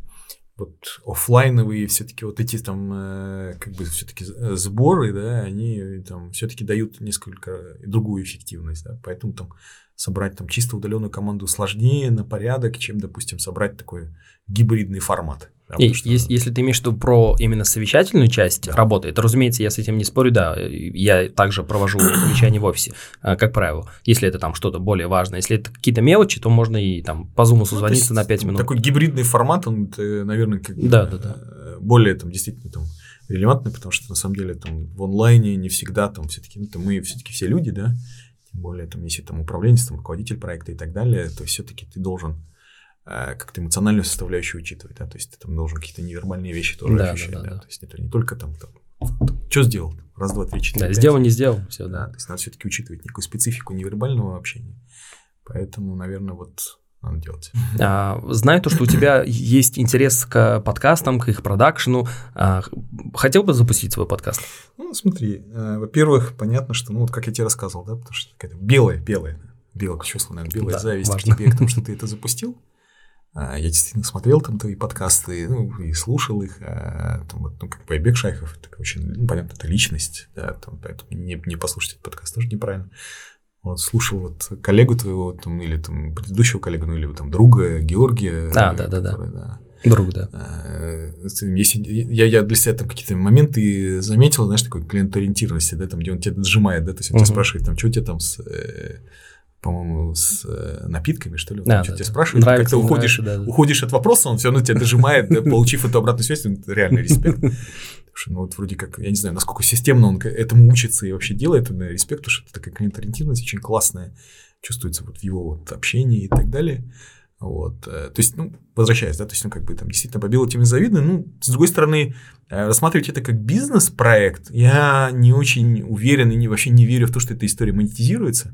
вот офлайновые все-таки вот эти там э, как бы все-таки сборы, да, они там все-таки дают несколько другую эффективность, да, поэтому там собрать там чисто удаленную команду сложнее на порядок, чем, допустим, собрать такой гибридный формат. И, что... если, если ты имеешь в виду про именно совещательную часть да. работы, то, разумеется, я с этим не спорю, да, я также провожу совещания в офисе, а, как правило, если это там что-то более важное. Если это какие-то мелочи, то можно и там по зуму ну, созвониться ну, на 5 минут. Такой гибридный формат, он, наверное, как да, да, да. более там действительно там релевантный, потому что на самом деле там в онлайне не всегда там все-таки, ну, мы все-таки все люди, да, тем более там если там управленец, там руководитель проекта и так далее, то все-таки ты должен э, как-то эмоциональную составляющую учитывать, да, то есть ты там должен какие-то невербальные вещи тоже Да, ощущать, да, да, да, то есть это не только там, там, что сделал, раз, два, три, четыре, Да, пять. сделал, не сделал, все, да, да. то есть надо все-таки учитывать некую специфику невербального общения, поэтому, наверное, вот надо делать. А, знаю то, что у тебя есть интерес к подкастам, к их продакшену. А, хотел бы запустить свой подкаст? Ну, смотри, э, во-первых, понятно, что, ну, вот как я тебе рассказывал, да, потому что какая-то белая, белая, белое чувство, наверное, белая Да, зависть важно. к тебе, к тому, что ты это запустил. А, Я действительно смотрел там твои подкасты, ну, и слушал их. а, Там, вот, ну, как Байбек Шайхов, это очень, ну, понятно, это личность, да, там, поэтому не, не послушать этот подкаст тоже неправильно. Вот, слушал вот коллегу твоего, там, или там предыдущего коллегу, ну, или там друга Георгия. А, э, да-да-да. который, да. Друг, да. Если я, я для себя там какие-то моменты заметил, знаешь, такой клиент-ориентированности, да, там, где он тебя сжимает, да, то есть он тебя Мгм. спрашивает, там, что у тебя там с, э, по-моему, с э, напитками, что ли, Да, там что-то да, тебя да. спрашивает, Нравится, как ты уходишь, нравится, да, да. уходишь от вопроса, он все равно тебя дожимает, да, получив эту обратную связь, ну, реально респект. Потому что, ну, вот вроде как, я не знаю, насколько системно он этому учится и вообще делает, это респект, потому что это такая клиент-ориентированность очень классная, чувствуется вот в его вот общении и так далее. Вот. э, То есть, ну, возвращаясь, да, то есть, ну, как бы там действительно по белой теме завидно. Ну, с другой стороны, э, рассматривать это как бизнес-проект, я не очень уверен и не, вообще не верю в то, что эта история монетизируется.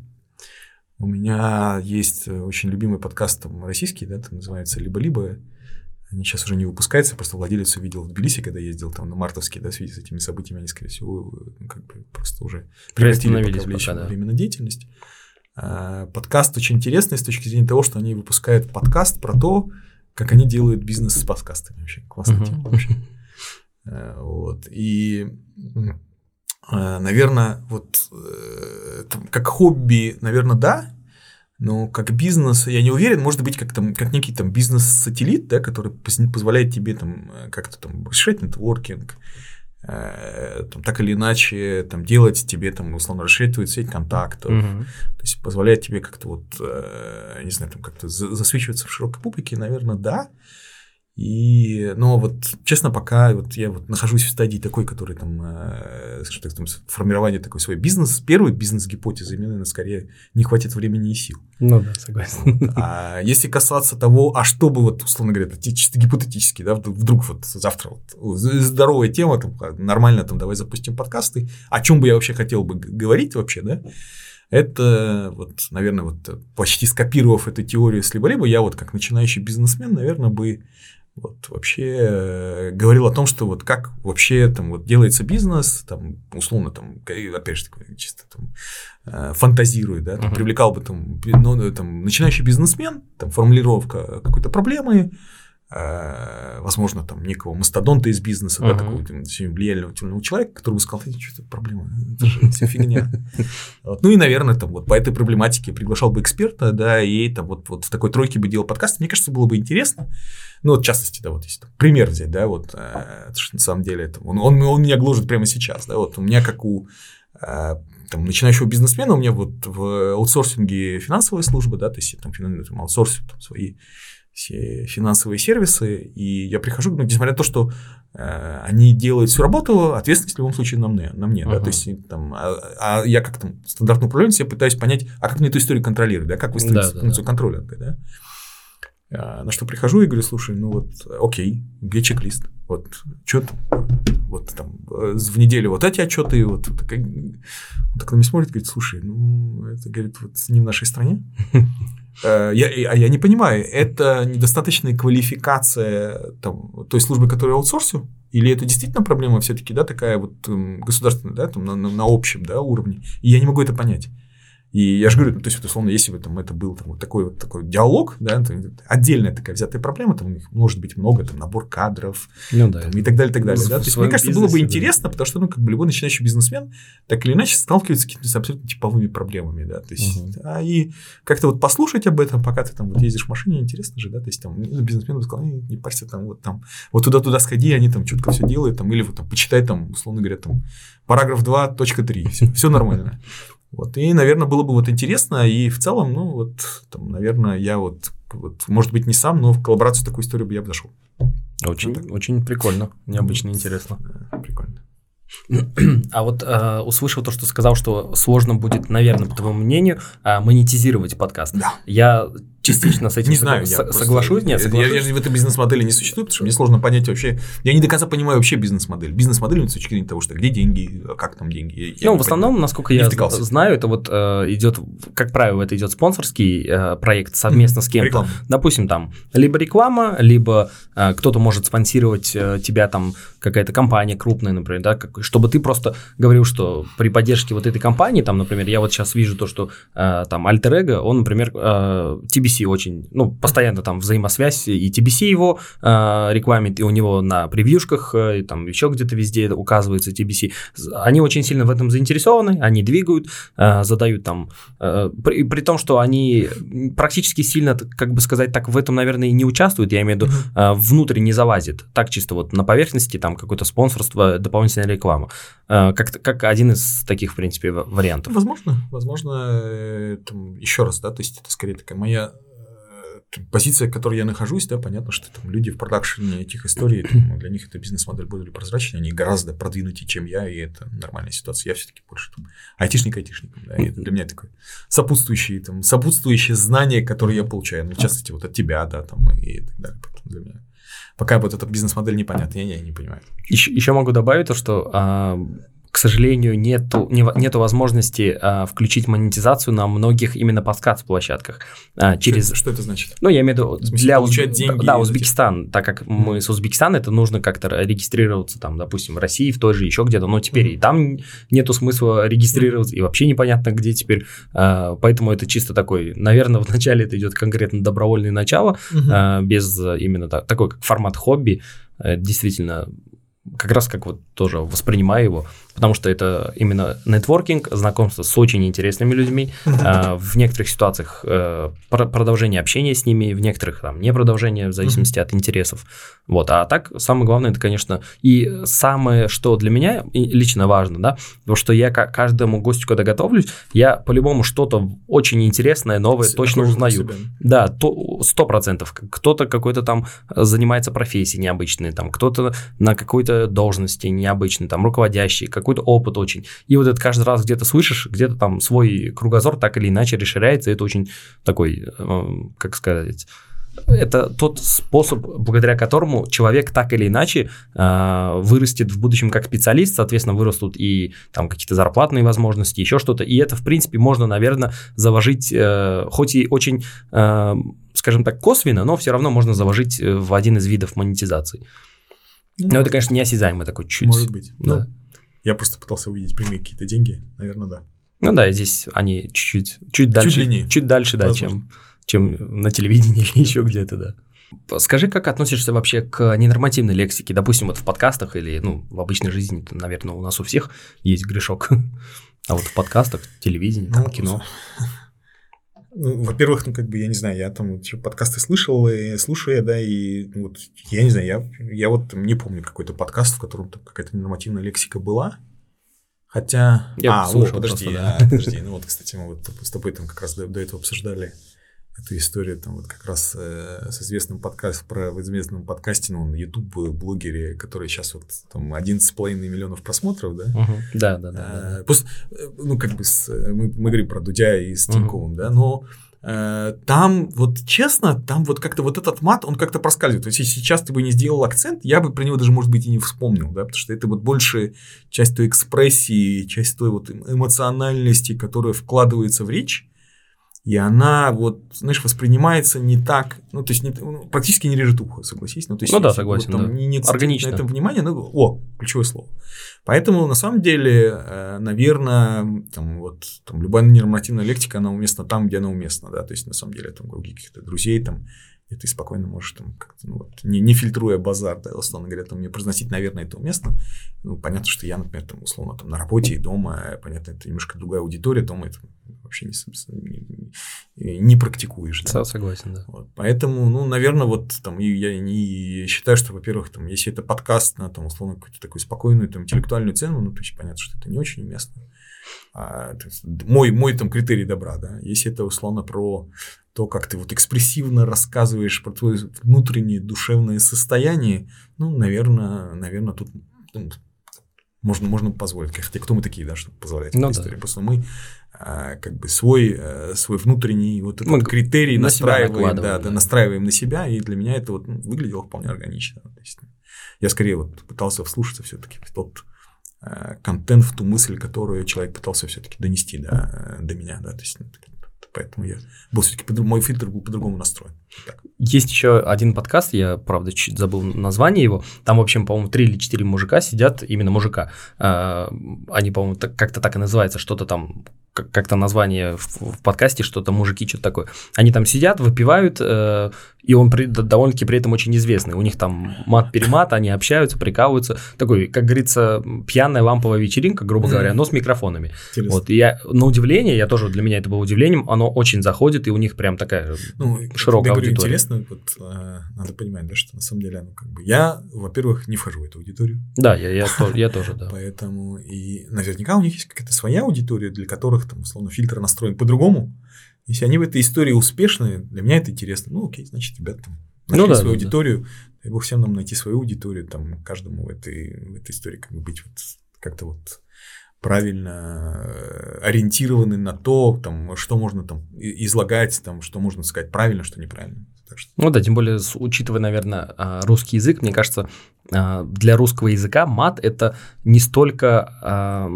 У меня есть э, очень любимый подкаст там, российский, да, там называется «Либо-либо». Они сейчас уже не выпускаются, просто владелец увидел в Тбилиси, когда ездил там на Мартовский, да, в связи с этими событиями, они, скорее всего, ну, как бы просто уже прекратили пока пока, да. временную деятельность. А, Подкаст очень интересный с точки зрения того, что они выпускают подкаст про то, как они делают бизнес с подкастами. Вообще классная тема вообще. Э, Вот. И, э, наверное, вот э, там, как хобби, наверное, да, но как бизнес, я не уверен, может быть, как, там, как некий там бизнес-сателлит, да, который поз- позволяет тебе там э, как-то там решать нетворкинг, э, там, так или иначе там, делать тебе, там, условно, расширять твою сеть контактов, Мгм. то есть позволяет тебе как-то вот, э, не знаю, там как-то за- засвечиваться в широкой публике, наверное, да. И, но вот, честно, пока вот я вот нахожусь в стадии такой, который там, э, скажем так, там, формирование такой свой бизнес, первой бизнес-гипотезы, наверное, скорее не хватит времени и сил. Ну да, согласен. А если касаться того, а что бы вот, условно говоря, чисто гипотетически, да, вдруг, вот завтра вот здоровая тема, там, нормально, там, давай запустим подкасты, о чем бы я вообще хотел бы говорить вообще, да, это вот, наверное, вот почти скопировав эту теорию с либо-либо, я вот как начинающий бизнесмен, наверное, бы вот вообще э, говорил о том, что вот как вообще там вот делается бизнес, там условно там, опять же, такой чисто там э, фантазирует, да, там, Мгм. привлекал бы там, ну, там начинающий бизнесмен, там формулировка какой-то проблемы, возможно, там некого мастодонта из бизнеса, да, Мгм. такого очень влиятельного человека, который бы сказал, «Э, что это проблема, это же вся фигня. Вот. Ну и, наверное, там вот по этой проблематике приглашал бы эксперта, да, и там вот, вот в такой тройке бы делал подкаст. Мне кажется, было бы интересно. Ну, вот в частности, да, вот если там пример взять, да, вот, э, на самом деле, это, он, он, он меня гложет прямо сейчас, да, вот у меня как у э, там, начинающего бизнесмена, у меня вот в аутсорсинге финансовая служба, да, то есть я там, там аутсорсю там, свои все финансовые сервисы, и я прихожу, ну, несмотря на то, что э, они делают всю работу, ответственность в любом случае на мне, на мне да, Мгм. то есть там, а, а я как там стандартный управленец, я пытаюсь понять, а как мне эту историю контролировать, да, как выстроить Да, да, функцию контроля, да. А, На что прихожу и говорю, слушай, ну вот, окей, где чек-лист? Вот, что? Вот там в неделю вот эти отчеты, вот так, он так на меня смотрит, говорит, слушай, ну, это, говорит, вот не в нашей стране. Э, Я, я не понимаю, это недостаточная квалификация там, той службы, которую аутсорсю, или это действительно проблема все-таки, да, такая вот м, государственная, да, там, на, на- на общем, да, уровне, и я не могу это понять. И я же говорю, ну, то есть, вот, условно, если бы там это был там, вот такой вот такой диалог, да, отдельная такая взятая проблема, там их может быть много, там набор кадров, Ну да. там, и так далее, так далее. В- Да? То есть, мне кажется, было бы бизнесе, да. интересно, потому что, ну, как бы любой начинающий бизнесмен так или иначе сталкивается с какими-то абсолютно типовыми проблемами, да, то есть, Мгм. а, и как-то вот послушать об этом, пока ты там вот ездишь в машине, интересно же, да, то есть, там, ну, бизнесмен бы сказал, «Не, не парься, там, вот там, вот туда-туда сходи, они там четко все делают, там, или вот там, почитай там, условно говоря, там, параграф 2.3, все, все нормально. Вот, и, наверное, было бы вот интересно, и в целом, ну, вот, там, наверное, я вот, вот, может быть, не сам, но в коллаборацию такую историю бы я бы зашел. Очень, Вот так. очень прикольно, необычно, интересно. Да, Прикольно. А вот э, услышал то, что сказал, что сложно будет, наверное, по твоему мнению, э, монетизировать подкаст. Да. Я частично с этим не знаю, с- я просто- соглашусь, нет, я- соглашусь. Я, же в этой бизнес-модели не существует, потому что мне сложно понять вообще. Я не до конца понимаю вообще бизнес-модель. Бизнес-модель с точки зрения того, что где деньги, а как там деньги. Я- я ну, в основном, понимаю. насколько я втыкался. знаю, это вот э, идет, как правило, это идет спонсорский э, проект совместно с кем-то. Реклама. Допустим, там либо реклама, либо э, кто-то может спонсировать э, тебя там какая-то компания крупная, например, да, как- чтобы ты просто говорил, что при поддержке вот этой компании, там, например, я вот сейчас вижу то, что э, там Ego, он, например, э, TBC очень, ну, постоянно там взаимосвязь, и TBC его э, рекламит, и у него на превьюшках, э, и там еще где-то везде указывается TBC. Они очень сильно в этом заинтересованы, они двигают, э, задают там, э, при, при том, что они практически сильно, как бы сказать так, в этом, наверное, и не участвуют, я имею в виду, э, внутрь не залазит, так чисто вот на поверхности, там какое-то спонсорство, дополнительная реклама, Э, как, как один из таких, в принципе, вариантов. Возможно, возможно, э, там, еще раз, да, то есть это скорее такая моя позиция, в которой я нахожусь, да, понятно, что там люди в продакшене этих историй, там, для них эта бизнес-модель более прозрачнее, они гораздо продвинутее, чем я, и это нормальная ситуация. Я все-таки больше там айтишник айтишником, да, и это для меня такое сопутствующие, там, сопутствующие знания, которые я получаю, ну, в частности, вот от тебя, да, там, и так далее. Поэтому для меня пока вот эта бизнес-модель непонятна, я, я не понимаю. Еще, еще могу добавить то, что, а, к сожалению, нету, не, нету возможности а, включить монетизацию на многих именно подкаст-площадках а, через... Что, что это значит? Ну, я имею в виду смысле, для получать Узб- деньги Да, Узбекистан, так как мы с Узбекистана, это нужно как-то регистрироваться там, допустим, в России, в той же еще где-то, но теперь и там нету смысла регистрироваться, и вообще непонятно, где теперь, а, поэтому это чисто такой, наверное, вначале это идет конкретно добровольное начало, а, без а, именно так- такой как формат хобби, э, действительно, как раз как вот тоже воспринимаю его, потому что это именно нетворкинг, знакомство с очень интересными людьми, а, в некоторых ситуациях э, про- продолжение общения с ними, в некоторых там не продолжение, в зависимости от интересов. Вот, а так самое главное это, конечно, и самое, что для меня лично важно, да, потому что я ка- каждому гостю, когда готовлюсь, я по-любому что-то очень интересное, новое С- точно узнаю. Да, то сто процентов. Кто-то какой-то там э, занимается профессией необычной, там кто-то на какой-то должности необычной, там руководящий, какой-то опыт очень. И вот это каждый раз где-то слышишь, где-то там свой кругозор так или иначе расширяется. Это очень такой, э, как сказать, это тот способ, благодаря которому человек так или иначе э, вырастет в будущем как специалист, соответственно, вырастут и там какие-то зарплатные возможности, еще что-то. И это, в принципе, можно, наверное, заложить, э, хоть и очень, э, скажем так, косвенно, но все равно можно заложить в один из видов монетизации. Но это, конечно, неосязаемо такой чуть. Может быть. Да. Ну, я просто пытался увидеть прямые какие-то деньги. Наверное, да. Ну да, здесь они чуть-чуть, чуть дальше, длиннее. чуть дальше, да, Возможно. чем, чем на телевидении или еще где-то, да. Скажи, как относишься вообще к ненормативной лексике? Допустим, вот в подкастах или ну, в обычной жизни, наверное, у нас у всех есть грешок. А вот в подкастах, телевидении, там, Ну, кино. Ну, во-первых, ну, как бы, я не знаю, я там ещё подкасты слышал, и слушаю я, да, и вот, я не знаю, я, я вот не помню какой-то подкаст, в котором там какая-то нормативная лексика была. Хотя... Я а, слушал о, подожди, просто, да. а, подожди, ну вот, кстати, мы вот с тобой там как раз до, до этого обсуждали эту историю, там вот как раз э, с известным подкастом, про в известном подкасте, ну, YouTube блогере, который сейчас вот там 11,5 миллионов просмотров, да, Мгм. Да, да, да, да. Э, э, ну, как бы, с, э, мы, мы говорим про Дудя и с Тиньковым, да, но э, там, вот честно, там вот как-то вот этот мат, он как-то проскальзывает. То есть, если сейчас ты бы не сделал акцент, я бы про него даже, может быть, и не вспомнил, да, потому что это вот больше часть той экспрессии, часть той вот эм- эмоциональности, которая вкладывается в речь, и она вот, знаешь, воспринимается не так, ну, то есть не- ну, практически не режет ухо, согласись. Ну, то есть, Ну да, если вот согласен, там да. не, не акцентировать Органично. на этом внимание, ну, о, ключевое слово. Поэтому, на самом деле, наверное, там, вот, там, любая нормативная лексика, она уместна там, где она уместна, да, то есть, на самом деле, там, у каких-то друзей, там, и ты спокойно можешь там как-то, ну, вот, не, не фильтруя базар, да, условно говоря, там, мне произносить, наверное, это уместно. Ну, понятно, что я, например, там, условно, там, на работе и дома, э, понятно, это немножко другая аудитория, дома это вообще не, не, не- практикуешь. да. Со- Согласен, да. Вот, поэтому, ну, наверное, вот там и я не считаю, что, во-первых, там, если это подкаст на там, условно, какую-то такую спокойную там, интеллектуальную цену, ну, то есть понятно, что это не очень уместно. А, мой, мой там критерий добра, да. Если это условно про то, как ты вот экспрессивно рассказываешь про твое внутреннее душевное состояние, ну, наверное, наверное, тут ну, можно, можно позволить. Хотя кто мы такие, да, чтобы позволять Ну да. историю? Просто мы а, как бы свой, э, свой внутренний вот этот Мы критерий на настраиваем, да, да. да, настраиваем на себя, и для меня это вот ну, выглядело вполне органично. То есть я скорее вот пытался вслушаться все-таки в тот контент, в ту мысль, которую человек пытался все-таки донести до, до меня, да, то есть ну, поэтому я был все-таки мой фильтр был по-другому настроен. Так. Есть еще один подкаст, я, правда, чуть забыл название его. Там, в общем, по-моему, три или четыре мужика сидят, именно мужика. А, Они, по-моему, как-то так и называется, что-то там, как-то название в, подкасте, что-то мужики, что-то такое. Они там сидят, выпивают, э, и он при- довольно-таки при этом очень известный. У них там мат-перемат, они общаются, прикалываются. Такой, как говорится, пьяная ламповая вечеринка, грубо говоря, но с микрофонами. Интересно. Вот, и я, на удивление, я тоже, для меня это было удивлением, оно очень заходит, и у них прям такая Ну, широкая говорю, аудитория. интересно, вот э, надо понимать, да, что на самом деле, ну, как бы я, во-первых, не вхожу в эту аудиторию, Да, я, я, я тоже, да. поэтому и наверняка у них есть какая-то своя аудитория, для которых там, условно, фильтр настроен по-другому. Если они в этой истории успешны, для меня это интересно. Ну, окей, значит, ребята там Ну нашли да, свою да, да. аудиторию. Дай бог всем нам найти свою аудиторию, там, каждому в этой, в этой истории как бы быть вот как-то вот правильно э, ориентированы на то, там, что можно там излагать, там, что можно сказать правильно, что неправильно. Так что Ну да, тем более, учитывая, наверное, а, русский язык, мне кажется, а, для русского языка мат это не столько а,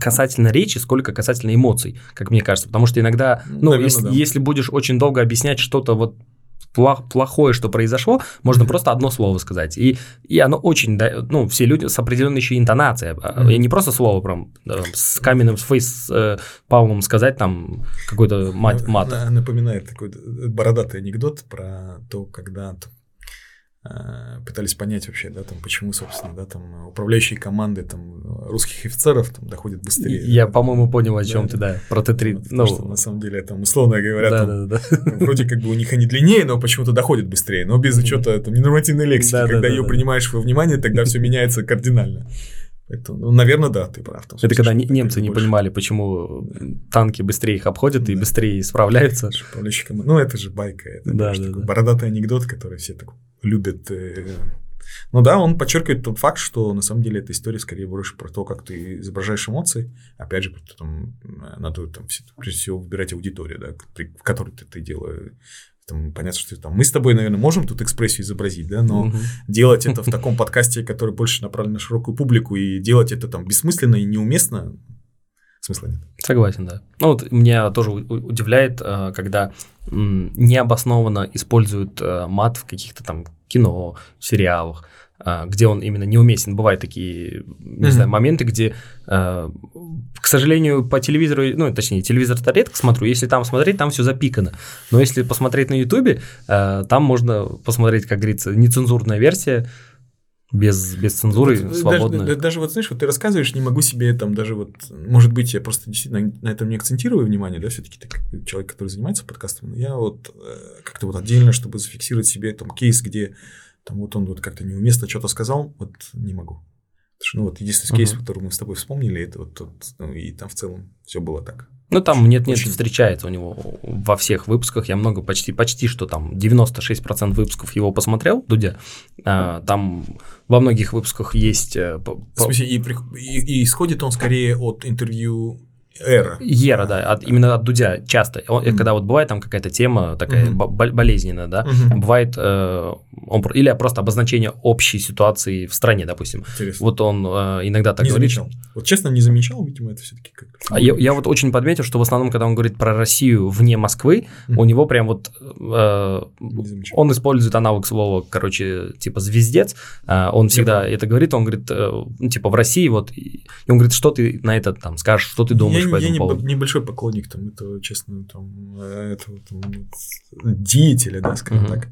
касательно речи, сколько касательно эмоций, как мне кажется. Потому что иногда, ну, Наверно, если, да. если будешь очень долго объяснять что-то вот плохое, что произошло, можно Мгм. просто одно слово сказать. И, и оно очень, да, ну, все люди с определенной еще интонацией. а, Мгм. И не просто слово прям да, с каменным с фейс э, палмом сказать там какой-то мат, На- мат. на- Напоминает такой э, бородатый анекдот про то, когда э, пытались понять вообще, да, там, почему, собственно, да, там управляющие команды там русских офицеров там доходят быстрее. Я, да. по-моему, понял, о чем Да. ты, да, про Т3. Вот, Ну, потому что на самом деле там условно говоря, да, там, да, да. вроде как бы у них они длиннее, но почему-то доходят быстрее, но без учета там ненормативной лексики. Да, да, Когда да, ее да. принимаешь во внимание, тогда все меняется кардинально. Поэтому, ну, наверное, да, ты прав. в том Это когда это немцы не больше- понимали, почему танки быстрее их обходят и Да. быстрее справляются. Команд- Ну, это же байка. Это Да, да, такой да. бородатый анекдот, который все так любят. э. Ну да, он подчеркивает тот факт, что на самом деле эта история скорее больше про то, как ты изображаешь эмоции. Опять же, там, э, надо там, прежде всего выбирать аудиторию, да, при- в которой ты это делаешь. Там, понятно, что там, мы с тобой, наверное, можем тут экспрессию изобразить, да, но Мгм. делать это в таком подкасте, который больше направлен на широкую публику, и делать это там бессмысленно и неуместно, смысла нет. Согласен, да. Ну вот меня тоже удивляет, э, когда необоснованно используют э, мат в каких-то там кино, сериалах, где он именно неуместен. Бывают такие, не Мгм. знаю, моменты, где, э, к сожалению, по телевизору, ну, точнее, телевизор-то редко смотрю, если там смотреть, там все запикано. Но если посмотреть на Ютубе, э, там можно посмотреть, как говорится, нецензурная версия, без, без цензуры, Вот, свободная. Даже, даже вот знаешь, вот ты рассказываешь, не могу себе там даже вот, может быть, я просто действительно на этом не акцентирую внимание, да, все-таки ты как человек, который занимается подкастом, но я вот э, как-то вот отдельно, чтобы зафиксировать себе там кейс, где там вот он вот как-то неуместно что-то сказал, вот не могу. Потому что, ну вот единственный кейс, Мгм. который мы с тобой вспомнили, это вот тот, ну, и там в целом все было так. Ну, там нет-нет, Очень- встречается у него во всех выпусках. Я много, почти, почти что там 96% выпусков его посмотрел, Дудя. А, там во многих выпусках есть... э, В смысле, и- и исходит он скорее от интервью Эра. Ера, да, от- именно от Дудя часто. Он- Мгм. Когда вот бывает там какая-то тема такая Мгм. бо- бол- болезненная, да, Мгм. бывает э, он, или просто обозначение общей ситуации в стране, допустим. Интересно. Вот он э, иногда так не говорит. замечал. Вот честно, не замечал, видимо, это все-таки как А я, я вот очень подметил, что в основном, когда он говорит про Россию вне Москвы, Мгм. у него прям вот э, он использует аналог слова, короче, типа звездец. А, Он всегда это говорит, он говорит, э, ну, типа в России вот, и он говорит, что ты на это там скажешь, что ты думаешь я, я этому не, поводу. небольшой поклонник там этого, честно, там, э, этого там, деятеля, да, скажем Мгм. так.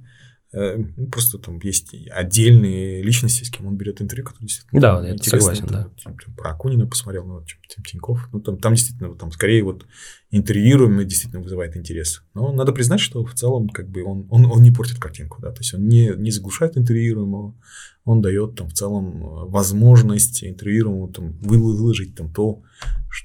Э, ну, Просто там есть отдельные личности, с кем он берет интервью, которые действительно Да, я согласен, Там, да. там, там про Акунина посмотрел, ну, чем- Тим Тиньков. Ну, там, там действительно, там скорее вот интервьюируемый действительно вызывает интерес. Но надо признать, что в целом как бы он, он, он не портит картинку, да, то есть он не, не заглушает интервьюируемого, он дает там в целом э, возможность интервьюируемому там вы- выложить там то,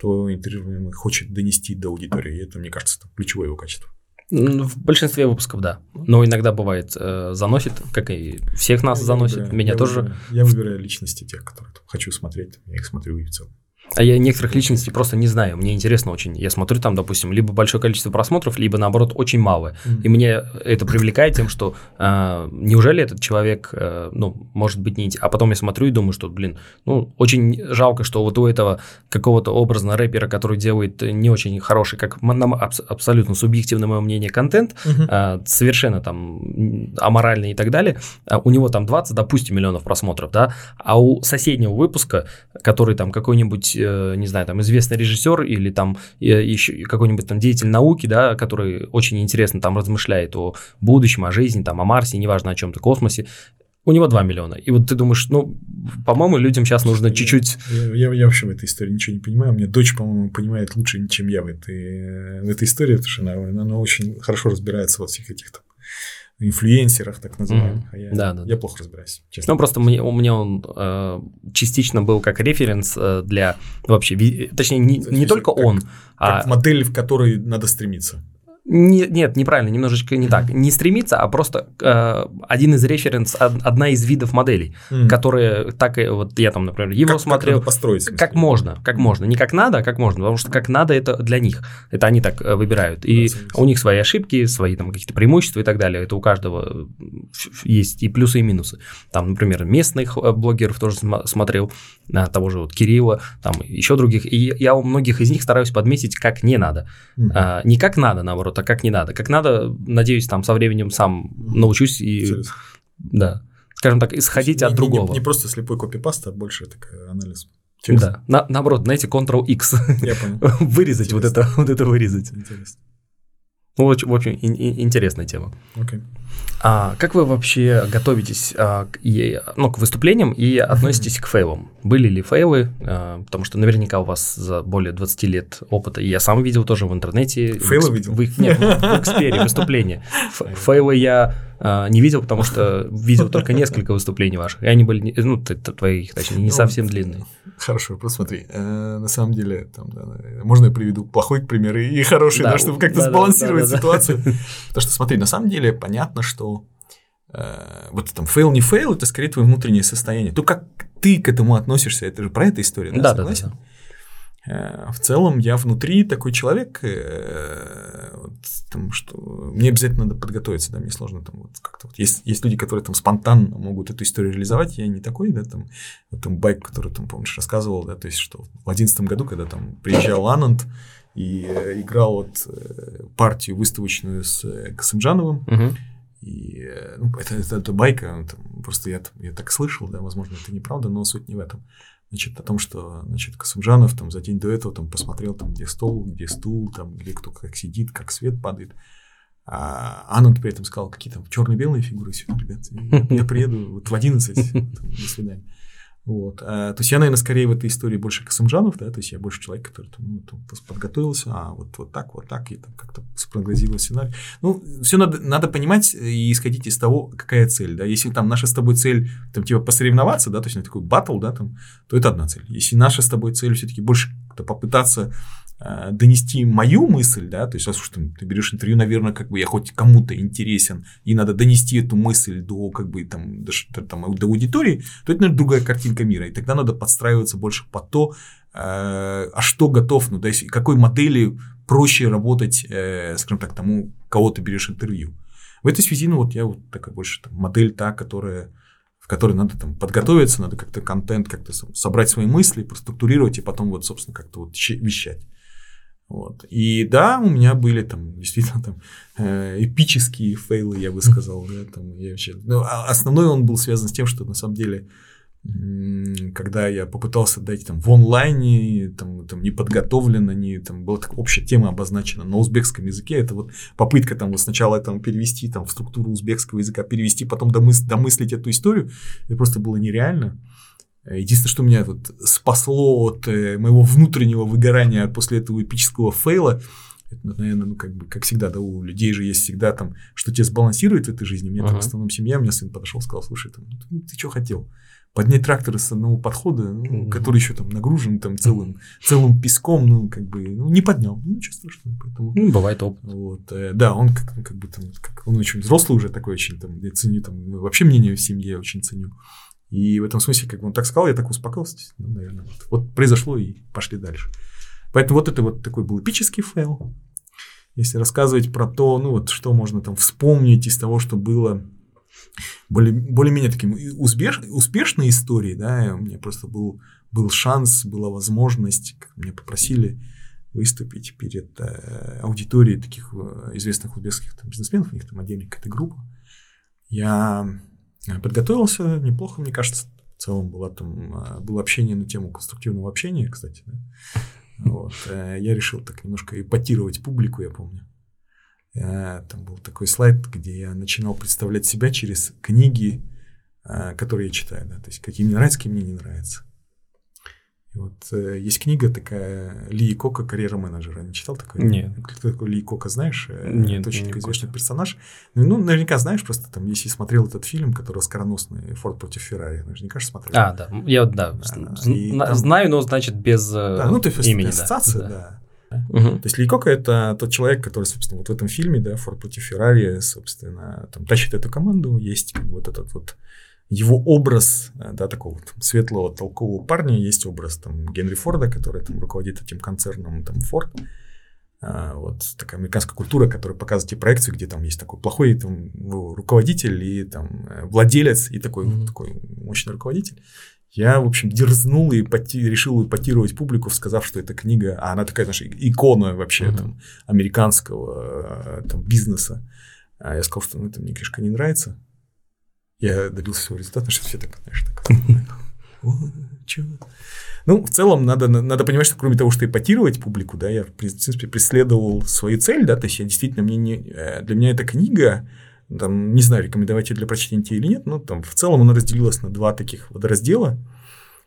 что интервьюируемый хочет донести до аудитории. И это, мне кажется, там, ключевое его качество. В большинстве выпусков, да. Но иногда бывает э, заносит, как и всех нас Я заносит. выбираю- Меня я тоже. выбираю- я выбираю личности тех, которые хочу смотреть, я их смотрю и в целом. А я некоторых личностей просто не знаю. Мне интересно очень. Я смотрю там, допустим, либо большое количество просмотров, либо наоборот очень мало. И мне это привлекает тем, что э, неужели этот человек, э, ну, может быть, не... А потом я смотрю и думаю, что, блин, ну, очень жалко, что вот у этого какого-то образно рэпера, который делает не очень хороший, как нам абс- абсолютно субъективное мое мнение, контент, э, совершенно там аморальный и так далее, а у него там 20, допустим, миллионов просмотров, да, а у соседнего выпуска, который там какой-нибудь, э, не знаю, там известный режиссер или там еще какой-нибудь там деятель науки, да, который очень интересно там размышляет о будущем, о жизни, там, о Марсе, неважно о чем-то, космосе, у него 2 миллиона. И вот ты думаешь, ну, по-моему, людям сейчас нужно Я- чуть-чуть... Я, я, я вообще в этой истории ничего не понимаю. У меня дочь, по-моему, понимает лучше, чем я в этой, в этой истории, потому что она, она очень хорошо разбирается во всех этих там инфлюенсерах, так называемых. А я, Да, да, я плохо разбираюсь, честно. Ну, просто мне, у меня он э, частично был как референс э, для вообще, ви- точнее, не, не только Как- он, Как а модель, в которой надо стремиться. Не- нет, неправильно, немножечко не так. Не стремиться, а просто э, один из референс, од- одна из видов моделей, М. которые так и вот я там, например, его Как- как смотрел. надо построить, смысле. Как можно, как можно. Не как надо, а как можно. Потому что как надо это для них. Это они так э, выбирают. И Да, у них свои ошибки, свои там какие-то преимущества и так далее. Это у каждого э, есть и плюсы, и минусы. Там, например, местных э, блогеров тоже смотрел, того же вот Кирилла, там еще других. И я у многих из них стараюсь подметить, как не надо. Мгм. А, не как надо, наоборот, а как не надо. Как надо, надеюсь, там со временем сам научусь и, Интересно. да, скажем так, исходить Не- от не- другого. Не, не просто слепой копипаст, а больше такой анализ. Интересно. Да, на- наоборот, знаете, Ctrl-X. Я понял. вырезать вот это, вот это вырезать. Интересно. Ну, очень, в общем, ин- ин- интересная тема. Окей. А как вы вообще готовитесь а, к, и- ну, к выступлениям и относитесь к фейлам? Были ли фейлы? А, потому что наверняка у вас за более 20 лет опыта, и я сам видел тоже в интернете. в Фейлы видел? В, нет, в экспере выступления. Фейлы я а, не видел, потому что видел только несколько выступлений ваших, и они были, ну, твоих, точнее, не Ну, совсем длинные. Хорошо, просто смотри. э, на самом деле, там, да, можно я приведу плохой пример и, хороший, Да, да, чтобы как-то да, сбалансировать да, да, да. ситуацию. Потому что, смотри, на самом деле понятно, что э, вот там fail не fail, это скорее твое внутреннее состояние. То, как ты к этому относишься, это же про эту историю, да, Да, да, да, согласен? да. Э, В целом я внутри такой человек, э, вот, там, что мне обязательно надо подготовиться, да, мне сложно там вот как-то вот есть, есть люди, которые там спонтанно могут эту историю реализовать, я не такой, да, там, вот там байк, который там, помнишь, рассказывал, да, то есть, что в одиннадцатом году, когда там приезжал Ананд и э, играл вот э, партию выставочную с э, Касымджановым, Мгм. И э, ну, это, это, это байка, ну, там, просто я, я так слышал, да, возможно, это неправда, но суть не в этом. Значит, о том, что, значит, Касымжанов там за день до этого там посмотрел, там, где стол, где стул, там, где кто как сидит, как свет падает. А Ананд при этом сказал, какие там черно-белые фигуры сегодня, ребят. Я, я приеду вот в 11, там, до свидания. Вот. А, то есть я, наверное, скорее в этой истории больше Касымжанов, да, то есть я больше человек, который ну, там, подготовился, а вот, вот так, вот так, и там как-то спрогнозировал сценарий. Ну, все надо, надо понимать и исходить из того, какая цель, да. Если там наша с тобой цель, там, типа, посоревноваться, да, то есть ну, такой батл, да, там, то это одна цель. Если наша с тобой цель все-таки больше попытаться э, донести мою мысль, да, то есть, раз уж там, ты берешь интервью, наверное, как бы я хоть кому-то интересен, и надо донести эту мысль до, как бы, там, до, там, до аудитории, то это, наверное, другая картинка мира, и тогда надо подстраиваться больше под то, э, а что готов, ну, да, если- какой модели проще работать, э, скажем так, тому, кого ты берешь интервью. В этой связи, ну, вот я вот такая больше там, модель та, которая в которой надо там подготовиться, надо как-то контент, как-то собрать свои мысли, проструктурировать и потом вот, собственно, как-то вот вещать. Вот. И да, у меня были там действительно там э, эпические фейлы, я бы сказал. Да, там, я вообще... ну, а основной он был связан с тем, что на самом деле, когда я попытался дать там в онлайне, там, там не подготовлено, не, там была такая общая тема обозначена на узбекском языке, это вот попытка там вот сначала там перевести там в структуру узбекского языка, перевести, потом домыс- домыслить эту историю, это просто было нереально. Единственное, что меня вот спасло от э, моего внутреннего выгорания после этого эпического фейла, Это, наверное, ну, как бы, как всегда, да, у людей же есть всегда там, что тебя сбалансирует в этой жизни. У меня uh-huh. там в основном семья, у меня сын подошел, сказал, слушай, там, ну, ты, ты что хотел? поднять трактор с одного подхода, ну, mm-hmm. который еще там нагружен там целым, целым песком, ну, как бы, ну, не поднял. Ну, ничего страшного. Поэтому, ну, бывает опыт. Вот, э, да, он как, как бы там, как, он очень взрослый уже такой, очень там, я ценю там, вообще мнение в семье я очень ценю. И в этом смысле, как бы он так сказал, я так успокоился. Ну, наверное, вот, вот произошло и пошли дальше. Поэтому вот это вот такой был эпический fail. Если рассказывать про то, ну вот что можно там вспомнить из того, что было более, более-менее таким успеш, успешной истории, да, у меня просто был, был шанс, была возможность, как меня попросили выступить перед э, аудиторией таких э, известных узбекских там, бизнесменов, у них там отдельная какая-то группа. Я подготовился неплохо, мне кажется, в целом было там, э, было общение на тему конструктивного общения, кстати, да. Вот, э, я решил так немножко эпатировать публику, я помню. Э, там был такой слайд, где я начинал представлять себя через книги, э, которые я читаю, да, то есть какие мне нравятся, какие мне не нравятся. И вот э, есть книга такая Ли Кока «Карьера менеджера». Не читал такой? Нет. Кто такой Ли Кока, знаешь? Нет, Это очень такой известный персонаж. Ну, ну, наверняка знаешь, просто там, если смотрел этот фильм, который скороносный «Форд против Феррари», наверняка же смотрел. А, да, я да, а, там... знаю, но, значит, без да, ну, ты имени. Ассоциация, да. да. Угу. То есть Ли Кока это тот человек, который, собственно, вот в этом фильме, да, Форд против Феррари, собственно, там тащит эту команду, есть как бы вот этот вот его образ, да, такого вот светлого, толкового парня, есть образ там Генри Форда, который там руководит этим концерном там Форд. А, вот такая американская культура, которая показывает тебе проекцию, где там есть такой плохой там, руководитель и там э, владелец и такой, mm-hmm. такой мощный руководитель. Я, в общем, дерзнул и поти, решил эпатировать публику, сказав, что эта книга, а она такая, знаешь, икона вообще mm-hmm. там американского э, там, бизнеса. А я сказал, что ну, это мне, конечно, не нравится. Я добился своего результата, что все так, знаешь, так. Ну, в целом, надо, надо понимать, что кроме того, что эпатировать публику, да, я, в принципе, преследовал свою цель, да, то есть я действительно, мне не, э, для меня эта книга, там, не знаю, рекомендовать ее для прочтения или нет, но там в целом она разделилась на два таких водораздела. Э,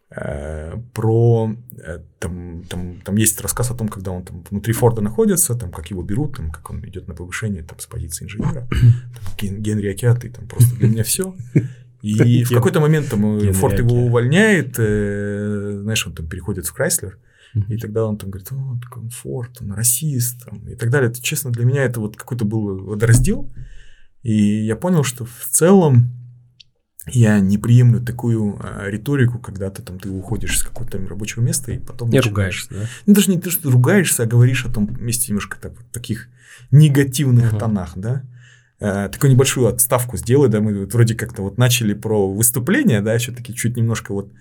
про э, там, там, там есть рассказ о том, когда он там внутри Форда находится, там, как его берут, там, как он идет на повышение там, с позиции инженера. Там, Генри Акиаты, там просто для меня все. И в какой-то момент там Форд его увольняет, э, знаешь, он там переходит в Крайслер, и тогда он там говорит, о, он Форд, он расист, там, и так далее. Это, честно, для меня это вот какой-то был водораздел. И я понял, что в целом я не приемлю такую а, риторику, когда ты там ты уходишь с какого-то рабочего места и потом не ругаешься, да? Ну, даже не то, что ты ругаешься, а говоришь о том месте немножко так, вот, таких негативных uh-huh. тонах, да. А, такую небольшую отставку сделай, да, мы вот вроде как-то вот начали про выступление, да, еще таки чуть немножко вот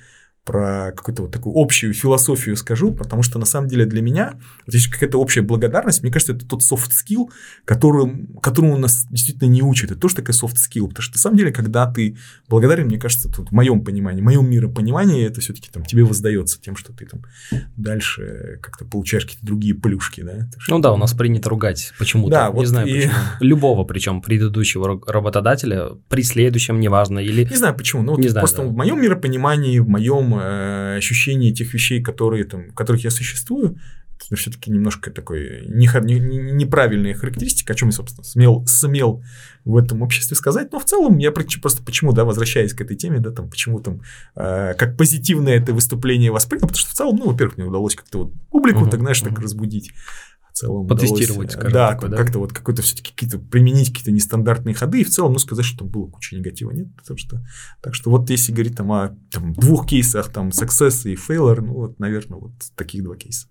про какую-то вот такую общую философию скажу, потому что на самом деле для меня вот есть какая-то общая благодарность. Мне кажется, это тот soft skill, которым, которому нас действительно не учат. Это тоже такая soft skill, потому что на самом деле, когда ты благодарен, мне кажется, тут в моем понимании, в моем миропонимании, это все-таки там тебе воздается тем, что ты там дальше как-то получаешь какие-то другие плюшки, да. Ну да, у нас принято ругать почему-то. Да, не вот знаю и... почему. Любого, причем предыдущего работодателя, при следующем, неважно, или... Не знаю почему, но не вот знаю, просто да. в моем миропонимании, в моем э, ощущение тех вещей, которые, там, в которых я существую, это все-таки немножко такой не, не, неправильная характеристика, о чем я, собственно, смел, смел в этом обществе сказать. Но в целом я просто почему, да, возвращаясь к этой теме, да, там, почему там, э, как позитивное это выступление воспринял, потому что в целом, ну, во-первых, мне удалось как-то вот публику, uh-huh, так, знаешь, uh-huh. так разбудить целом Потестировать, удалось, да, такой, да, как-то вот какой-то все-таки какие-то применить какие-то нестандартные ходы и в целом, ну, сказать, что там было куча негатива, нет, потому что, так что вот если говорить там о там, двух кейсах, там, success и failure, ну, вот, наверное, вот таких два кейса.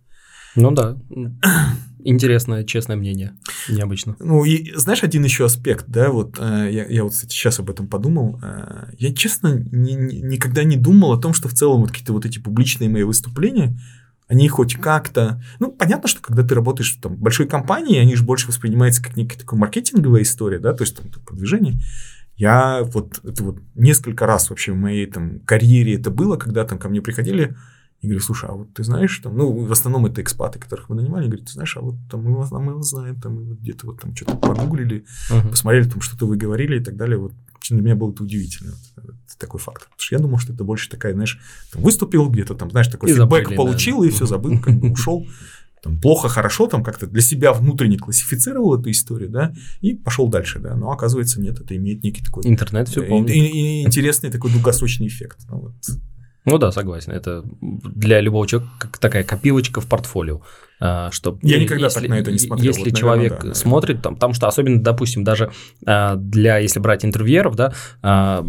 Ну да, интересное, честное мнение, необычно. Ну и знаешь, один еще аспект, да, вот э, я, я вот, кстати, сейчас об этом подумал. Э, я, честно, ни, ни, никогда не думал о том, что в целом вот какие-то вот эти публичные мои выступления, они хоть как-то... Ну, понятно, что когда ты работаешь там, в большой компании, они же больше воспринимаются как некая такая маркетинговая история, да, то есть там продвижение. Я вот это вот несколько раз вообще в моей там карьере это было, когда там ко мне приходили и говорю, слушай, а вот ты знаешь, там, ну, в основном это экспаты, которых мы нанимали, говорят, ты знаешь, а вот там мы вас, мы вас знаем, там, мы вот где-то вот там что-то погуглили, uh-huh. посмотрели, там, что-то вы говорили и так далее, вот для меня было это удивительно, такой факт. Потому что я думал, что это больше такая, знаешь, там, выступил где-то там, знаешь, такой и фидбэк забыли, получил, да. и все забыл, как бы ушел. там, плохо, хорошо, там как-то для себя внутренне классифицировал эту историю, да, и пошел дальше, да. Но оказывается, нет, это имеет некий такой... Интернет все помнит. И, и, и интересный такой долгосрочный эффект. Ну, вот. Ну да, согласен. Это для любого человека такая копилочка в портфолио. А, Что Я никогда так на это не смотрел. Если Вот, человек наверное, да. смотрит, там, потому что особенно, допустим, даже а, для, если брать интервьюеров, да, а,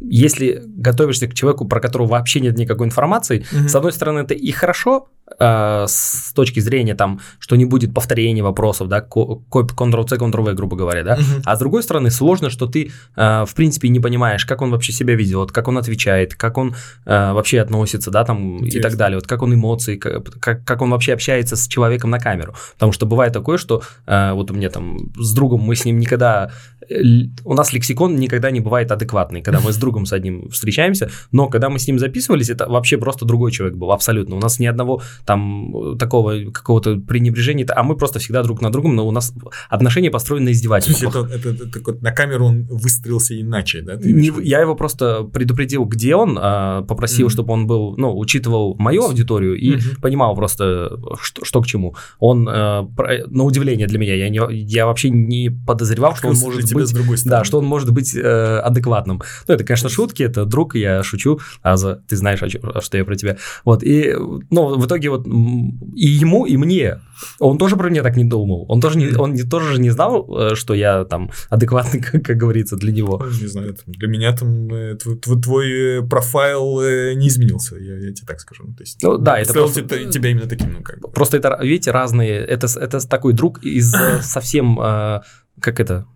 если готовишься к человеку, про которого вообще нет никакой информации, Мгм. с одной стороны, это и хорошо, а, с точки зрения там, что не будет повторения вопросов, да, Ctrl-C, Ctrl-V, грубо говоря, да, Мгм. а с другой стороны, сложно, что ты, а, в принципе, не понимаешь, как он вообще себя ведет, как он отвечает, как он а, вообще относится, да, там, и Интересно. так далее, вот как он эмоции, как, как, как он вообще общается с человеком на камеру. Потому что бывает такое, что а, вот у меня там с другом, мы с ним никогда, э, у нас лексикон никогда не бывает адекватный, когда мы с другом с одним встречаемся, но когда мы с ним записывались, это вообще просто другой человек был, абсолютно. У нас ни одного там э, такого какого-то пренебрежения, а мы просто всегда друг на другом, но у нас отношения построены на издевательствах. смысле, это, это- это так вот на камеру он выстрелился иначе, да? Ты Не- я его просто предупредил, где он, а, попросил, Мгм. чтобы он был, ну, учитывал мою аудиторию и Мгм. понимал просто, что, что к чему. Он, э, про- на удивление для меня, я, не, я вообще не подозревал, что он Открылся может быть... с другой стороны. Да, что он может быть э, адекватным. Ну, это, конечно, шутки, это друг, я шучу, Аза, ты знаешь, о что я про тебя. Вот, и, ну, в итоге вот м, и ему, и мне, он тоже про меня так не думал. Он тоже не, он не, тоже же не знал, э, что я там адекватный, как, как говорится, для него. Ну, Не знаю, там, для меня там э, твой, твой- э, профайл не изменился, я, я тебе так скажу. Ну, то есть, Ну, да, я это просто- тебя, тебя именно таким, ну, как бы. Просто это, видите, разные. Это, это такой друг из совсем, как это,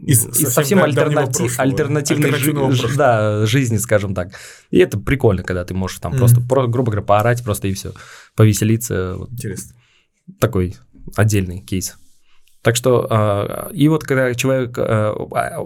Из совсем совсем альтернатив- альтернативной жи- прошлого. да, жизни, скажем так. И это прикольно, когда ты можешь там Мгм. просто, про- грубо говоря, поорать просто и все, повеселиться. Вот Интересно. такой отдельный кейс. Так что, э, и вот когда человек, э,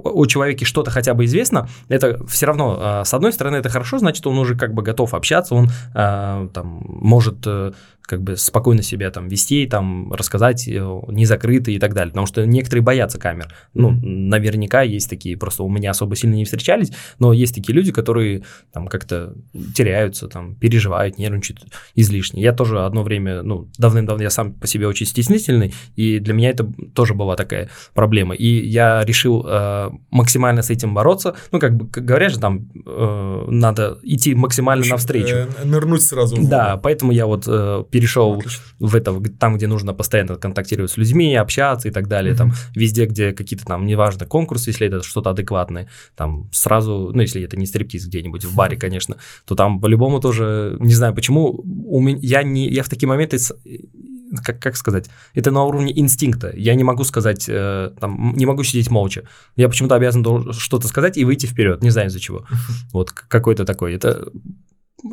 у человека что-то хотя бы известно, это все равно, э, с одной стороны, это хорошо, значит, он уже как бы готов общаться, он там может э, как бы спокойно себя там вести, там рассказать, э, не закрытый и так далее, потому что некоторые боятся камер. Ну, Мгм. наверняка есть такие, просто у меня особо сильно не встречались, но есть такие люди, которые там как-то теряются, там переживают, нервничают излишне. Я тоже одно время, ну, давным-давно я сам по себе очень стеснительный, и для меня это тоже была такая проблема. И я решил э, максимально с этим бороться. Ну, как бы, как говорят же, там э, надо идти максимально навстречу. Э, Нырнуть сразу. Да, поэтому я вот э, перешел Отлично. в это, там, где нужно постоянно контактировать с людьми, общаться и так далее, Мгм. там, везде, где какие-то там, неважно, конкурсы, если это что-то адекватное, там, сразу, ну, если это не стриптиз где-нибудь в баре, конечно, то там по-любому тоже, не знаю почему, у меня, я, не, я в такие моменты, как, как сказать, это на уровне инстинкта, я не могу сказать, э, там, не могу сидеть молча, я почему-то обязан что-то сказать и выйти вперед, не знаю из-за чего, вот какой-то такой, это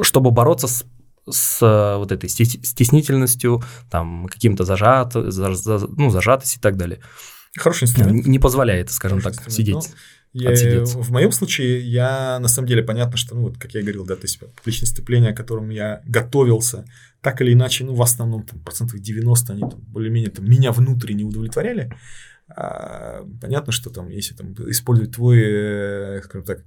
чтобы бороться с с э, вот этой стес- стеснительностью, там, каким-то зажат, за- за- ну, зажатость и так далее. Хороший инструмент. Не позволяет, скажем Хороший так, инструмент. сидеть. Ну, я- отсидеться. в моем случае, я на самом деле понятно, что, ну, вот, как я говорил, да, то есть публичные выступления, к которым я готовился, так или иначе, ну, в основном, там, процентов 90 они там, более-менее там, меня внутренне удовлетворяли. А, понятно, что там, если там использовать твой, э, скажем так,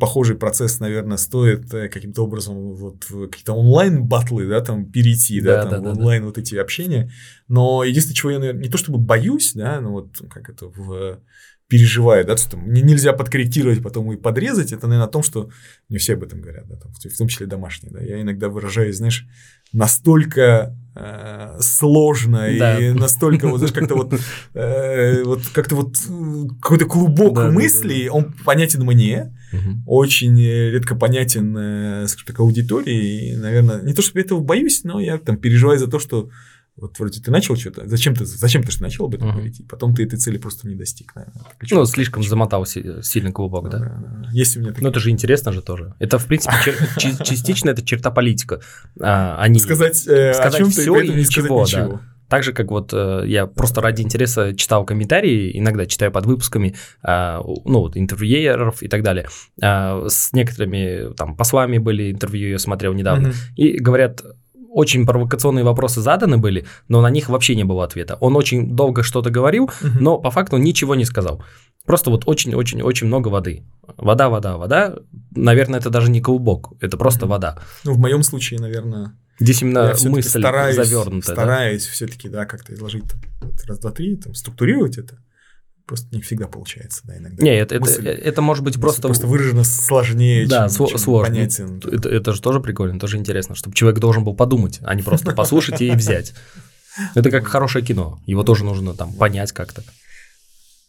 похожий процесс, наверное, стоит э, каким-то образом вот в какие-то онлайн-батлы, да, там перейти, да, Да, там да, в да, онлайн вот эти общения. Но единственное, чего я, наверное, не то чтобы боюсь, да, но вот как это в переживаю, да, что там не- нельзя подкорректировать, потом и подрезать, это, наверное, о том, что не все об этом говорят, да, там, в том числе домашние, да, я иногда выражаюсь, знаешь, настолько э, сложно Да. и настолько вот, знаешь, как-то вот, э, вот как-то вот какой-то клубок Да, да, да, мыслей, он понятен мне, Мгм. очень редко понятен, э, скажем так, аудитории. И, наверное, не то, чтобы я этого боюсь, но я там переживаю за то, что вот вроде ты начал что-то, зачем ты, зачем ты же начал об этом Мгм. говорить, и потом ты этой цели просто не достиг, наверное. Ну, слишком замотал си- сильно клубок, да? Да, Есть у меня такие... Ну, это же интересно же тоже. Это, в принципе, чер- частично это черта политика. А, они сказать, э, сказать о и всё при этом и не сказать ничего, да. ничего. Так же, как вот э, я просто ради интереса читал комментарии, иногда читаю под выпусками, у- ну, вот интервьюеров и так далее. А, с некоторыми там послами были интервью, я смотрел недавно. Мгм. И говорят, очень провокационные вопросы заданы были, но на них вообще не было ответа. Он очень долго что-то говорил, Мгм. но по факту ничего не сказал. Просто вот очень-очень-очень много воды. Вода, вода, вода. Наверное, это даже не клубок, это просто Мгм. вода. Ну, в моем случае, наверное, Здесь именно Я мысль стараюсь, завернута. да? стараюсь все-таки, да, как-то изложить раз, два, три, там, структурировать это. Просто не всегда получается, да, иногда. Не, это, это, Мысль это может быть просто... просто выражено сложнее, Да, чем, чем понятен. да. Это, это же тоже прикольно, тоже интересно, чтобы человек должен был подумать, а не просто послушать и взять. Это как хорошее кино, его тоже нужно там понять как-то.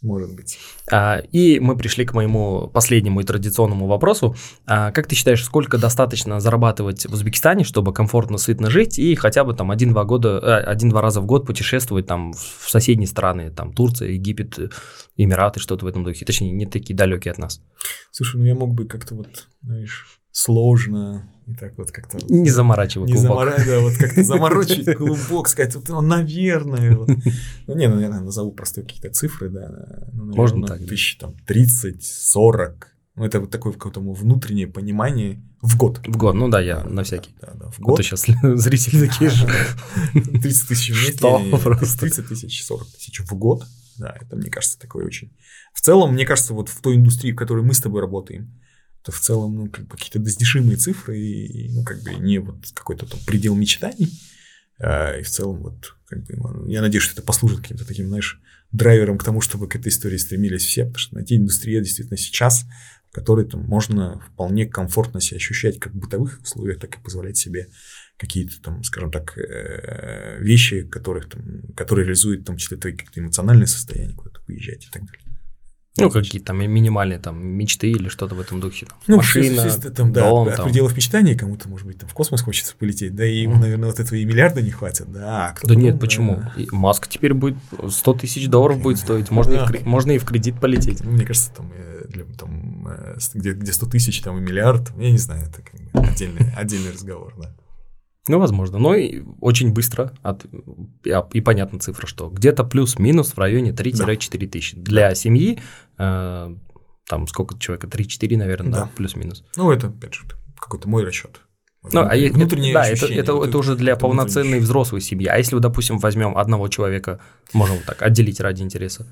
Может быть. А, И мы пришли к моему последнему и традиционному вопросу. А, Как ты считаешь, сколько достаточно зарабатывать в Узбекистане, чтобы комфортно, сытно жить и хотя бы там один-два года, э, один-два раза в год путешествовать там в соседние страны, там Турция, Египет, Эмираты, что-то в этом духе, точнее, не такие далекие от нас. Слушай, ну я мог бы как-то вот, знаешь, сложно и так вот как-то... Не заморачивай Не клубок. да, вот как-то заморочить клубок, сказать, вот, ну, наверное. вот. Ну, не, ну, я наверное, назову простые какие-то цифры, да. Ну, наверное, Можно так. Тысяч там 30, 40. Ну, это вот такое какое-то внутреннее понимание в год. В год, ну да, я Да, на всякий. Да, да, в год. сейчас зрители такие же. 30 тысяч в месяц. Что просто? 30 тысяч, 40 тысяч в год. Да, это, мне кажется, такое очень... В целом, мне кажется, вот в той индустрии, в которой мы с тобой работаем, то в целом, ну, как бы какие-то достижимые цифры, и, ну, как бы не вот какой-то там предел мечтаний. А, и в целом, вот, как бы, ну, я надеюсь, что это послужит каким-то таким, знаешь, драйвером к тому, чтобы к этой истории стремились все, потому что найти индустрия действительно сейчас, в которой там можно вполне комфортно себя ощущать как в бытовых условиях, так и позволять себе какие-то там, скажем так, э, вещи, которых там, которые реализуют в том числе твои какие-то эмоциональные состояния, куда-то выезжать и так далее. Ну, какие-то там минимальные там мечты или что-то в этом духе. там, Ну, Машина, все- там, да, дом, от там. пределов мечтаний кому-то, может быть, там в космос хочется полететь, да, и ему, Мгм. наверное, вот этого и миллиарда не хватит, да. а кто-то, Да нет, почему? да. И Маск теперь будет 100 тысяч долларов будет стоить. Можно, и в, можно и в кредит полететь. Ну, мне кажется, там, э, для, там э, где, где 100 тысяч, там и миллиард, я не знаю, это как бы отдельный, отдельный разговор, да. Ну, возможно. Но и очень быстро от, и, и понятна цифра, что где-то плюс-минус в районе 3-4 тысячи. Для семьи э, там сколько человека? 3-4, наверное, да, Да. плюс-минус. Ну, это, опять же, какой-то мой расчет. Ну, а е- внутреннее да, это, это, это уже для это полноценной взрослой семьи. А если, допустим, возьмем одного человека, можем вот так отделить ради интереса.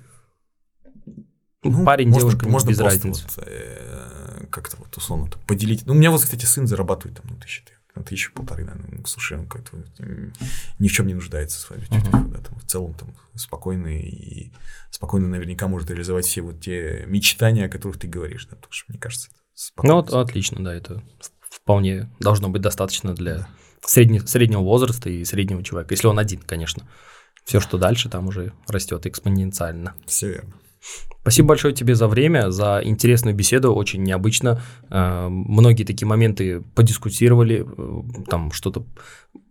Ну, Парень, можно- девушка, можно без разницы. вот, э, как-то вот условно поделить. Ну, у меня вот, кстати, сын зарабатывает там, ну, тысячи, ну, тысячу полторы, наверное. Ну, слушай, он как-то ни в чем не нуждается с вами. Мгм. Да, там, в целом там спокойный и спокойно наверняка может реализовать все вот те мечтания, о которых ты говоришь, да, потому что, мне кажется, это Ну, спокойно. вот отлично, да, это вполне должно быть достаточно для средне- среднего возраста и среднего человека, если он один, конечно. Все, что дальше, там уже растет экспоненциально. Все верно. Спасибо большое тебе за время, за интересную беседу, очень необычно. Э, Многие такие моменты подискутировали, э, там что-то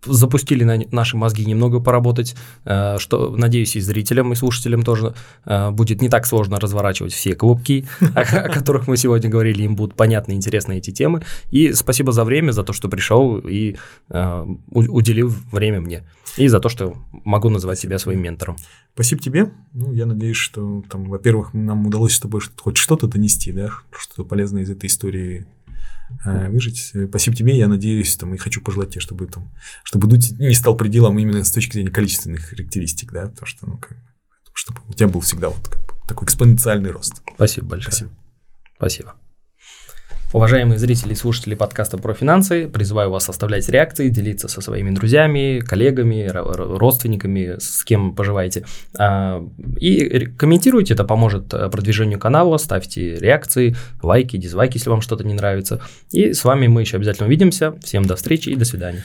запустили на наши мозги немного поработать, э, что, надеюсь, и зрителям, и слушателям тоже будет не так сложно разворачивать все клубки, о которых мы сегодня говорили, им будут понятны и интересны эти темы. И спасибо за время, за то, что пришел и уделил время мне, и за то, что могу называть себя своим ментором. Спасибо тебе. Ну, я надеюсь, что там, во-первых, нам удалось с тобой хоть что-то донести, да, что-то полезное из этой истории э, выжить. Спасибо тебе. Я надеюсь, там, и хочу пожелать тебе, чтобы там, чтобы дуть не стал пределом именно с точки зрения количественных характеристик, да, то, что, ну, как бы, чтобы у тебя был всегда вот как такой экспоненциальный рост. Спасибо большое. Спасибо. Спасибо. Уважаемые зрители и слушатели подкаста про финансы, призываю вас оставлять реакции, делиться со своими друзьями, коллегами, ро- ро- родственниками, с кем поживаете. А, И комментируйте, это поможет э, продвижению канала, ставьте реакции, лайки, дизлайки, если вам что-то не нравится. И с вами мы еще обязательно увидимся. Всем до встречи и до свидания.